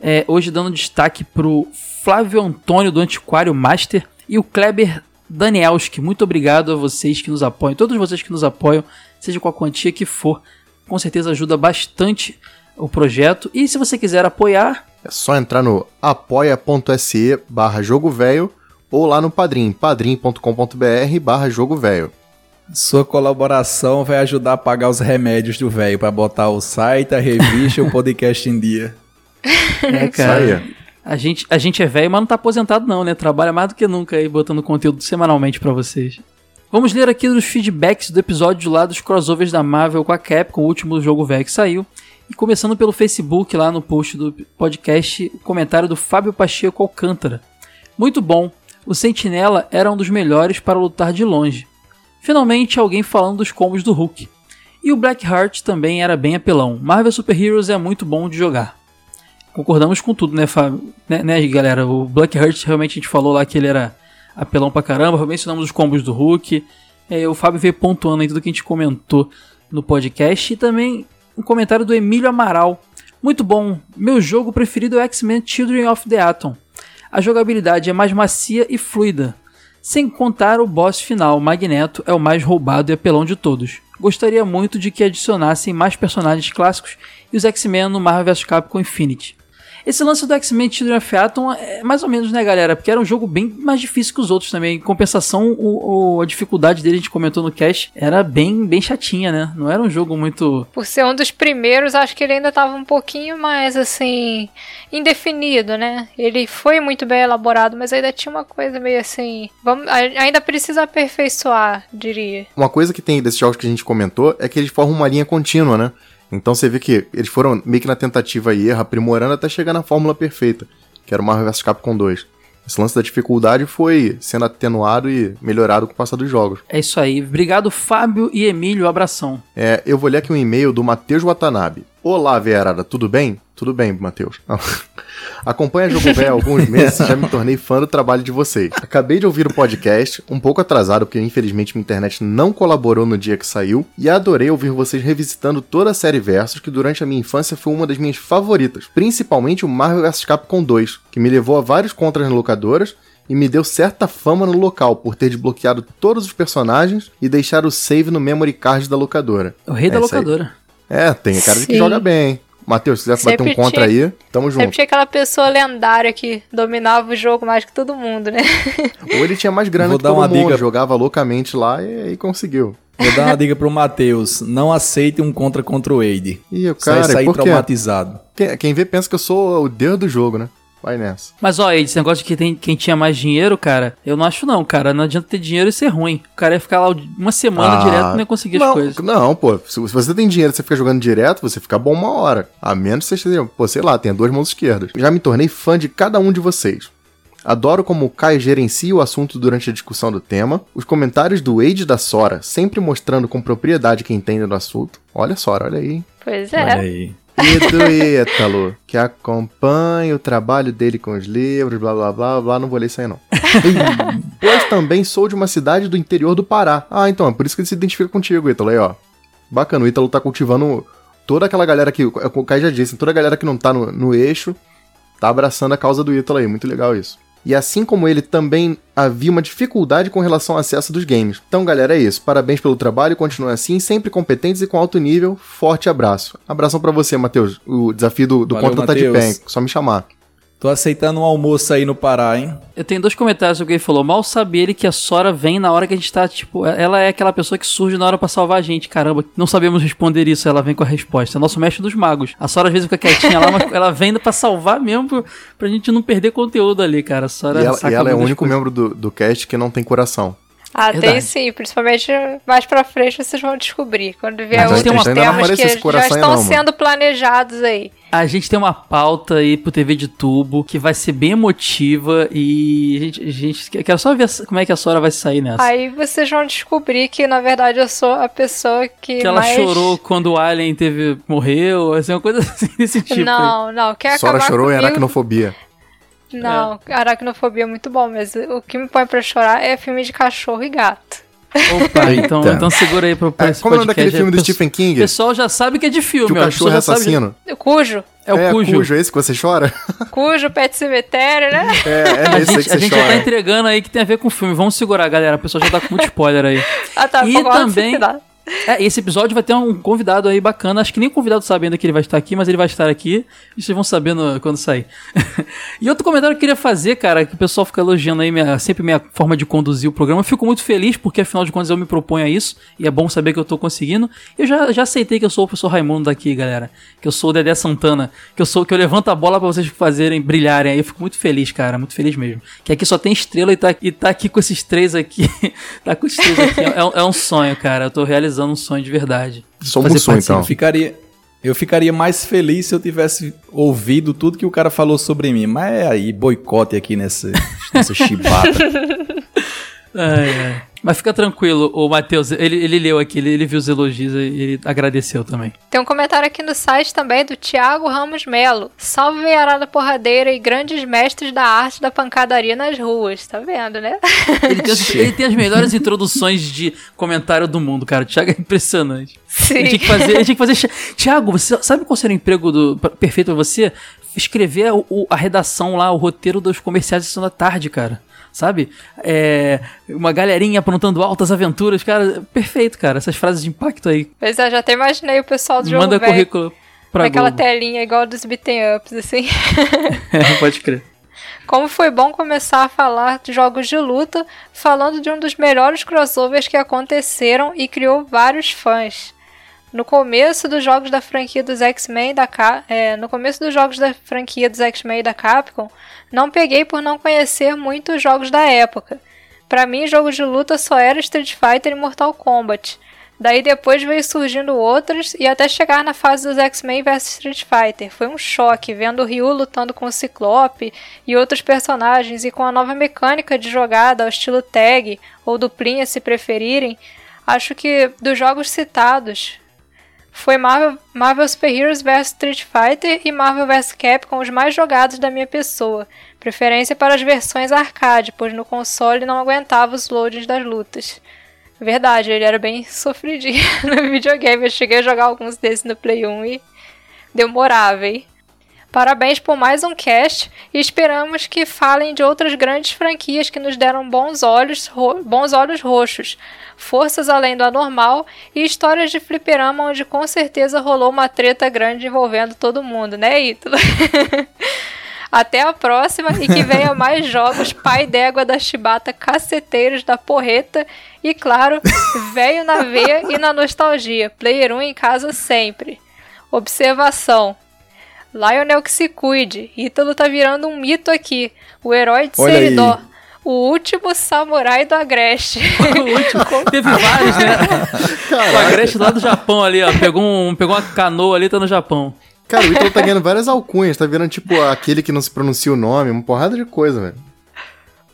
É, hoje dando destaque pro Flávio Antônio do Antiquário Master e o Kleber Danielski. Muito obrigado a vocês que nos apoiam, todos vocês que nos apoiam, seja com a quantia que for. Com certeza ajuda bastante o projeto. E se você quiser apoiar,
É só entrar no apoia.se barra jogo velho ou lá no Padrim, padrim.com.br barra jogo velho.
Sua colaboração vai ajudar a pagar os remédios do velho para botar o site, a revista e o podcast em dia.
é,
Isso aí.
A gente, a gente é velho, mas não tá aposentado não, né? Trabalha mais do que nunca aí, botando conteúdo semanalmente para vocês. Vamos ler aqui os feedbacks do episódio lá dos crossovers da Marvel com a Capcom, o último jogo velho que saiu. E começando pelo Facebook, lá no post do podcast, o comentário do Fábio Pacheco Alcântara. Muito bom, o Sentinela era um dos melhores para lutar de longe. Finalmente alguém falando dos combos do Hulk. E o Blackheart também era bem apelão. Marvel Super Heroes é muito bom de jogar. Concordamos com tudo, né, Fábio? Né, né, galera? O Blackheart realmente a gente falou lá que ele era apelão pra caramba. Mencionamos os combos do Hulk. É, o Fábio veio pontuando aí tudo que a gente comentou no podcast. E também um comentário do Emílio Amaral. Muito bom. Meu jogo preferido é X-Men Children of the Atom. A jogabilidade é mais macia e fluida. Sem contar o boss final, Magneto é o mais roubado e apelão de todos. Gostaria muito de que adicionassem mais personagens clássicos e os X-Men no Marvel vs Capcom Infinity. Esse lance do X-Men Children of Atom é mais ou menos, né, galera? Porque era um jogo bem mais difícil que os outros também. Em compensação, o, o, a dificuldade dele, a gente comentou no cast, era bem, bem chatinha, né? Não era um jogo muito.
Por ser um dos primeiros, acho que ele ainda tava um pouquinho mais, assim, indefinido, né? Ele foi muito bem elaborado, mas ainda tinha uma coisa meio assim. Vamos, ainda precisa aperfeiçoar, diria.
Uma coisa que tem desses jogos que a gente comentou é que eles formam uma linha contínua, né? Então você vê que eles foram meio que na tentativa e erro, aprimorando até chegar na fórmula perfeita, que era o Marvel vs Capcom 2. Esse lance da dificuldade foi sendo atenuado e melhorado com o passar dos jogos.
É isso aí. Obrigado, Fábio e Emílio. Abração.
É, eu vou ler aqui um e-mail do Matheus Watanabe. Olá, Verada, tudo bem? Tudo bem, Matheus. Acompanha Jogo Velho há alguns meses e já me tornei fã do trabalho de vocês. Acabei de ouvir o podcast, um pouco atrasado porque infelizmente minha internet não colaborou no dia que saiu, e adorei ouvir vocês revisitando toda a série Versus, que durante a minha infância foi uma das minhas favoritas, principalmente o Marvel vs Capcom 2, que me levou a vários contras nas locadoras e me deu certa fama no local por ter desbloqueado todos os personagens e deixar o save no memory card da locadora.
O rei
É
da
isso aí. É, tem cara de que
Sim.
joga bem, hein? Matheus, se quiser bater
Sempre
um contra
tinha-
aí, tamo junto.
Sempre tinha aquela pessoa lendária que dominava o jogo mais que todo mundo, né?
Ou ele tinha mais grana
Vou
que
dar
todo
uma
mundo,
dica.
jogava loucamente lá e aí conseguiu.
Vou dar uma dica pro Matheus: não aceite um contra contra o Wade.
Ih, o cara, por quê?
traumatizado.
Quem, quem vê pensa que eu sou o deus do jogo, né? Vai nessa.
Mas ó, esse negócio de que tem, quem tinha mais dinheiro, cara, eu não acho não, cara. Não adianta ter dinheiro e ser ruim. O cara ia ficar lá uma semana
Ah,
direto e não ia conseguir
não,
as coisas.
Não, pô, se, você tem dinheiro e você fica jogando direto, você fica bom uma hora. A menos que você esteja, pô, sei lá, tenha duas mãos esquerdas. Já me tornei fã de cada um de vocês. Adoro como o Kai gerencia o assunto durante a discussão do tema. Os comentários do Wade e da Sora, sempre mostrando com propriedade quem entende do assunto. Olha, Sora, olha aí.
Pois
Olha
é.
aí.
E do Ítalo, que acompanha o trabalho dele com os livros, blá blá blá blá, não vou ler isso aí não. pois também sou de uma cidade do interior do Pará. Ah, então, é por isso que ele se identifica contigo, Ítalo, aí ó. Bacana, o Ítalo tá cultivando toda aquela galera que, o Kai já disse, toda a galera que não tá no, no eixo, tá abraçando a causa do Ítalo aí, muito legal isso. E assim como ele, também havia uma dificuldade com relação ao acesso dos games. Então, galera, é isso. Parabéns pelo trabalho, continuem assim, sempre competentes e com alto nível. Forte abraço. Abração pra você, Matheus. O desafio do, do
Valeu,
tá de pé? Só me chamar.
Tô aceitando um almoço aí no Pará, hein?
Eu tenho dois comentários sobre o que ele falou. Mal sabe ele que a Sora vem na hora que a gente tá, tipo, ela é aquela pessoa que surge na hora pra salvar a gente. Caramba, não sabemos responder isso, ela vem com a resposta. É nosso mestre dos magos. A Sora às vezes fica quietinha lá, mas ela vem pra salvar mesmo, pra, pra gente não perder conteúdo ali, cara. A Sora
e ela,
saca
e ela é o único
coisas.
membro do, do cast que não tem coração.
Ah, tem
Verdade.
sim, principalmente mais pra frente vocês vão descobrir. Quando vier
Mas tem
outros
não
temas que já estão
não,
sendo planejados aí.
A gente tem uma pauta aí pro TV de tubo que vai ser bem emotiva e a gente, a gente quero só ver como é que a Sora vai sair nessa.
Aí vocês vão descobrir que, na verdade, eu sou a pessoa que,
que ela
mais...
chorou quando o Alien teve morreu, assim, uma coisa assim desse tipo. aí.
Não, não, quer
Sora
acabar
chorou em
comigo?
aracnofobia.
Não, aracnofobia é muito bom, mas o que me põe pra chorar é filme de cachorro e gato.
Opa, então, então segura aí pro, pra
É,
esse
como é o nome daquele filme do
O
Stephen
O
King?
pessoal já sabe que é de filme,
Que o
ó.
cachorro é
pessoal já sabe-
assassino.
Cujo,
É o Cujo.
Cujo, é esse que você chora?
Cujo, Pet Cemitério, né?
É, é
A
nesse aí
gente,
que
a
você
gente já tá
chora.
entregando aí que tem a ver com o filme. Vamos segurar, galera. A pessoa já tá com muito spoiler aí.
Ah, tá,
E também-
final.
É, esse episódio vai ter um convidado aí bacana. Acho que nem o convidado sabe ainda que ele vai estar aqui, mas ele vai estar aqui. E vocês vão sabendo quando sair. e outro comentário que eu queria fazer, cara, que o pessoal fica elogiando aí minha- sempre minha forma de conduzir o programa. Eu fico muito feliz porque, afinal de contas, eu me proponho a isso. E é bom saber que eu tô conseguindo. Eu já, já aceitei que eu sou o professor Raimundo daqui, galera. Que eu sou o Dedé Santana. Que eu sou que eu levanto a bola pra vocês fazerem, brilharem. Aí eu fico muito feliz, cara. Muito feliz mesmo. Que aqui só tem estrela e tá, e tá aqui com esses três aqui. tá com esses três aqui. É, é um sonho, cara. Eu tô realizando um sonho de verdade.
Somos
Fazer
um,
parte
então.
Eu ficaria, eu ficaria mais feliz se eu tivesse ouvido tudo que o cara falou sobre mim. Mas é aí, boicote aqui nessa, nessa chibata.
Ai, ai. Mas fica tranquilo, o Matheus, ele, ele leu aqui, ele, ele viu os elogios e ele agradeceu também.
Tem um comentário aqui no site também do Thiago Ramos Melo. Salve veiarada porradeira e grandes mestres da arte da pancadaria nas ruas. Tá vendo, né?
Ele tem, as, ele tem as melhores introduções de comentário do mundo, cara. O Thiago é impressionante. Ele tinha que fazer. Ele tinha que fazer. Thiago, você sabe qual seria o emprego do, perfeito pra você? Escrever o- a redação lá, o roteiro dos comerciais da tarde, cara. Sabe? É, uma galerinha aprontando altas aventuras, cara. Perfeito, cara. Essas frases de impacto aí.
Pois é, já até imaginei o pessoal do jogo
Manda
velho
currículo pra
naquela
Globo.
telinha igual dos beaten ups, assim.
É, pode crer.
Como foi bom começar a falar de jogos de luta, falando de um dos melhores crossovers que aconteceram e criou vários fãs. No começo dos jogos da franquia dos X-Men da é, no começo dos jogos da franquia dos X-Men da Capcom, não peguei por não conhecer muito os jogos da época. Pra mim, jogos de luta só era Street Fighter e Mortal Kombat. Daí depois veio surgindo outros e até chegar na fase dos X-Men vs Street Fighter. Foi um choque vendo o Ryu lutando com o Ciclope e outros personagens e com a nova mecânica de jogada ao estilo tag ou duplinha se preferirem. Acho que dos jogos citados foi Marvel, Marvel Super Heroes vs Street Fighter e Marvel vs Capcom os mais jogados da minha pessoa. Preferência para as versões arcade, pois no console não aguentava os loadings das lutas. Verdade, ele era bem sofridinho no videogame. Eu cheguei a jogar alguns desses no Play 1 e demorava, hein? Parabéns por mais um cast e esperamos que falem de outras grandes franquias que nos deram bons olhos, bons olhos roxos, forças além do anormal e histórias de fliperama onde com certeza rolou uma treta grande envolvendo todo mundo, né, Ítalo? Até a próxima e que venha mais jogos pai d'égua da chibata caceteiros da porreta e, claro, velho na veia e na nostalgia. Player 1 em casa sempre. Observação. Lionel que se cuide. Ítalo tá virando um mito aqui. O herói de
Olha aí.
O último samurai do Agreste.
O último. Teve vários, né? O Agreste lá do Japão ali, ó. Pegou, um, pegou uma canoa ali, tá no Japão.
Cara, o Ítalo tá ganhando várias alcunhas, tá virando tipo aquele que não se pronuncia o nome, uma porrada de coisa, velho.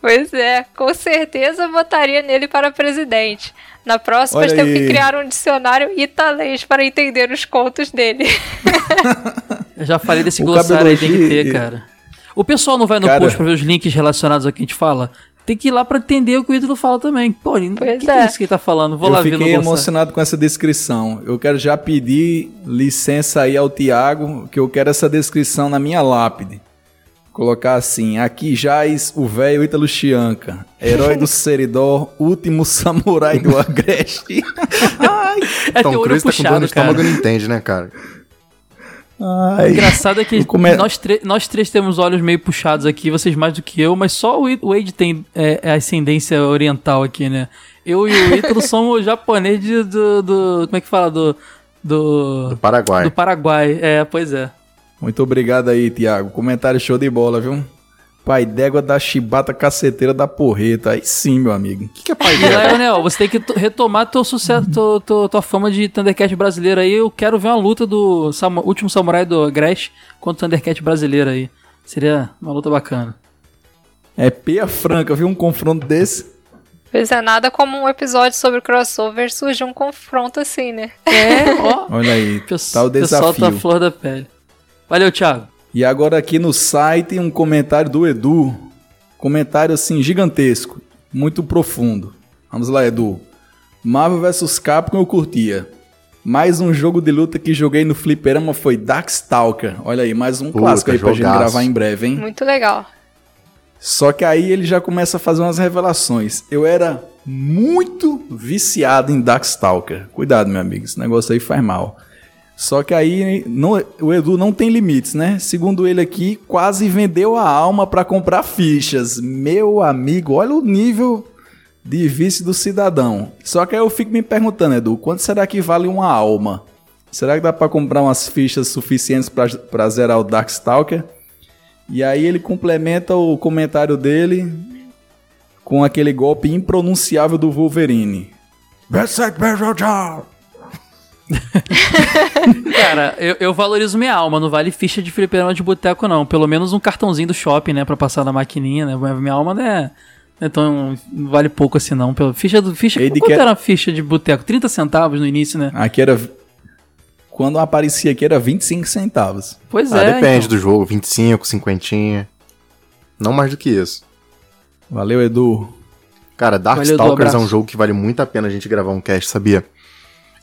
Pois é, com certeza votaria nele para presidente. Na próxima,
Olha
temos que criar um dicionário italês para entender os contos dele.
Eu já falei desse
O
glossário aí, tem que ter, cara. O pessoal não vai no
Cara-
post pra ver os links relacionados ao que a gente fala? Tem que ir lá pra entender o que o Ítalo fala também. Pô, o que, que
é.
é isso que ele tá falando? Vou
eu
lá ver no
fiquei
glossário.
emocionado com essa descrição. Eu quero já pedir licença aí ao Tiago, que eu quero essa descrição na minha lápide. Colocar assim, aqui jaz o velho Ítalo Chianca, herói do Seridó, último samurai do Agreste.
É
Tom Cruise tá com dor
puxado,
no
cara.
estômago e não entende, né, cara?
O
Ai.
engraçado é que
come-
nós, nós três temos olhos meio puxados aqui, vocês mais do que eu, mas só o, o Wade tem é, é ascendência oriental aqui, né? Eu e o Ítalo somos japonês de- do, do- Como é que fala? Do. Do,
Do Paraguai.
do Paraguai. É, pois é.
Muito obrigado aí, Tiago. Comentário show de bola, viu? Pai d'égua da chibata caceteira da porreta. Aí sim, meu amigo.
O que, que é pai dela?
Lionel, você tem que retomar teu sucesso, teu- teu- tua fama de Thundercat brasileiro aí. Eu quero ver uma luta do Samu- último samurai do Gresh contra o Thundercat brasileiro aí. Seria uma luta bacana.
É peia franca, viu? Um confronto desse.
Pois é, nada como um episódio sobre crossover surge um confronto assim, né?
É, ó.
Olha aí, tá o
pessoal tá
desafio.
flor da pele. Valeu, Thiago.
E agora aqui no site um comentário do Edu. Comentário assim gigantesco, muito profundo. Vamos lá, Edu. Marvel vs Capcom eu curtia. Mais um jogo de luta que joguei no fliperama foi Darkstalker. Olha aí, mais um
Puta,
clássico aí pra gente
jogaço.
gravar em breve, hein?
Muito legal.
Só que aí ele já começa a fazer umas revelações. Eu era muito viciado em Darkstalker. Cuidado, meu amigo, esse negócio aí faz mal. Só que aí não- o Edu não tem limites, né? Segundo ele aqui, quase vendeu a alma pra comprar fichas. Meu amigo, olha o nível de vício do cidadão. Só que aí eu fico me perguntando, Edu, quanto será que vale uma alma? Será que dá pra comprar umas fichas suficientes pra zerar o Darkstalker? E aí ele complementa o comentário dele com aquele golpe impronunciável do Wolverine.
Cara, eu, eu valorizo minha alma, não vale ficha de fliperama de boteco, não. Pelo menos um cartãozinho do shopping, né? Pra passar na maquininha, né? Minha alma não é. não é tão- não vale pouco assim, não. Pelo, ficha do. Ficha,
Ele
quanto
quer-
era a ficha de boteco? 30 centavos no início, né?
Aqui era. Quando aparecia aqui era 25 centavos.
Pois
Ah,
é.
depende
então.
do jogo, 25, 50. Não mais do que isso.
Valeu, Edu.
Cara,
Valeu,
Darkstalkers é um jogo que vale muito a pena a gente gravar um cast, sabia?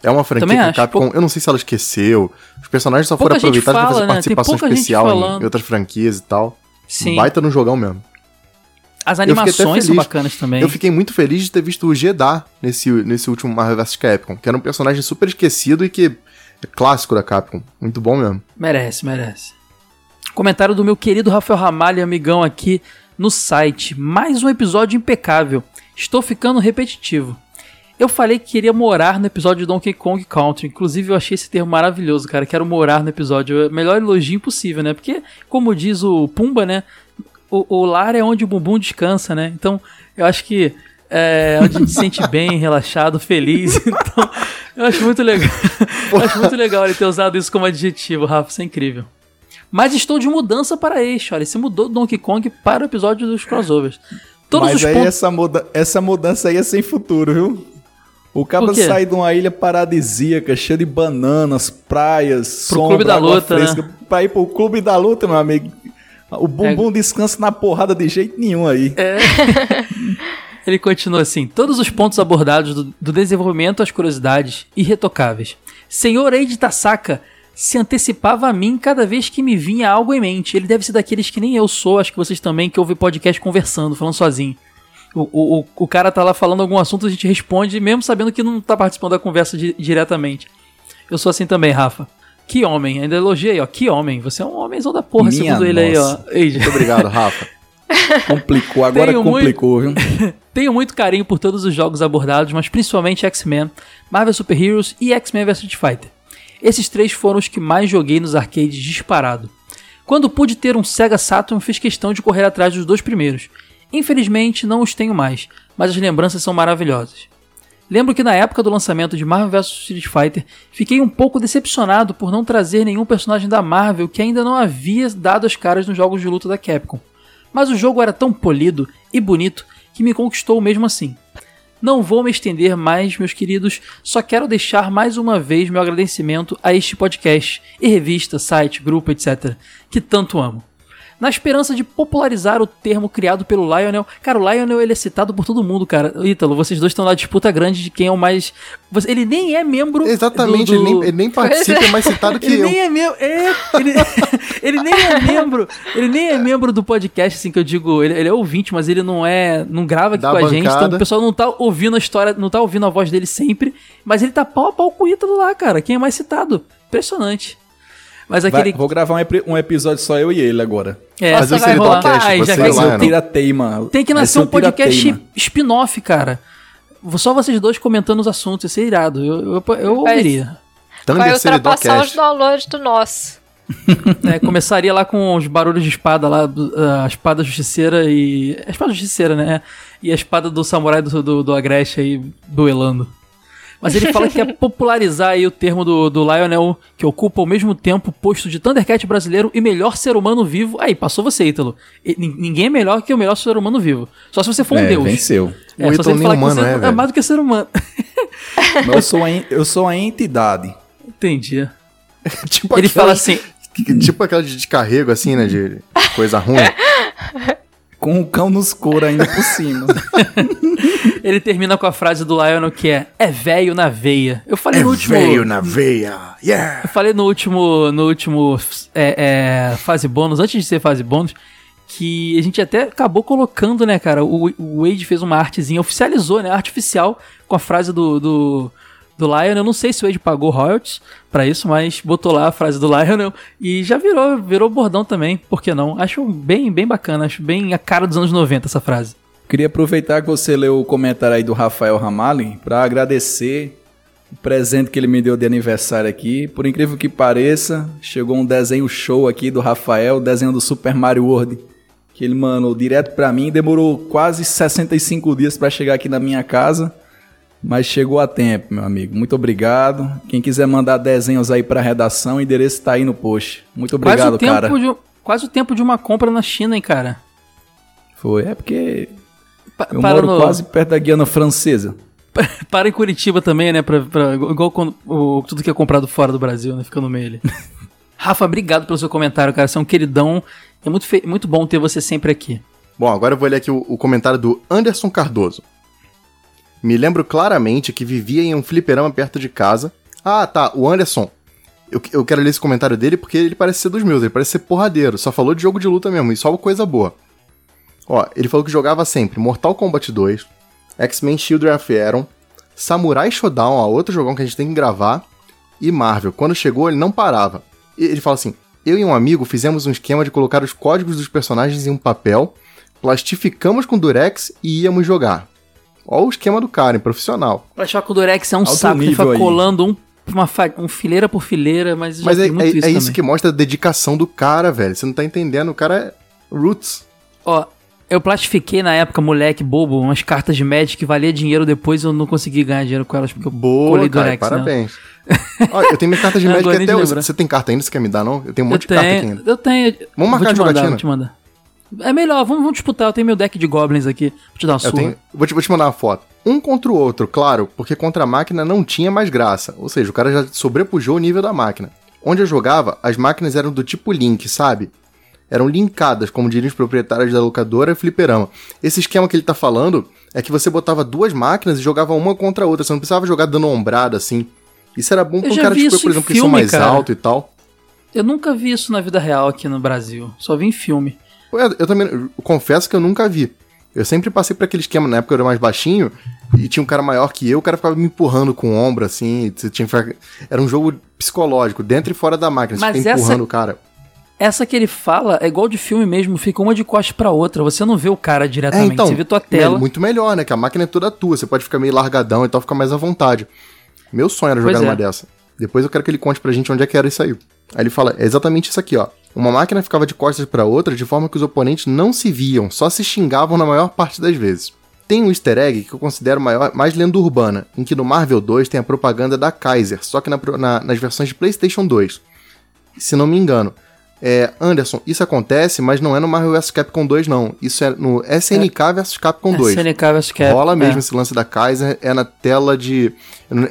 É uma franquia
Também
que a
acho.
Capcom, eu não sei se ela esqueceu. Os personagens só
Pouca
foram aproveitados pra
fala,
fazer
né?
Participação especial em outras franquias e tal.
Sim.
Baita no jogão mesmo.
As animações são bacanas também.
Eu fiquei muito feliz de ter visto o Jeddah nesse, nesse último Marvel vs Capcom, que era um personagem super esquecido e que é clássico da Capcom. Muito bom mesmo.
Merece, merece. Comentário do meu querido Rafael Ramalho, amigão aqui no site. Mais um episódio impecável. Estou ficando repetitivo. Eu falei que queria morar no episódio de Donkey Kong Country. Inclusive, eu achei esse termo maravilhoso, cara. Quero morar no episódio. É melhor elogio possível, né? Porque, como diz o Pumba, né? O, o lar é onde o bumbum descansa, né? Então, eu acho que é onde a gente se sente bem, relaxado, feliz. Então, eu acho muito legal. Eu acho muito legal ele ter usado isso como adjetivo, Rafa. Isso é incrível. Mas estou de mudança para este. Olha, se mudou do Donkey Kong para o episódio dos crossovers. Todos
Mas
os
aí
pontos.
essa, muda essa mudança aí é sem futuro, viu? O
quê?
sai de uma ilha paradisíaca, cheia de bananas, praias,
Pro
sombra,
clube da luta, né?
fresca. Pra ir pro clube da luta, meu amigo. O bumbum descansa na porrada de jeito nenhum aí.
É. Ele continua assim: todos os pontos abordados do, do desenvolvimento às curiosidades irretocáveis. Senhor Eide Tasaka se antecipava a mim cada vez que me vinha algo em mente. Ele deve ser daqueles que nem eu sou, acho que vocês também, que ouvem podcast conversando, falando sozinho. O, o, o, cara tá lá falando algum assunto, a gente responde, mesmo sabendo que não tá participando da conversa di- diretamente. Eu sou assim também, Rafa. Que homem, ainda elogiei, ó. Que homem, você é um homenzão da porra,
Minha
segundo ele aí, ó.
nossa.
Eide.
Muito obrigado, Rafa.
Complicou, agora
Tenho muito-
complicou, viu?
Tenho muito carinho por todos os jogos abordados, mas principalmente X-Men, Marvel Super Heroes e X-Men vs Street Fighter. Esses três foram os que mais joguei nos arcades disparado. Quando pude ter um Sega Saturn, fiz questão de correr atrás dos dois primeiros. Infelizmente, não os tenho mais, mas as lembranças são maravilhosas. Lembro que na época do lançamento de Marvel vs Street Fighter, fiquei um pouco decepcionado por não trazer nenhum personagem da Marvel que ainda não havia dado as caras nos jogos de luta da Capcom. Mas o jogo era tão polido e bonito que me conquistou mesmo assim. Não vou me estender mais, meus queridos, só quero deixar mais uma vez meu agradecimento a este podcast e revista, site, grupo, etc., que tanto amo. Na esperança de popularizar o termo criado pelo Lionel. Cara, o Lionel ele é citado por todo mundo, cara. Ítalo, vocês dois estão na disputa grande de quem é o mais. Ele nem é membro.
Exatamente,
do-
ele,
do-
nem, ele nem participa, é mais citado que
ele
eu.
nem é. É, ele, ele nem é membro. Ele nem é membro do podcast, assim, que eu digo. Ele, ele é ouvinte, mas ele não é. Não grava aqui
Da
com a gente. Então
bancada.
o pessoal não tá ouvindo a história, não tá ouvindo a voz dele sempre. Mas ele tá pau a pau com o Ítalo lá, cara. Quem é mais citado? Impressionante. Mas
Vai-
aquele.
vou gravar um, ep- um episódio só eu e ele agora.
É,
Fazer
o
vai rolar.
Seridocast,
Ai, já que
Vai
Lionel.
um tirateima.
Tem que
Vai
nascer um podcast spin-off, cara. Só vocês dois comentando os assuntos, ia ser irado. Eu, eu, eu
Vai-
ouviria.
Vai ultrapassar os downloads do nosso.
É, começaria lá com os barulhos de espada lá, do- a espada justiceira e. A espada justiceira, né? E a espada do samurai do, do, do Agreste aí duelando. Mas ele fala que quer popularizar aí o termo do, do Lionel, que ocupa ao mesmo tempo o posto de Thundercat brasileiro e melhor ser humano vivo. Aí, passou você, Ítalo. E nin- Ninguém é melhor que o melhor ser humano vivo. Só se você for um
é,
deus.
venceu.
É,
O Ítalo nem humano
você
é,
é mais do que ser humano.
Mas eu sou, a, en- eu sou a entidade.
Entendi.
tipo
Ele
aquelas-
fala assim.
que- Tipo aquela de descarrego, assim, né? De coisa ruim.
Com o cão nos couro ainda por cima.
Ele termina com a frase do Lionel que é: É velho na veia. Eu falei no último.
na veia. Yeah!
Eu falei no último, no último é, é, fase bônus, antes de ser fase bônus, que a gente até acabou colocando, né, cara? O, o Wade fez uma artezinha, oficializou, né? Arte oficial com a frase do, do, do Lionel. Eu não sei se o Wade pagou royalties pra isso, mas botou lá a frase do Lionel e já virou, virou bordão também, por que não? Acho bem, bem bacana, acho bem a cara dos anos 90 essa frase.
Queria aproveitar que você leu o comentário aí do Rafael Ramalli para agradecer o presente que ele me deu de aniversário aqui. Por incrível que pareça, chegou um desenho show aqui do Rafael, desenho do Super Mario World, que ele mandou direto para mim. Demorou quase 65 dias para chegar aqui na minha casa, mas chegou a tempo, meu amigo. Muito obrigado. Quem quiser mandar desenhos aí para redação, o endereço tá aí no post. Muito obrigado,
quase,
cara.
De, quase o tempo de uma compra na China, hein, cara?
Foi, é porque
Pa-
eu
para
moro
no-
quase perto da Guiana Francesa.
Para em Curitiba também, né? Pra, pra- igual quando, o, tudo que é comprado fora do Brasil, né? Fica no meio ali. Rafa, obrigado pelo seu comentário, cara. Você é um queridão. É muito, muito bom ter você sempre aqui.
Bom, agora eu vou ler aqui o, o comentário do Anderson Cardoso. Me lembro claramente que vivia em um fliperama perto de casa. Ah, tá, o Anderson. Eu, eu quero ler esse comentário dele porque ele parece ser dos meus, ele parece ser porradeiro. Só falou de jogo de luta mesmo, e só coisa boa. Ó, ele falou que jogava sempre Mortal Kombat 2, X-Men Children of Aeron, Samurai Shodown, ó, outro jogão que a gente tem que gravar, e Marvel. Quando chegou, ele não parava. E ele fala assim: Eu e um amigo fizemos um esquema de colocar os códigos dos personagens em um papel, plastificamos com durex e íamos jogar. Ó o esquema do cara, hein, profissional.
Pra achar que o Durex é um
Alto
saco, ele fica colando um, uma fa- um fileira por fileira, mas
Mas é, é-
isso
é isso que mostra a dedicação do cara, velho. Você não tá entendendo, o cara é roots.
Ó, eu plastifiquei na época, moleque bobo, umas cartas de Magic que valia dinheiro depois eu não consegui ganhar dinheiro com elas porque eu
Boa,
colei
cara,
Durex, né?
parabéns. Ó, eu tenho minha carta de Magic até hoje. Você tem carta ainda? Você quer me dar, não? Eu tenho um
Eu
monte de carta aqui ainda.
eu tenho.
Vamos marcar
vou te mandar,
jogatina?
vou te mandar. É melhor, vamos, vamos disputar. Eu tenho meu deck de goblins aqui. Vou te dar uma surra.
tenho, vou, te, vou te mandar uma foto. Um contra o outro, claro, porque contra a máquina não tinha mais graça. Ou seja, o cara já sobrepujou o nível da máquina. Onde eu jogava, as máquinas eram do tipo Link, sabe? Eram linkadas, como diriam os proprietários da locadora e fliperama. Esse esquema que ele tá falando é que você botava duas máquinas e jogava uma contra a outra. Você não precisava jogar dando ombrada assim. Isso era bom pra um cara, tipo, eu, por
em
exemplo, que sou
filme,
mais
cara.
alto e tal.
Eu nunca vi isso na vida real aqui no Brasil. Só vi em filme.
Ué, Eu também eu confesso que eu nunca vi. Eu sempre passei por aquele esquema, na época eu era mais baixinho, e tinha um cara maior que eu, o cara ficava me empurrando com o ombro, assim, você tinha ficar... Era um jogo psicológico, dentro e fora da máquina, você
Mas
fica
essa-
empurrando o cara.
Essa que ele fala é igual de filme mesmo, fica uma de costas pra outra. Você não vê o cara
É,
diretamente,
então,
você vê tua
é
tela.
muito melhor, né, que a máquina é toda tua, você pode ficar meio largadão e tal, ficar mais à vontade. Meu sonho era jogar
Pois é.
numa dessa. Depois eu quero que ele conte pra gente onde é que era isso aí. Aí ele fala, é exatamente isso aqui, ó. Uma máquina ficava de costas pra outra de forma que os oponentes não se viam, só se xingavam na maior parte das vezes. Tem um easter egg que eu considero maior, mais lenda urbana, em que no Marvel 2 tem a propaganda da Kaiser, só que na na- nas versões de PlayStation 2. Se não me engano. É, Anderson, isso acontece, mas não é no Marvel vs Capcom 2, não. Isso é no SNK vs Capcom 2.
SNK vs Cap.
Rola mesmo
é.
esse lance da Kaiser, é na tela de.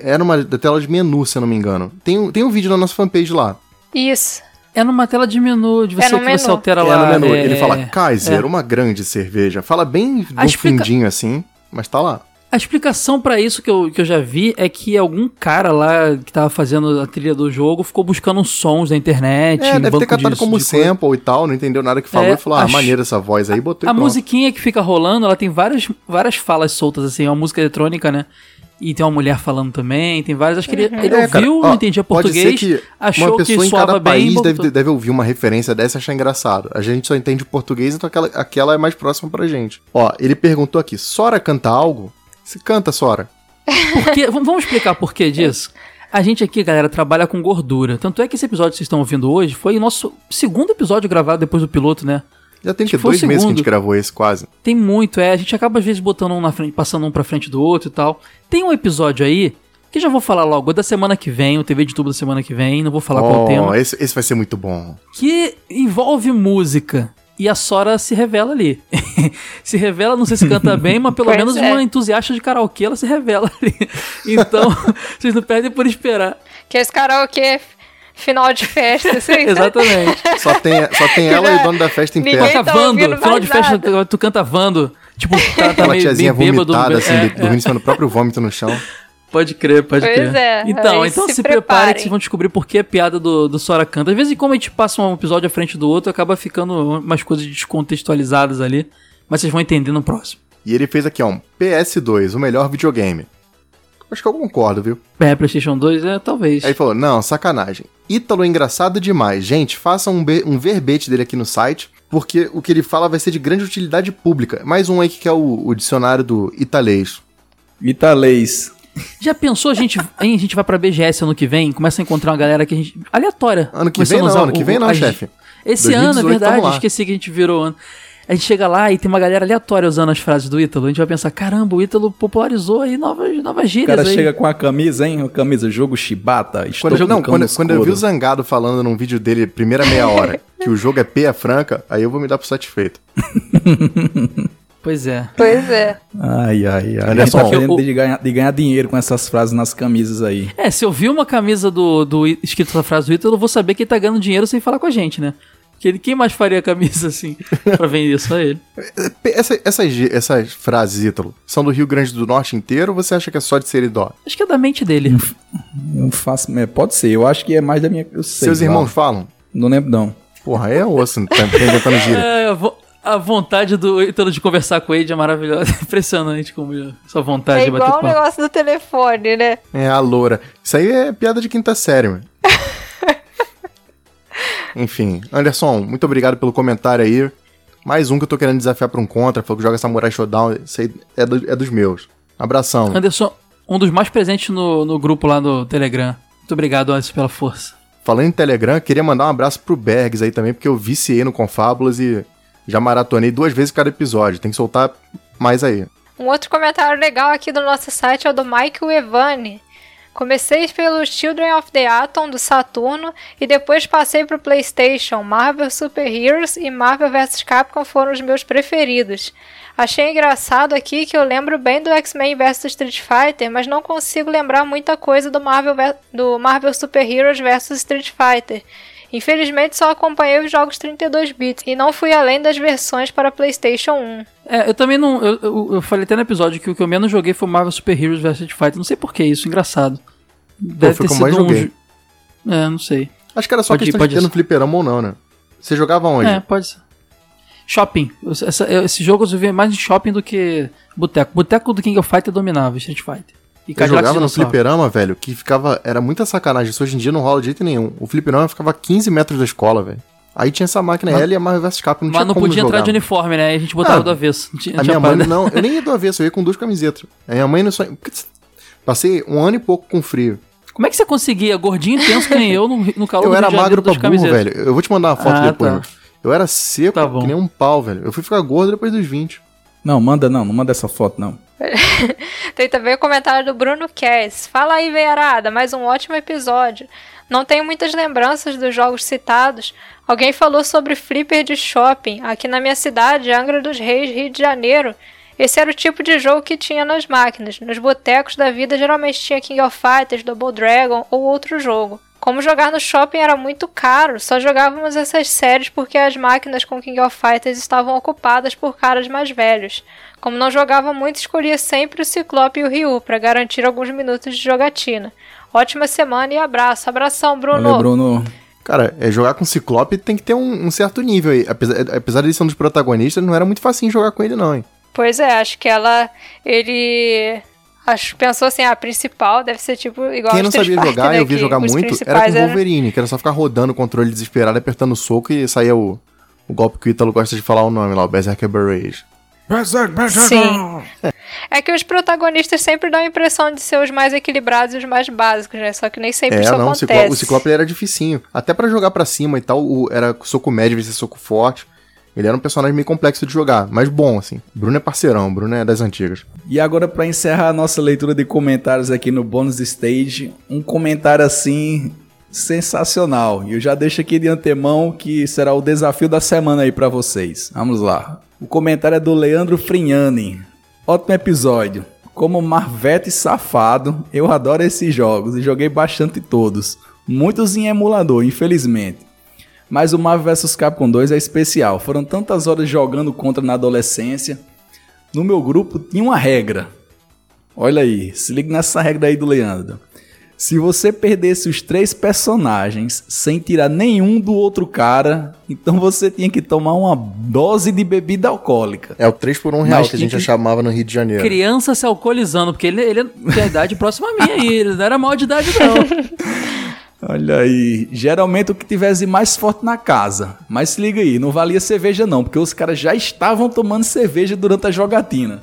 É numa da tela de menu, se eu não me engano. Tem, um- tem um vídeo na nossa fanpage lá.
Isso.
É numa tela de menu, de você
É
que você
menu.
altera
É
lá.
no menu.
é-
Ele fala Kaiser,
é.
uma grande cerveja. Fala bem
A
no
explica-
fundinho assim, mas tá lá.
A explicação pra isso que eu, que eu já vi é que algum cara lá que tava fazendo a trilha do jogo ficou buscando uns sons da internet.
É,
no
deve
banco
ter catado
de-
como
de coisa.
sample e tal, não entendeu nada que falou
É,
e falou: ah,
acho-
maneira essa voz aí, botou e
A
pronto.
musiquinha que fica rolando, ela tem várias, várias falas soltas, assim, é uma música eletrônica, né? E tem uma mulher falando também, tem várias. Acho que ele, ele
É, cara,
ouviu,
ó,
não entendia português,
que
achou
uma
que
em
soava
cada
bem
país deve, deve ouvir uma referência dessa e achar engraçado. A gente só entende português, então aquela, aquela é mais próxima pra gente. Ó, ele perguntou aqui: Sora canta algo? Se canta, Sora.
Por quê? Vamos vamos explicar por que disso? A gente aqui, galera, trabalha com gordura. Tanto é que esse episódio que vocês estão ouvindo hoje foi o nosso segundo episódio gravado depois do piloto, né?
Já tem que dois meses que a gente gravou esse, quase.
Tem muito, é. A gente acaba às vezes botando um na frente, passando um pra frente do outro e tal. Tem um episódio aí, que já vou falar logo, é da semana que vem, o TV de tubo da semana que vem, não vou falar qual o
oh,
tema.
esse, esse vai ser muito bom.
que envolve música. E a Sora se revela ali. se revela, não sei se canta bem, mas pelo
Pois
menos
é.
uma entusiasta de karaokê, ela se revela ali. Então, vocês não perdem por esperar.
Que esse karaokê final de festa, assim?
Exatamente.
Só tem, só tem ela e o dono da festa em
Ninguém
pé.
tá
Vando, final de festa,
nada.
tu canta Vando. Tipo, tá, tá meio,
tiazinha
meio bêbado.
vomitada, assim,
é,
dormindo em cima do próprio vômito no chão.
Pode crer, pode
Pois
crer.
é,
então, então
se
se, preparem
preparem.
que vocês vão descobrir por que a piada do, do Sora canta. Às vezes, como a gente passa um episódio à frente do outro, acaba ficando umas coisas descontextualizadas ali. Mas vocês vão entender no próximo.
E ele fez aqui, ó, um PS2, o melhor videogame. Acho que eu concordo, viu?
É, PlayStation 2, é, talvez.
Aí ele falou, não, sacanagem. Ítalo é engraçado demais. Gente, façam um, um verbete dele aqui no site, porque o que ele fala vai ser de grande utilidade pública. Mais um aí que é o, o dicionário do italês.
Italês.
Já pensou a gente, aí a gente vai pra BGS ano que vem, começa a encontrar uma galera que a gente. aleatória.
Ano que vem não, ano que vem não, chefe.
Esse ano, é
2018
verdade, esqueci que a gente virou ano. A gente chega lá e tem uma galera aleatória usando as frases do Ítalo. A gente vai pensar, caramba, o Ítalo popularizou aí novas, novas
O
gírias
cara
aí.
chega com a camisa, hein? A camisa, jogo Shibata. Estou
Quando, eu, não, quando, quando eu vi o. Zangado falando num vídeo dele, primeira meia hora, que o jogo é peia franca, aí eu vou me dar por satisfeito.
Pois é.
Pois é.
Ai, ai, ai.
Olha
Ele
só,
tá querendo
o-
de, ganhar, de ganhar dinheiro com essas frases nas camisas aí.
É, se eu vi uma camisa do, do escrito essa frase do Ítalo, eu vou saber que ele tá ganhando dinheiro sem falar com a gente, né? Que ele, quem mais faria camisa assim pra vender só ele?
Essa, essas, essas frases, Ítalo, são do Rio Grande do Norte inteiro ou você acha que é só de Seridó?
Acho que é da mente dele.
Não faço. é, pode ser, eu acho que é mais da minha. Eu sei,
Seus
lá.
irmãos falam?
Não lembro, não.
Porra, aí é osso, tá inventando gíria.
É, a, vo- a vontade do Ítalo de conversar com ele é maravilhosa. Impressionante como ele- essa vontade
É
de bater
igual o negócio do telefone, né?
É a loura. Isso aí é piada de quinta série, mano. Enfim, Anderson, muito obrigado pelo comentário aí. Mais um que eu tô querendo desafiar pra um contra. Falou que joga Samurai Showdown. Isso aí é, do- é dos meus. Abração.
Anderson, um dos mais presentes no, no grupo lá no Telegram. Muito obrigado, Anderson, pela força.
Falando em Telegram, queria mandar um abraço pro Bergs aí também, porque eu viciei no Confábulas e já maratonei duas vezes cada episódio. Tem que soltar mais aí.
Um outro comentário legal aqui do nosso site é o do Michael Evani. Comecei pelo Children of the Atom do Saturno e depois passei pro PlayStation. Marvel Super Heroes e Marvel vs Capcom foram os meus preferidos. Achei engraçado aqui que eu lembro bem do X-Men vs Street Fighter, mas não consigo lembrar muita coisa do Marvel, ve- do Marvel Super Heroes vs Street Fighter. Infelizmente só acompanhei os jogos 32 bits e não fui além das versões para PlayStation 1.
É, eu também não. Eu, eu, eu falei até no episódio que o que eu menos joguei foi Marvel Super Heroes vs Street Fighter. Não sei por que isso, engraçado. Deve
foi
ter
como mais
um
joguei.
jo- É, não sei.
Acho que era só
Pode ir,
questão
pode
de ter
ir.
no fliperama ou não, né? Você jogava onde?
É, pode ser. Shopping. Essa, esse jogo eu vi mais em shopping do que boteco. Boteco do King of Fighter dominava Street Fighter. E
Eu jogava no fliperama, velho, que ficava. Era muita sacanagem. Isso hoje em dia não rola de jeito nenhum. O fliperama ficava a 15 metros da escola, velho. Aí tinha essa máquina
Mas-
L e a Marvel vs Capcom. Não
Mas não podia entrar
jogar.
de uniforme, né? A gente botava
Ah,
do avesso. Tinha,
A minha mãe, não, eu nem ia do avesso, eu ia com duas camisetas. A minha mãe não só. Passei um ano e pouco com frio.
Como é que você conseguia, gordinho intenso que nem eu, no, no calor
Eu
do
era magro pra burro,
camisetas?
velho. Eu vou te mandar uma foto
Ah,
depois.
tá.
Eu era seco,
Tá
que nem um pau, velho. Eu fui ficar gordo depois dos 20.
Não, manda não, não manda essa foto, não.
Tem também o comentário do Bruno Kess. Fala aí, veiarada, mais um ótimo episódio. Não tenho muitas lembranças dos jogos citados. Alguém falou sobre flipper de shopping. Aqui na minha cidade, Angra dos Reis, Rio de Janeiro. Esse era o tipo de jogo que tinha nas máquinas. Nos botecos da vida geralmente tinha King of Fighters, Double Dragon ou outro jogo. Como jogar no shopping era muito caro, só jogávamos essas séries porque as máquinas com King of Fighters estavam ocupadas por caras mais velhos. Como não jogava muito, escolhia sempre o Ciclope e o Ryu para garantir alguns minutos de jogatina. Ótima semana e abraço. Abração, Bruno.
Valeu, Bruno.
Cara, é, jogar com Ciclope tem que ter um, um certo nível aí. Apesar, apesar de ele ser um dos protagonistas, não era muito facinho jogar com ele, não, hein?
Pois é, acho que ela. Ele. Acho pensou assim, ah, a principal deve ser tipo igual
Quem não sabia jogar,
né,
eu vi jogar muito, era com o Wolverine, que era só ficar rodando o controle desesperado, apertando o soco e saía o, o golpe que o Ítalo gosta de falar o nome lá, o Berserker Barrage.
Sim. É que os protagonistas sempre dão a impressão de ser os mais equilibrados e os mais básicos, né? Só que nem sempre
É,
isso
não, o
acontece.
Ciclope, o Ciclope era dificinho. Até pra jogar pra cima e tal, o- era soco médio, vencer soco forte. Ele era um personagem meio complexo de jogar, mas bom, assim. Bruno é parceirão, Bruno é das antigas.
E agora, pra encerrar a nossa leitura de comentários aqui no Bônus Stage, um comentário assim sensacional. E eu já deixo aqui de antemão que será o desafio da semana aí pra vocês. Vamos lá. O comentário é do Leandro Frignani. Ótimo episódio. Como Marvete safado, eu adoro esses jogos e joguei bastante todos. Muitos em emulador, infelizmente. Mas o Marvel vs Capcom 2 é especial. Foram tantas horas jogando contra na adolescência. No meu grupo tinha uma regra. Olha aí, se liga nessa regra aí do Leandro. Se você perdesse os três personagens sem tirar nenhum do outro cara, então você tinha que tomar uma dose de bebida alcoólica.
É o 3 por 1 real
Mas
que a gente
que-
chamava no Rio de Janeiro.
Criança se alcoolizando, porque ele, ele é de idade próxima a minha aí, ele não era mal de idade não.
Olha aí, geralmente o que tivesse mais forte na casa. Mas se liga aí, não valia cerveja não, porque os caras já estavam tomando cerveja durante a jogatina.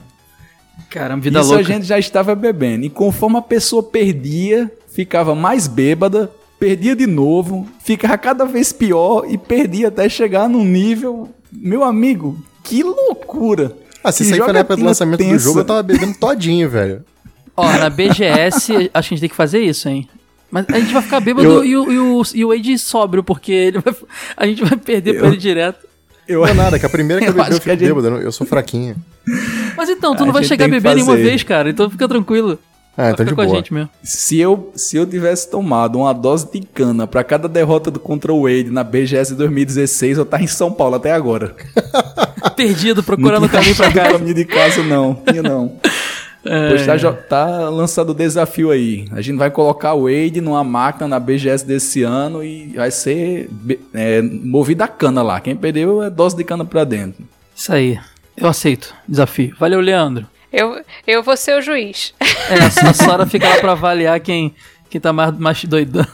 Caramba, vida
Isso
louca.
a gente já estava bebendo. E conforme a pessoa perdia, ficava mais bêbada, perdia de novo, ficava cada vez pior e perdia até chegar num nível. Meu amigo, que loucura!
Ah, se isso aí foi na época do
jogatina
lançamento do
tensa.
jogo, eu tava bebendo todinho, velho.
Ó, na BGS, acho que a gente tem que fazer isso, hein? Mas a gente vai ficar bêbado
Eu-
e, o, e, o, e o Wade sóbrio, porque ele vai- a gente vai perder pra
Eu-
ele direto.
Eu,
Não é nada, que a primeira que eu
Eu
bebi eu fico
gente-
bêbado, eu sou fraquinho.
Mas então, tu
A
não vai chegar a beber nenhuma vez, cara, então fica tranquilo.
Ah, então de
com a
boa.
gente mesmo.
se, eu, se eu tivesse tomado uma dose de cana pra cada derrota do contra o Wade na BGS 2016, eu tava em São Paulo até agora.
Perdido, procurando o caminho pra casa.
caminho de casa, não. Tinha não.
É,
Pois tá, tá lançado o desafio aí. A gente vai colocar o Wade numa máquina na BGS desse ano e vai ser é, movido a cana lá. Quem perdeu é dose de cana pra dentro.
Isso aí. Eu aceito. Desafio. Valeu, Leandro.
Eu, eu vou ser o juiz.
É, a Sora fica lá pra avaliar quem, quem tá mais, mais doidão.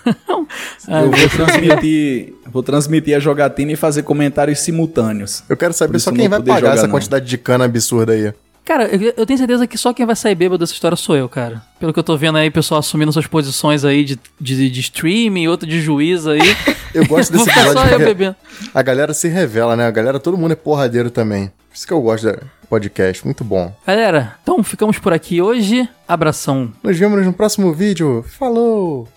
Ah,
Eu vou transmitir, vou transmitir a jogatina e fazer comentários simultâneos.
Eu quero saber só quem vai pagar
jogar,
essa
não.
quantidade de cana absurda aí.
Cara, eu, eu tenho certeza que só quem vai sair bêbado dessa história sou eu, cara. Pelo que eu tô vendo aí, pessoal assumindo suas posições aí de, de, de streaming, outro de juiz aí.
Eu gosto desse
ficar só
episódio
eu bebendo.
a galera se revela, né? A galera, todo mundo é porradeiro também. Por isso que eu gosto do podcast, muito bom.
Galera, então ficamos por aqui hoje. Abração.
Nos vemos no próximo vídeo. Falou!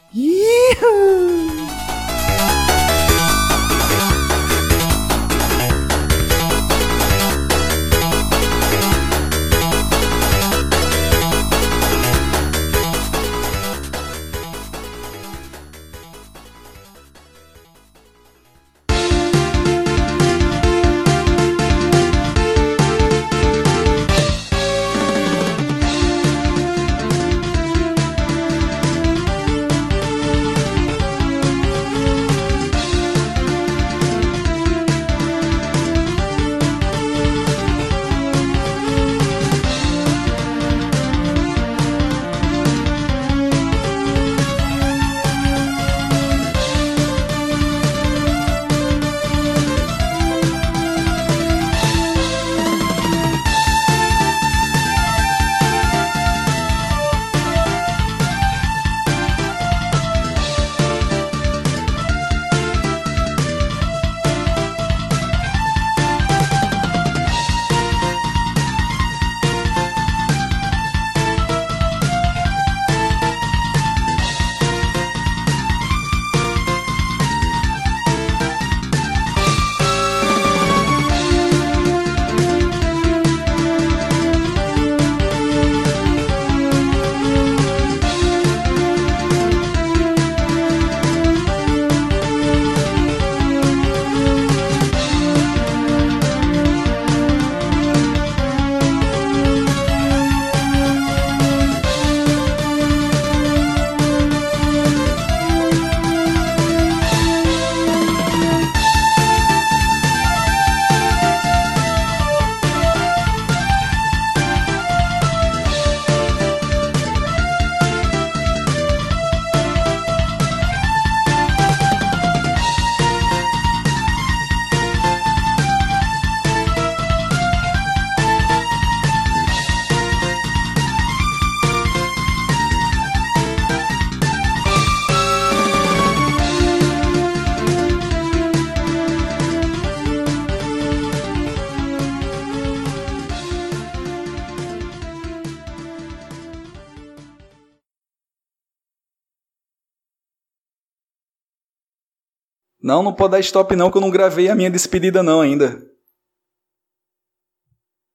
Não, não pode dar stop não, que eu não gravei a minha despedida não ainda.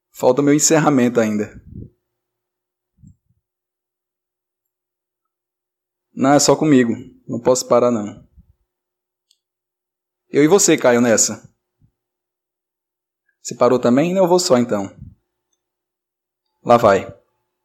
Falta meu encerramento ainda. Não, é só comigo. Não posso parar não. Eu e você, Caio, nessa. Você parou também? Não, eu vou só então. Lá vai.